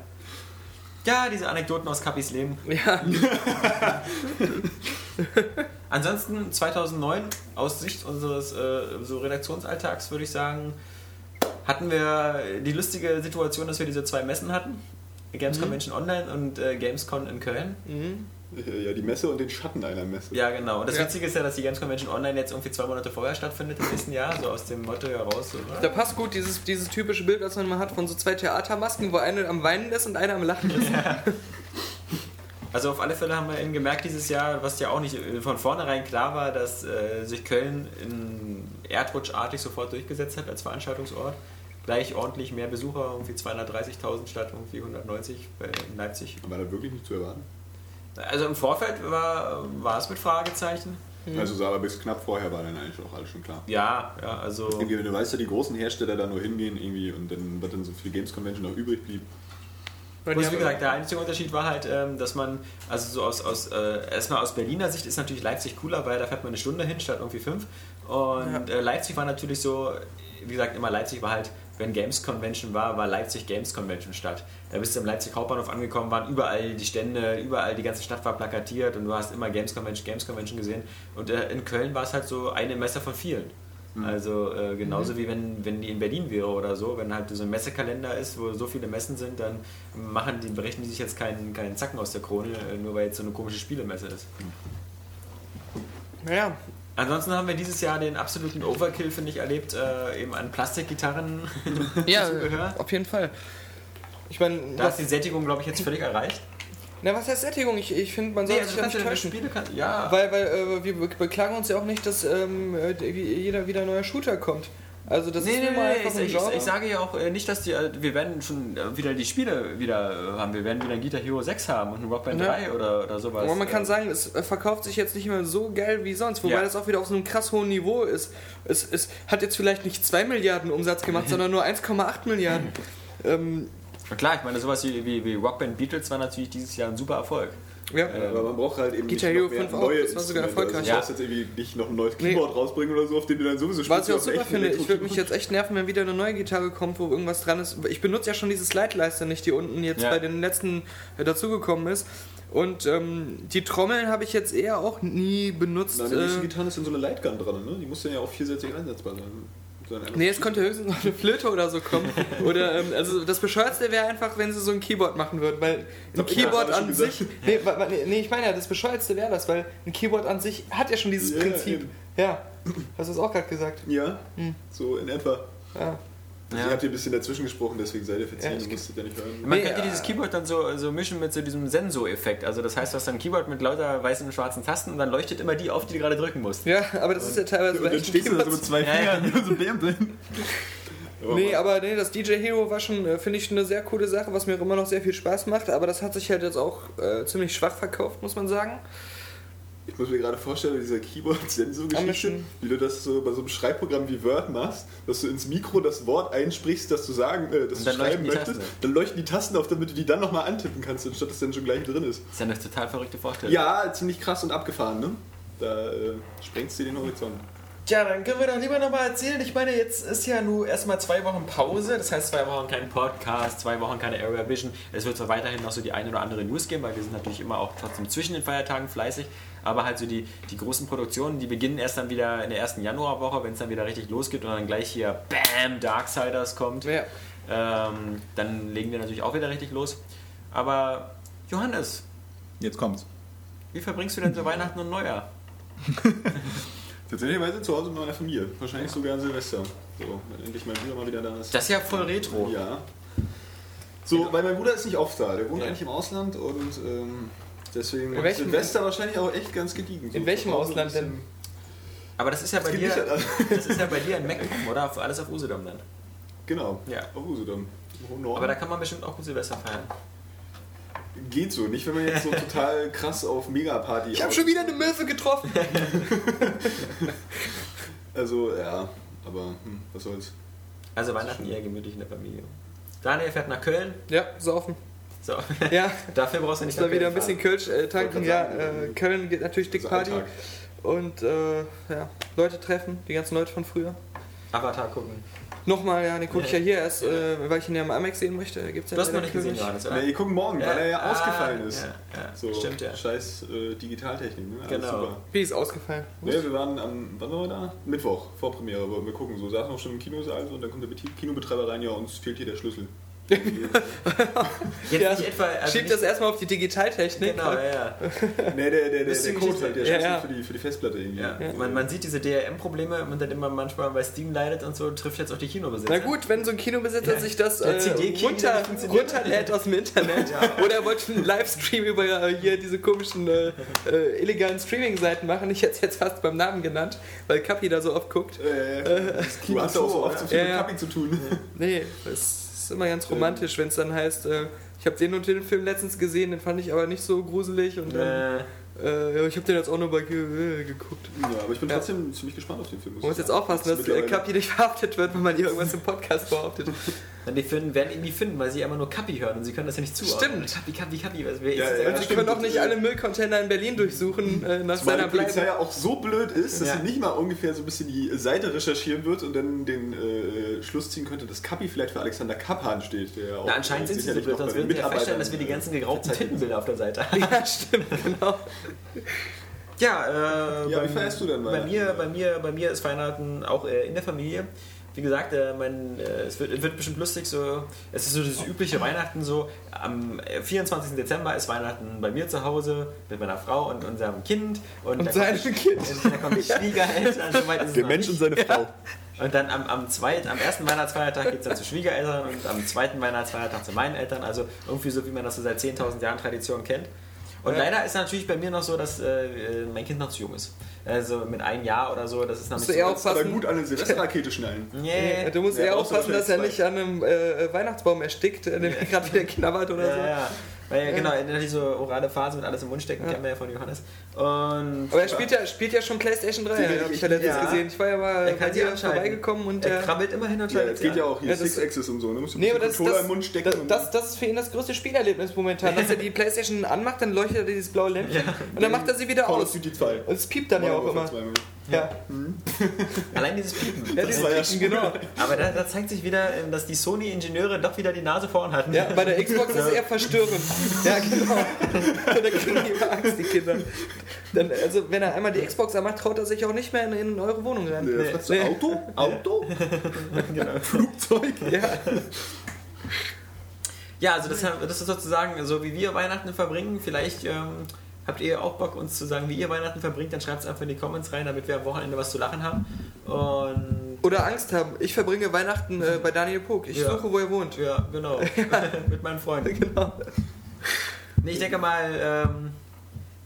Ja, diese Anekdoten aus Kappis Leben. Ja. Ansonsten 2009, aus Sicht unseres äh, so Redaktionsalltags, würde ich sagen, hatten wir die lustige Situation, dass wir diese zwei Messen hatten. Games Mhm. Convention Online und äh, Gamescon in Köln. Ja, die Messe und den Schatten einer Messe. Ja, genau. Und das Ja. Witzige ist ja, dass die Games Convention Online jetzt irgendwie zwei Monate vorher stattfindet im nächsten Jahr, so aus dem Motto heraus. So, Da passt gut dieses, dieses typische Bild, was man mal hat von so zwei Theatermasken, wo eine am Weinen ist und eine am Lachen ist. Also auf alle Fälle haben wir eben gemerkt dieses Jahr, was ja auch nicht äh, von vornherein klar war, dass äh, sich Köln in erdrutschartig sofort durchgesetzt hat als Veranstaltungsort. Gleich ordentlich mehr Besucher, irgendwie 230.000 statt irgendwie 190 bei in Leipzig. Aber da wirklich nicht zu erwarten. Also im Vorfeld war, war es mit Fragezeichen. Also so, aber bis knapp vorher war dann eigentlich auch alles schon klar. Ja, ja, also. Irgendwie, wenn du weißt, ja, die großen Hersteller da nur hingehen irgendwie und dann wird dann so viel Games Convention noch übrig blieb. Bloß wie gesagt, der einzige Unterschied war halt, ähm, dass man, also so aus, aus äh, erstmal aus Berliner Sicht ist natürlich Leipzig cooler, weil da fährt man eine Stunde hin statt irgendwie fünf. Und äh, Leipzig war natürlich so, wie gesagt, immer Leipzig war halt, wenn Games Convention war, war Leipzig Games Convention statt. Da bist du im Leipzig Hauptbahnhof angekommen, waren überall die Stände, überall die ganze Stadt war plakatiert und du hast immer Games Convention, Games Convention gesehen. Und äh, in Köln war es halt so eine Messe von vielen. Also äh, genauso wie wenn, wenn die in Berlin wäre oder so, wenn halt so ein Messekalender ist, wo so viele Messen sind, dann machen die, brechen die sich jetzt keinen, keinen Zacken aus der Krone, äh, nur weil jetzt so eine komische Spielemesse ist. Naja, Ansonsten haben wir dieses Jahr den absoluten Overkill, finde ich, erlebt, äh, eben an Plastikgitarren. ja, Zubehör. auf jeden Fall. Ich meine, Da ist die Sättigung, glaube ich, jetzt völlig erreicht. Na, was heißt Sättigung? Ich, ich finde, man soll sich ja nicht täuschen. Spiele kann, ja. Weil, weil äh, wir be- beklagen uns ja auch nicht, dass ähm, äh, jeder wieder ein neuer Shooter kommt. Also das Nee, ist nee, mal nee, einfach ich, ein ich, ich sage ja auch äh, nicht, dass die, äh, wir werden schon wieder die Spiele wieder haben. Wir werden wieder ein Guitar Hero 6 haben und ein Rock Band Ja. 3 oder, oder sowas. Aber man kann sagen, es verkauft sich jetzt nicht mehr so geil wie sonst, wobei Ja. das auch wieder auf so einem krass hohen Niveau ist. Es, es hat jetzt vielleicht nicht 2 Milliarden Umsatz gemacht, sondern nur 1,8 Milliarden. Ähm, Na klar, ich meine, sowas wie, wie, wie Rock Band Beatles war natürlich dieses Jahr ein super Erfolg. ja. Aber man braucht halt eben Guitar nicht Hero noch mehr 5 auch, neue das war sogar Instrumente. erfolgreich. Also du Ja. darfst jetzt irgendwie nicht noch ein neues Nee. Keyboard rausbringen oder so, auf dem du dann sowieso Was ich auch super finde, ich würde mich jetzt echt nerven, wenn wieder eine neue Gitarre kommt, wo irgendwas dran ist. Ich benutze ja schon diese Slide-Leiste nicht, die unten jetzt Ja. bei den letzten äh, dazugekommen ist. Und ähm, die Trommeln habe ich jetzt eher auch nie benutzt. Nein, die nächsten Äh, Gitarren ist dann so eine Lightgun dran, ne? Die muss dann ja auch viersätzig einsetzbar sein. So ein nee, es könnte höchstens noch eine Flöte oder so kommen. Oder, ähm, also das Bescheuertste wäre einfach, wenn sie so ein Keyboard machen würden, weil ein Keyboard an sich. Nee, nee, ich meine ja, das Bescheuerste wäre das, weil ein Keyboard an sich hat ja schon dieses Ja, Prinzip. eben. Ja, hast du es auch gerade gesagt. Ja, Hm. so in etwa. Ja. Also Ja. Ich habe hier ein bisschen dazwischen gesprochen, deswegen seid ihr verziehen, Ja, ich- du musstet ja nicht hören. Man Nee, könnte äh, dieses Keyboard dann so, so mischen mit so diesem Sensor-Effekt. Also das heißt, du hast dann ein Keyboard mit lauter weißen und schwarzen Tasten und dann leuchtet immer die auf, die du gerade drücken musst. Ja, aber das ist ja teilweise Und dann stehst du da so mit zwei Ja, ja. Fingern so bämpeln. Nee, aber nee, das DJ Hero war schon, äh, finde ich, eine sehr coole Sache, was mir auch immer noch sehr viel Spaß macht. Aber das hat sich halt jetzt auch äh, ziemlich schwach verkauft, muss man sagen. Ich muss mir gerade vorstellen, bei dieser Keyboard-Sensor-Geschichte, wie du das so bei so einem Schreibprogramm wie Word machst, dass du ins Mikro das Wort einsprichst, das du sagen, äh, das du schreiben möchtest, Tasten. dann leuchten die Tasten auf, damit du die dann nochmal antippen kannst, anstatt dass dann schon gleich drin ist. Das ist ja eine total verrückte Vorstellung. Ja, ziemlich krass und abgefahren, ne? Da äh, sprengst du den Horizont. Tja, dann können wir doch lieber nochmal erzählen. Ich meine, jetzt ist ja nur erstmal zwei Wochen Pause. Das heißt, zwei Wochen kein Podcast, zwei Wochen keine Area Vision. Es wird zwar weiterhin noch so die eine oder andere News geben, weil wir sind natürlich immer auch trotzdem zwischen den Feiertagen fleißig. Aber halt so die, die großen Produktionen, die beginnen erst dann wieder in der ersten Januarwoche, wenn es dann wieder richtig losgeht und dann gleich hier BAM, Darksiders kommt. Ja. Ähm, dann legen wir natürlich auch wieder richtig los. Aber Johannes, Jetzt kommt's. wie verbringst du denn so Weihnachten und Neujahr? Tatsächlich zu Hause mit meiner Familie. Wahrscheinlich sogar an Silvester. So, wenn endlich mein Bruder mal wieder da ist. Das ist ja voll retro. Ja. So, weil mein Bruder ist nicht oft da. Der wohnt eigentlich im Ausland und ähm, deswegen In welchem- Silvester wahrscheinlich auch echt ganz gediegen. So In welchem Ausland denn? Aber das ist ja bei dir, das ist ja bei dir in Mecklenburg, oder? Alles auf Usedom dann. Genau. Ja. Auf Usedom. Aber da kann man bestimmt auch gut Silvester feiern. geht so. Nicht, wenn man jetzt so total krass auf Megaparty Ich habe schon wieder eine Möwe getroffen. Also, ja. Aber hm, was soll's. Also Weihnachten eher gemütlich in der Familie. Daniel fährt nach Köln. Ja, saufen. So. Ja, Dafür brauchst du nicht ist mal wieder ein bisschen Kölsch äh, tanken. Ja, gerade äh, Köln geht natürlich dick Party. Alltag. Und äh, ja, Leute treffen, die ganzen Leute von früher. Avatar gucken. Nochmal, ja, den gucke ich ja hier erst, äh, weil ich ihn ja im IMAX sehen möchte. Gibt's ja Du hast noch nicht gesehen. Johannes, oder? Nee, gucken morgen, weil er ja Ah, ausgefallen ist. Ja, ja. So, Stimmt, ja. Scheiß äh, Digitaltechnik, ne? Alles Genau. super. Wie ist ausgefallen? Nee, wir waren am, wann waren wir da? Mittwoch, Vorpremiere, wollten wir gucken. So saßen auch schon im Kinosaal so, und dann kommt der Kinobetreiber rein, ja, uns fehlt hier der Schlüssel. Jetzt Ja. nicht etwa. Also Schiebt nicht, das erstmal auf die Digitaltechnik. Genau, ja, ja. Nee, der, der, der, der Code halt, der Ja, schlüsselt ja. Für, die, für die Festplatte irgendwie. ja. Man, man sieht diese DRM-Probleme und dann immer manchmal bei Steam leidet und so, trifft jetzt auch die Kinobesitzer. Na gut, wenn so ein Kinobesitzer Ja. sich das äh, runter, runterlädt aus dem Internet oder er wollte einen Livestream über äh, hier diese komischen äh, äh, illegalen Streaming-Seiten machen, ich hätte es jetzt fast beim Namen genannt, weil Kapi da so oft guckt. Äh, du hast auch so oft so viel Ja, mit ja. Cupping zu tun. Nee, es ist immer ganz romantisch, wenn es dann heißt, äh, ich habe den und den Film letztens gesehen, den fand ich aber nicht so gruselig und dann, Äh, äh, ja, ich habe den jetzt auch mal ge äh, geguckt. Ja, aber ich bin trotzdem ziemlich gespannt auf den Film. Man muss jetzt aufpassen, dass äh, Kapi nicht verhaftet wird, wenn man irgendwas im Podcast behauptet. dann die finden, werden ihn nie finden, weil sie immer nur Kappi hören und sie können das ja nicht zuordnen. Stimmt. Kappi, Kappi, Kappi. Was, wer Ja, ist ja? Und sie stimmt. können auch nicht alle Müllcontainer in Berlin durchsuchen äh, nach Zumal seiner die Polizei Bleibe. ja auch so blöd ist, dass Ja. sie nicht mal ungefähr so ein bisschen die Seite recherchieren wird und dann den äh, Schluss ziehen könnte, dass Kappi vielleicht für Alexander Kappan steht. Der ja auch Na, anscheinend sind sie so blöd, sonst bei den würden wir ja feststellen, dass wir die ganzen geraubten Tintenbilder auf der Seite haben. Ja, stimmt, genau. Ja, äh, Ja, bei, wie feierst du denn bei Weihnachten? mir, bei mir, bei mir ist Weihnachten auch äh, in der Familie. Wie gesagt, äh, mein, äh, es wird, wird bestimmt lustig. So, es ist so das übliche Weihnachten. So am äh, 24. Dezember ist Weihnachten bei mir zu Hause mit meiner Frau und unserem Kind und, Und seinem kommt, Kind. Da kommen die Schwiegereltern. So Der Mensch und seine Frau. Und dann am, am, zweit, am ersten Weihnachtsfeiertag geht es dann zu Schwiegereltern und am zweiten Weihnachtsfeiertag zu meinen Eltern. Also irgendwie so, wie man das so seit 10.000 Jahren Tradition kennt. Und Ja. leider ist natürlich bei mir noch so, dass äh, äh, mein Kind noch zu jung ist. Also mit einem Jahr oder so, das ist noch nicht so. eher ganz- Aber aufpassen. gut an eine Silvesterrakete schnallen. Nee. Du musst Ja, eher aufpassen, dass er nicht an einem äh, Weihnachtsbaum erstickt, äh, den gerade wieder knabbert oder Ja, so. ja. Weil, ja, genau, in diese orale Phase mit alles im Mund stecken, kennen wir ja von Johannes. Und Aber er spielt ja, spielt ja schon PlayStation 3, Ja, habe ich ja letztens ja. gesehen. Ich war ja mal Er bei kann sie dir vorbeigekommen und er der. krabbelt immer hin und Ja, schaltet das geht ja auch hier Ja, das- Six Axis und so. Ne? Musst du Nee, aber das, das, im Mund stecken. das, und das, das ist für ihn das größte Spielerlebnis momentan, dass er die Playstation anmacht, dann leuchtet er dieses blaue Lämpchen und dann macht er sie wieder Call of aus. Duty 2. Und es piept dann ja auch immer. Ja, Allein dieses Piepen. ja Das war ja Piepen, genau. Aber da, da zeigt sich wieder, ähm, dass die Sony-Ingenieure doch wieder die Nase vorn hatten. Ja, bei der Xbox ist es eher verstörend. Ja, genau. da kriegen die immer Angst, die Kinder. Dann, also, wenn er einmal die Xbox anmacht, traut er sich auch nicht mehr in, in eure Wohnung rein. Nee. du Nee. Auto? Auto? Genau. Flugzeug? Ja, Ja, also das, das ist sozusagen so, wie wir Weihnachten verbringen. Vielleicht ähm, habt ihr auch Bock, uns zu sagen, wie ihr Weihnachten verbringt. Dann schreibt es einfach in die Comments rein, damit wir am Wochenende was zu lachen haben. Und Oder Angst haben. Ich verbringe Weihnachten äh, bei Daniel Pog. Ich Ja. suche, wo er wohnt. ja, genau. Mit meinen Freunden. Genau. Nee, ich denke mal, ähm,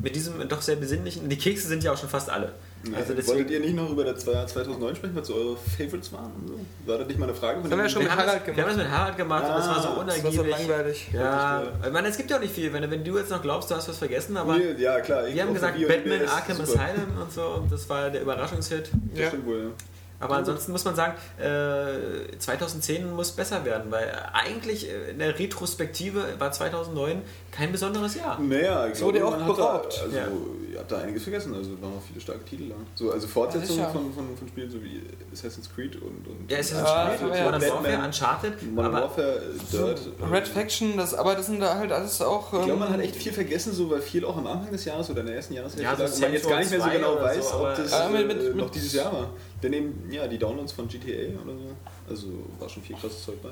mit diesem doch sehr besinnlichen, die Kekse sind ja auch schon fast alle. Also Also deswegen, Wolltet ihr nicht noch über das Jahr 2009 sprechen, was so eure Favorites waren? und so? War das nicht mal eine Frage? Von Das haben wir ja schon mit haben Harald das, wir haben das gemacht. mit Harald gemacht und das war so Ah, Das war so unergiebig. langweilig. ja, ich meine, es gibt ja auch nicht viel. Wenn, wenn du jetzt noch glaubst, du hast was vergessen, aber Nee, ja, klar. wir haben gesagt und Batman Arkham super. Asylum und so. Und das war der Überraschungshit. Das Ja. stimmt wohl, ja. Aber ansonsten muss man sagen, äh, 2010 muss besser werden, weil eigentlich äh, in der Retrospektive war 2009 kein besonderes Jahr. Naja, ich So wurde glaube, auch man hat da, beraubt. also, Ja. ihr habt da einiges vergessen. Also, waren auch viele starke Titel da. So, also Fortsetzungen Ja, von, von, von Spielen so wie Assassin's Creed und. und Ja, es ist Ja, aber ja, Modern Batman. Warfare, Uncharted, Modern aber Warfare, äh, Dirt. Red Faction, das, aber das sind da halt alles auch. Ich glaube, man ähm, hat echt viel vergessen, so weil viel auch am Anfang des Jahres oder in der ersten Jahreshälfte Ja, so lag und man jetzt gar nicht mehr so genau 2 oder weiß, so, ob das Ja, mit- äh, mit- noch dieses Jahr war. Denn eben, ja, die Downloads von GTA oder so. Also war schon viel krasses Zeug bei.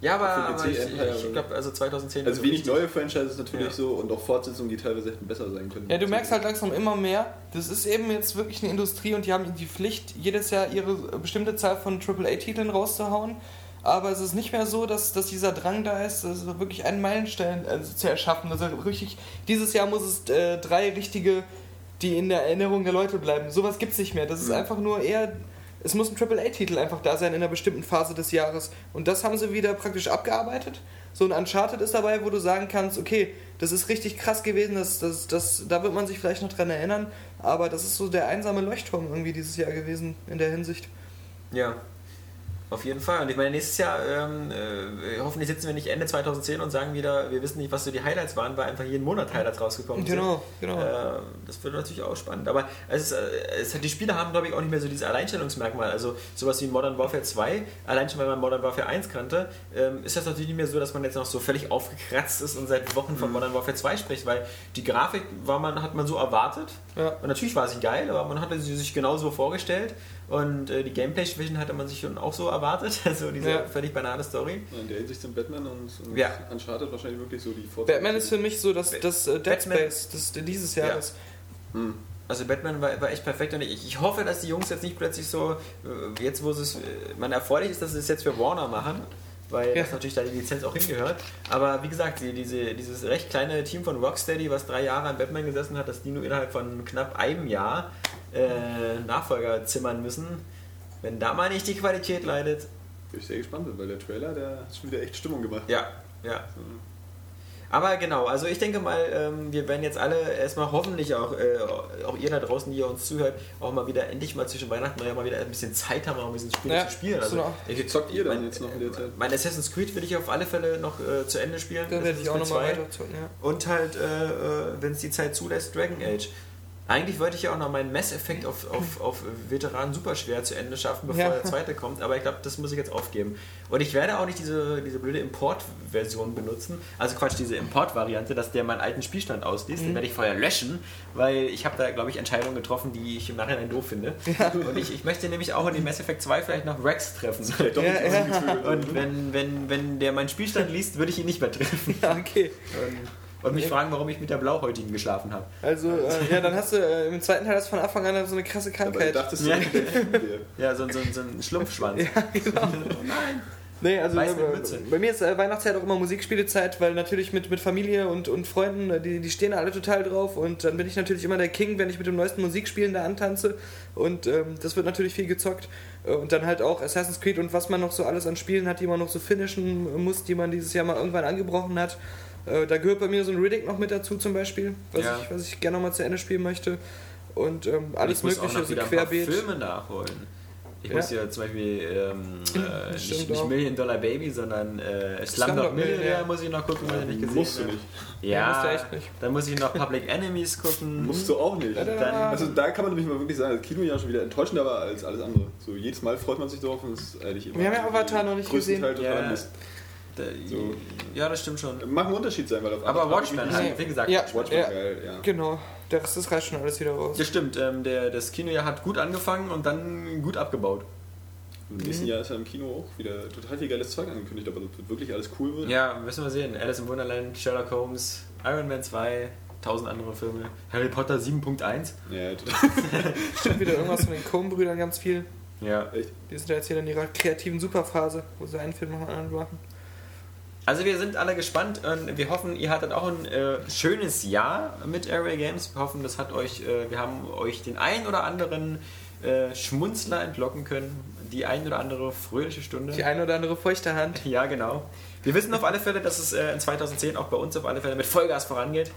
ja, aber, aber ich, ich glaube, also 2010 Also wenig richtig- neue Franchises natürlich Ja. so und auch Fortsetzungen, die teilweise hätten besser sein können. Ja, du merkst halt langsam immer mehr, das ist eben jetzt wirklich eine Industrie und die haben die Pflicht, jedes Jahr ihre bestimmte Zahl von AAA-Titeln rauszuhauen. Aber es ist nicht mehr so, dass, dass dieser Drang da ist, also wirklich einen Meilenstein also zu erschaffen. Also richtig, dieses Jahr muss es äh, drei richtige, die in der Erinnerung der Leute bleiben. Sowas gibt es nicht mehr. Das ist einfach nur eher, es muss ein AAA-Titel einfach da sein in einer bestimmten Phase des Jahres. Und das haben sie wieder praktisch abgearbeitet. So ein Uncharted ist dabei, wo du sagen kannst, okay, das ist richtig krass gewesen, das, das, das, da wird man sich vielleicht noch dran erinnern, aber das ist so der einsame Leuchtturm irgendwie dieses Jahr gewesen in der Hinsicht. Ja, auf jeden Fall. Und ich meine, nächstes Jahr, ähm, äh, hoffentlich sitzen wir nicht Ende 2010 und sagen wieder, wir wissen nicht, was so die Highlights waren, weil einfach jeden Monat Highlights rausgekommen Genau, sind. genau. Äh, das wird natürlich auch spannend. Aber es ist, äh, es hat, die Spiele haben, glaube ich, auch nicht mehr so dieses Alleinstellungsmerkmal. Also sowas wie Modern Warfare 2, allein schon, weil man Modern Warfare 1 kannte, ähm, ist das natürlich nicht mehr so, dass man jetzt noch so völlig aufgekratzt ist und seit Wochen von Modern Warfare 2 spricht, weil die Grafik war man, hat man so erwartet. Ja. Und natürlich war sie geil, aber man hatte sie sich genauso vorgestellt. Und äh, die Gameplay-Schwächen hatte man sich schon auch so erwartet. Also diese Ja. völlig banale Story. In der Hinsicht sind Batman und, und Ja. Uncharted wahrscheinlich wirklich so die Vorteile. Batman ist für mich so das, das äh, Dead Batman- Space des, dieses Jahres. Also Batman war, war echt perfekt und ich, ich hoffe, dass die Jungs jetzt nicht plötzlich so, äh, jetzt wo es, äh, man erfreulich ist, dass sie es jetzt für Warner machen, weil Ja. das natürlich da die Lizenz auch hingehört. Aber wie gesagt, die, diese, dieses recht kleine Team von Rocksteady, was drei Jahre an Batman gesessen hat, dass die nur innerhalb von knapp einem Jahr äh, Nachfolger zimmern müssen. Wenn da mal nicht die Qualität leidet, Bin ich sehr gespannt, weil der Trailer, der hat schon wieder echt Stimmung gemacht. ja, ja. Aber genau, also ich denke mal, ähm, wir werden jetzt alle erstmal hoffentlich auch, äh, auch ihr da draußen, die ihr uns zuhört, auch mal wieder endlich mal zwischen Weihnachten mal wieder ein bisschen Zeit haben, auch ein bisschen Spiele Ja, zu spielen. so noch. ich, Zockt ihr dann mein, jetzt noch in der Zeit? Mein Assassin's Creed will ich auf alle Fälle noch äh, zu Ende spielen. Da werde ich auch nochmal weiter zocken, ja. 2. Und halt, äh, äh, wenn es die Zeit zulässt, Dragon Age. Eigentlich wollte ich ja auch noch meinen Mass Effect auf, auf, auf Veteran superschwer zu Ende schaffen, bevor Ja. der zweite kommt, aber ich glaube, das muss ich jetzt aufgeben. Und ich werde auch nicht diese, diese blöde Import-Version benutzen, also Quatsch, diese Import-Variante, dass der meinen alten Spielstand ausliest, den werde ich vorher löschen, weil ich habe da, glaube ich, Entscheidungen getroffen, die ich im Nachhinein doof finde. Und ich, ich möchte nämlich auch in dem Mass Effect 2 vielleicht noch Rex treffen. Ja, ja. Und wenn, wenn, wenn der meinen Spielstand liest, würde ich ihn nicht mehr treffen. ja, okay. Und, und mich fragen, warum ich mit der Blauhäutigen geschlafen habe. Also, äh, ja, dann hast du äh, im zweiten Teil hast du von Anfang an so eine krasse Aber Krankheit. dachte, es ist Ja. Ja, so, so, so ein Schlumpfschwanz. Ja, genau. Nee, also Weiß äh, mit bei mir ist äh, Weihnachtszeit auch immer Musikspielezeit, weil natürlich mit, mit Familie und, und Freunden, äh, die, die stehen alle total drauf und dann bin ich natürlich immer der King, wenn ich mit dem neuesten Musikspielen da antanze und ähm, das wird natürlich viel gezockt und dann halt auch Assassin's Creed und was man noch so alles an Spielen hat, die man noch so finishen muss, die man dieses Jahr mal irgendwann angebrochen hat. Äh, da gehört bei mir so ein Riddick noch mit dazu zum Beispiel, was, Ja. ich, was ich gerne noch mal zu Ende spielen möchte und ähm, alles ich muss mögliche, auch noch so wieder ein paar querbeet. Filme nachholen. Ich Ja. muss ja zum Beispiel ähm, äh, nicht, nicht. Million Dollar Baby, sondern äh, Slumdog Millionär Millionär. muss ich noch gucken, weil ich nicht gesehen Musst du habe. nicht. Ja, musst du Ja, echt nicht. dann muss ich noch Public Enemies gucken. Musst du auch nicht. Dann, Also da kann man nämlich mal wirklich sagen, das Kino ja schon wieder enttäuschender war als alles andere. So jedes Mal freut man sich drauf und es ist eigentlich immer. Wir haben ja Avatar noch nicht gesehen. Teil total Ja. Mist. Da, So. ja, das stimmt schon. Mag ein Unterschied sein, weil auf Aber Watchmen, halt, wie gesagt, Ja. Watchmen, Ja. geil, ja. Genau, der Rest das reicht schon alles wieder raus. Das stimmt, ähm, der, das Kinojahr hat gut angefangen und dann gut abgebaut. Im nächsten Jahr ist ja im Kino auch wieder total viel geiles Zeug angekündigt, aber das wird wirklich alles cool wird. Ja, müssen wir sehen. Alice im Wunderland, Sherlock Holmes, Iron Man 2, tausend andere Filme. Harry Potter 7.1. Ja, total. Stimmt wieder irgendwas von den Coen-Brüdern ganz viel. Ja. Echt. Die sind ja jetzt hier in ihrer kreativen Superphase, wo sie einen Film nach dem anderen machen. Also wir sind alle gespannt und wir hoffen, ihr hattet auch ein äh, schönes Jahr mit Area Games. Wir hoffen, das hat euch, äh, wir haben euch den ein oder anderen äh, Schmunzler entlocken können, die ein oder andere fröhliche Stunde. Die eine oder andere feuchte Hand. Ja, genau. Wir wissen auf alle Fälle, dass es äh, in 2010 auch bei uns auf alle Fälle mit Vollgas vorangeht.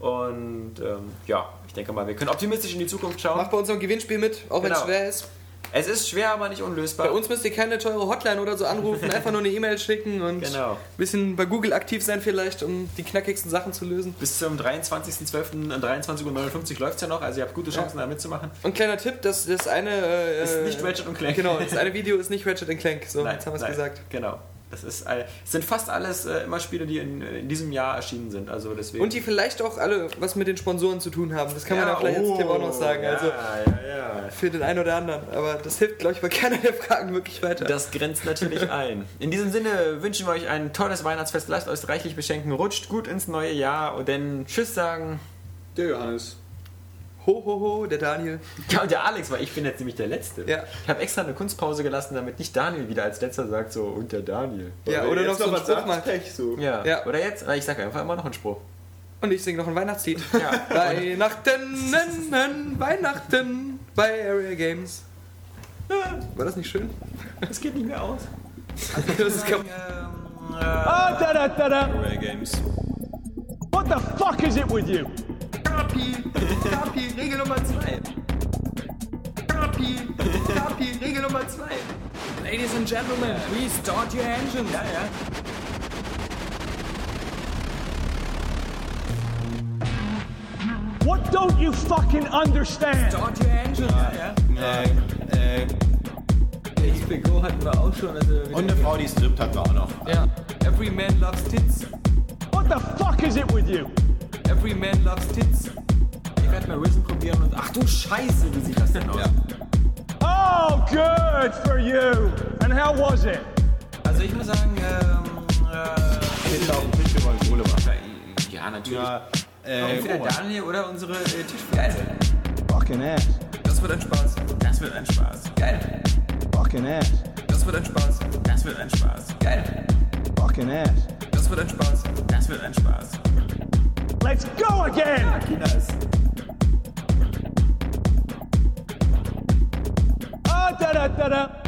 Und ähm, ja, ich denke mal, wir können optimistisch in die Zukunft schauen. Macht bei unserem Gewinnspiel mit, auch wenn es Genau. schwer ist. Es ist schwer, aber nicht unlösbar. Bei uns müsst ihr keine teure Hotline oder so anrufen, einfach nur eine E-Mail schicken und Genau. ein bisschen bei Google aktiv sein vielleicht, um die knackigsten Sachen zu lösen. Bis zum 23.12. um 23.59 Uhr läuft es ja noch, also ihr habt gute Chancen da mitzumachen. Und kleiner Tipp, das, das eine... Äh, Ist nicht Ratchet und Clank. Genau, das eine Video ist nicht Ratchet Clank, so, Nein, jetzt haben wir es gesagt. Genau. Das ist, sind fast alles äh, immer Spiele, die in, in diesem Jahr erschienen sind. Also deswegen. Und die vielleicht auch alle was mit den Sponsoren zu tun haben. Das kann man Ja, ja vielleicht als oh, Tipp auch noch sagen. Ja, Also ja, ja. für den einen oder anderen. Aber das hilft, glaube ich, bei keiner der Fragen wirklich weiter. Das grenzt natürlich ein. In diesem Sinne wünschen wir euch ein tolles Weihnachtsfest. Lasst euch reichlich beschenken. Rutscht gut ins neue Jahr und dann Tschüss sagen. Der Johannes. Ho, ho, ho, der Daniel. Ja, und der Alex, weil ich bin jetzt nämlich der Letzte. Ja. Ich habe extra eine Kunstpause gelassen, damit nicht Daniel wieder als Letzter sagt, so, und der Daniel. Ja, oder noch so einen was Spruch sagt, macht. Pech, so. Ja. Ja. Oder jetzt? Na, Ich sage einfach immer noch einen Spruch. Und ich singe noch ein Weihnachtslied. Ja. Weihnachten, nen, nen, Weihnachten bei Area Games. War das nicht schön? Das geht nicht mehr aus. Das ist kaputt. Ah, da da da da. Ray Games. What the fuck is it with you? Kapi, Kapi, Regel Nummer 2. Kapi, Kapi, Regel Nummer 2. Ladies and Gentlemen, please start your engines. Ja, ja. What don't you fucking understand? Start your engines. Äh, äh. HBO hatten wir auch schon. Also Und eine Frau, die strippt, hatten wir auch noch. Ja. Every man loves tits. What the fuck is it with you? Every man loves tits. ich werde mal Risen probieren und ach du Scheiße, wie sieht das denn aus? Oh, Oh, good for you. And how was it? Also ich muss sagen, ähm, äh, Ja, natürlich. entweder Daniel oder unsere äh, Tischfrau. Geil. Fucking ass. Das wird ein Spaß. Das wird ein Spaß. Geil. Fucking ass. Das wird ein Spaß. Das wird ein Spaß. Geil. Fucking ass. Das wird ein Spaß. Das wird ein Spaß. Let's go again. Ah, oh, da da da da.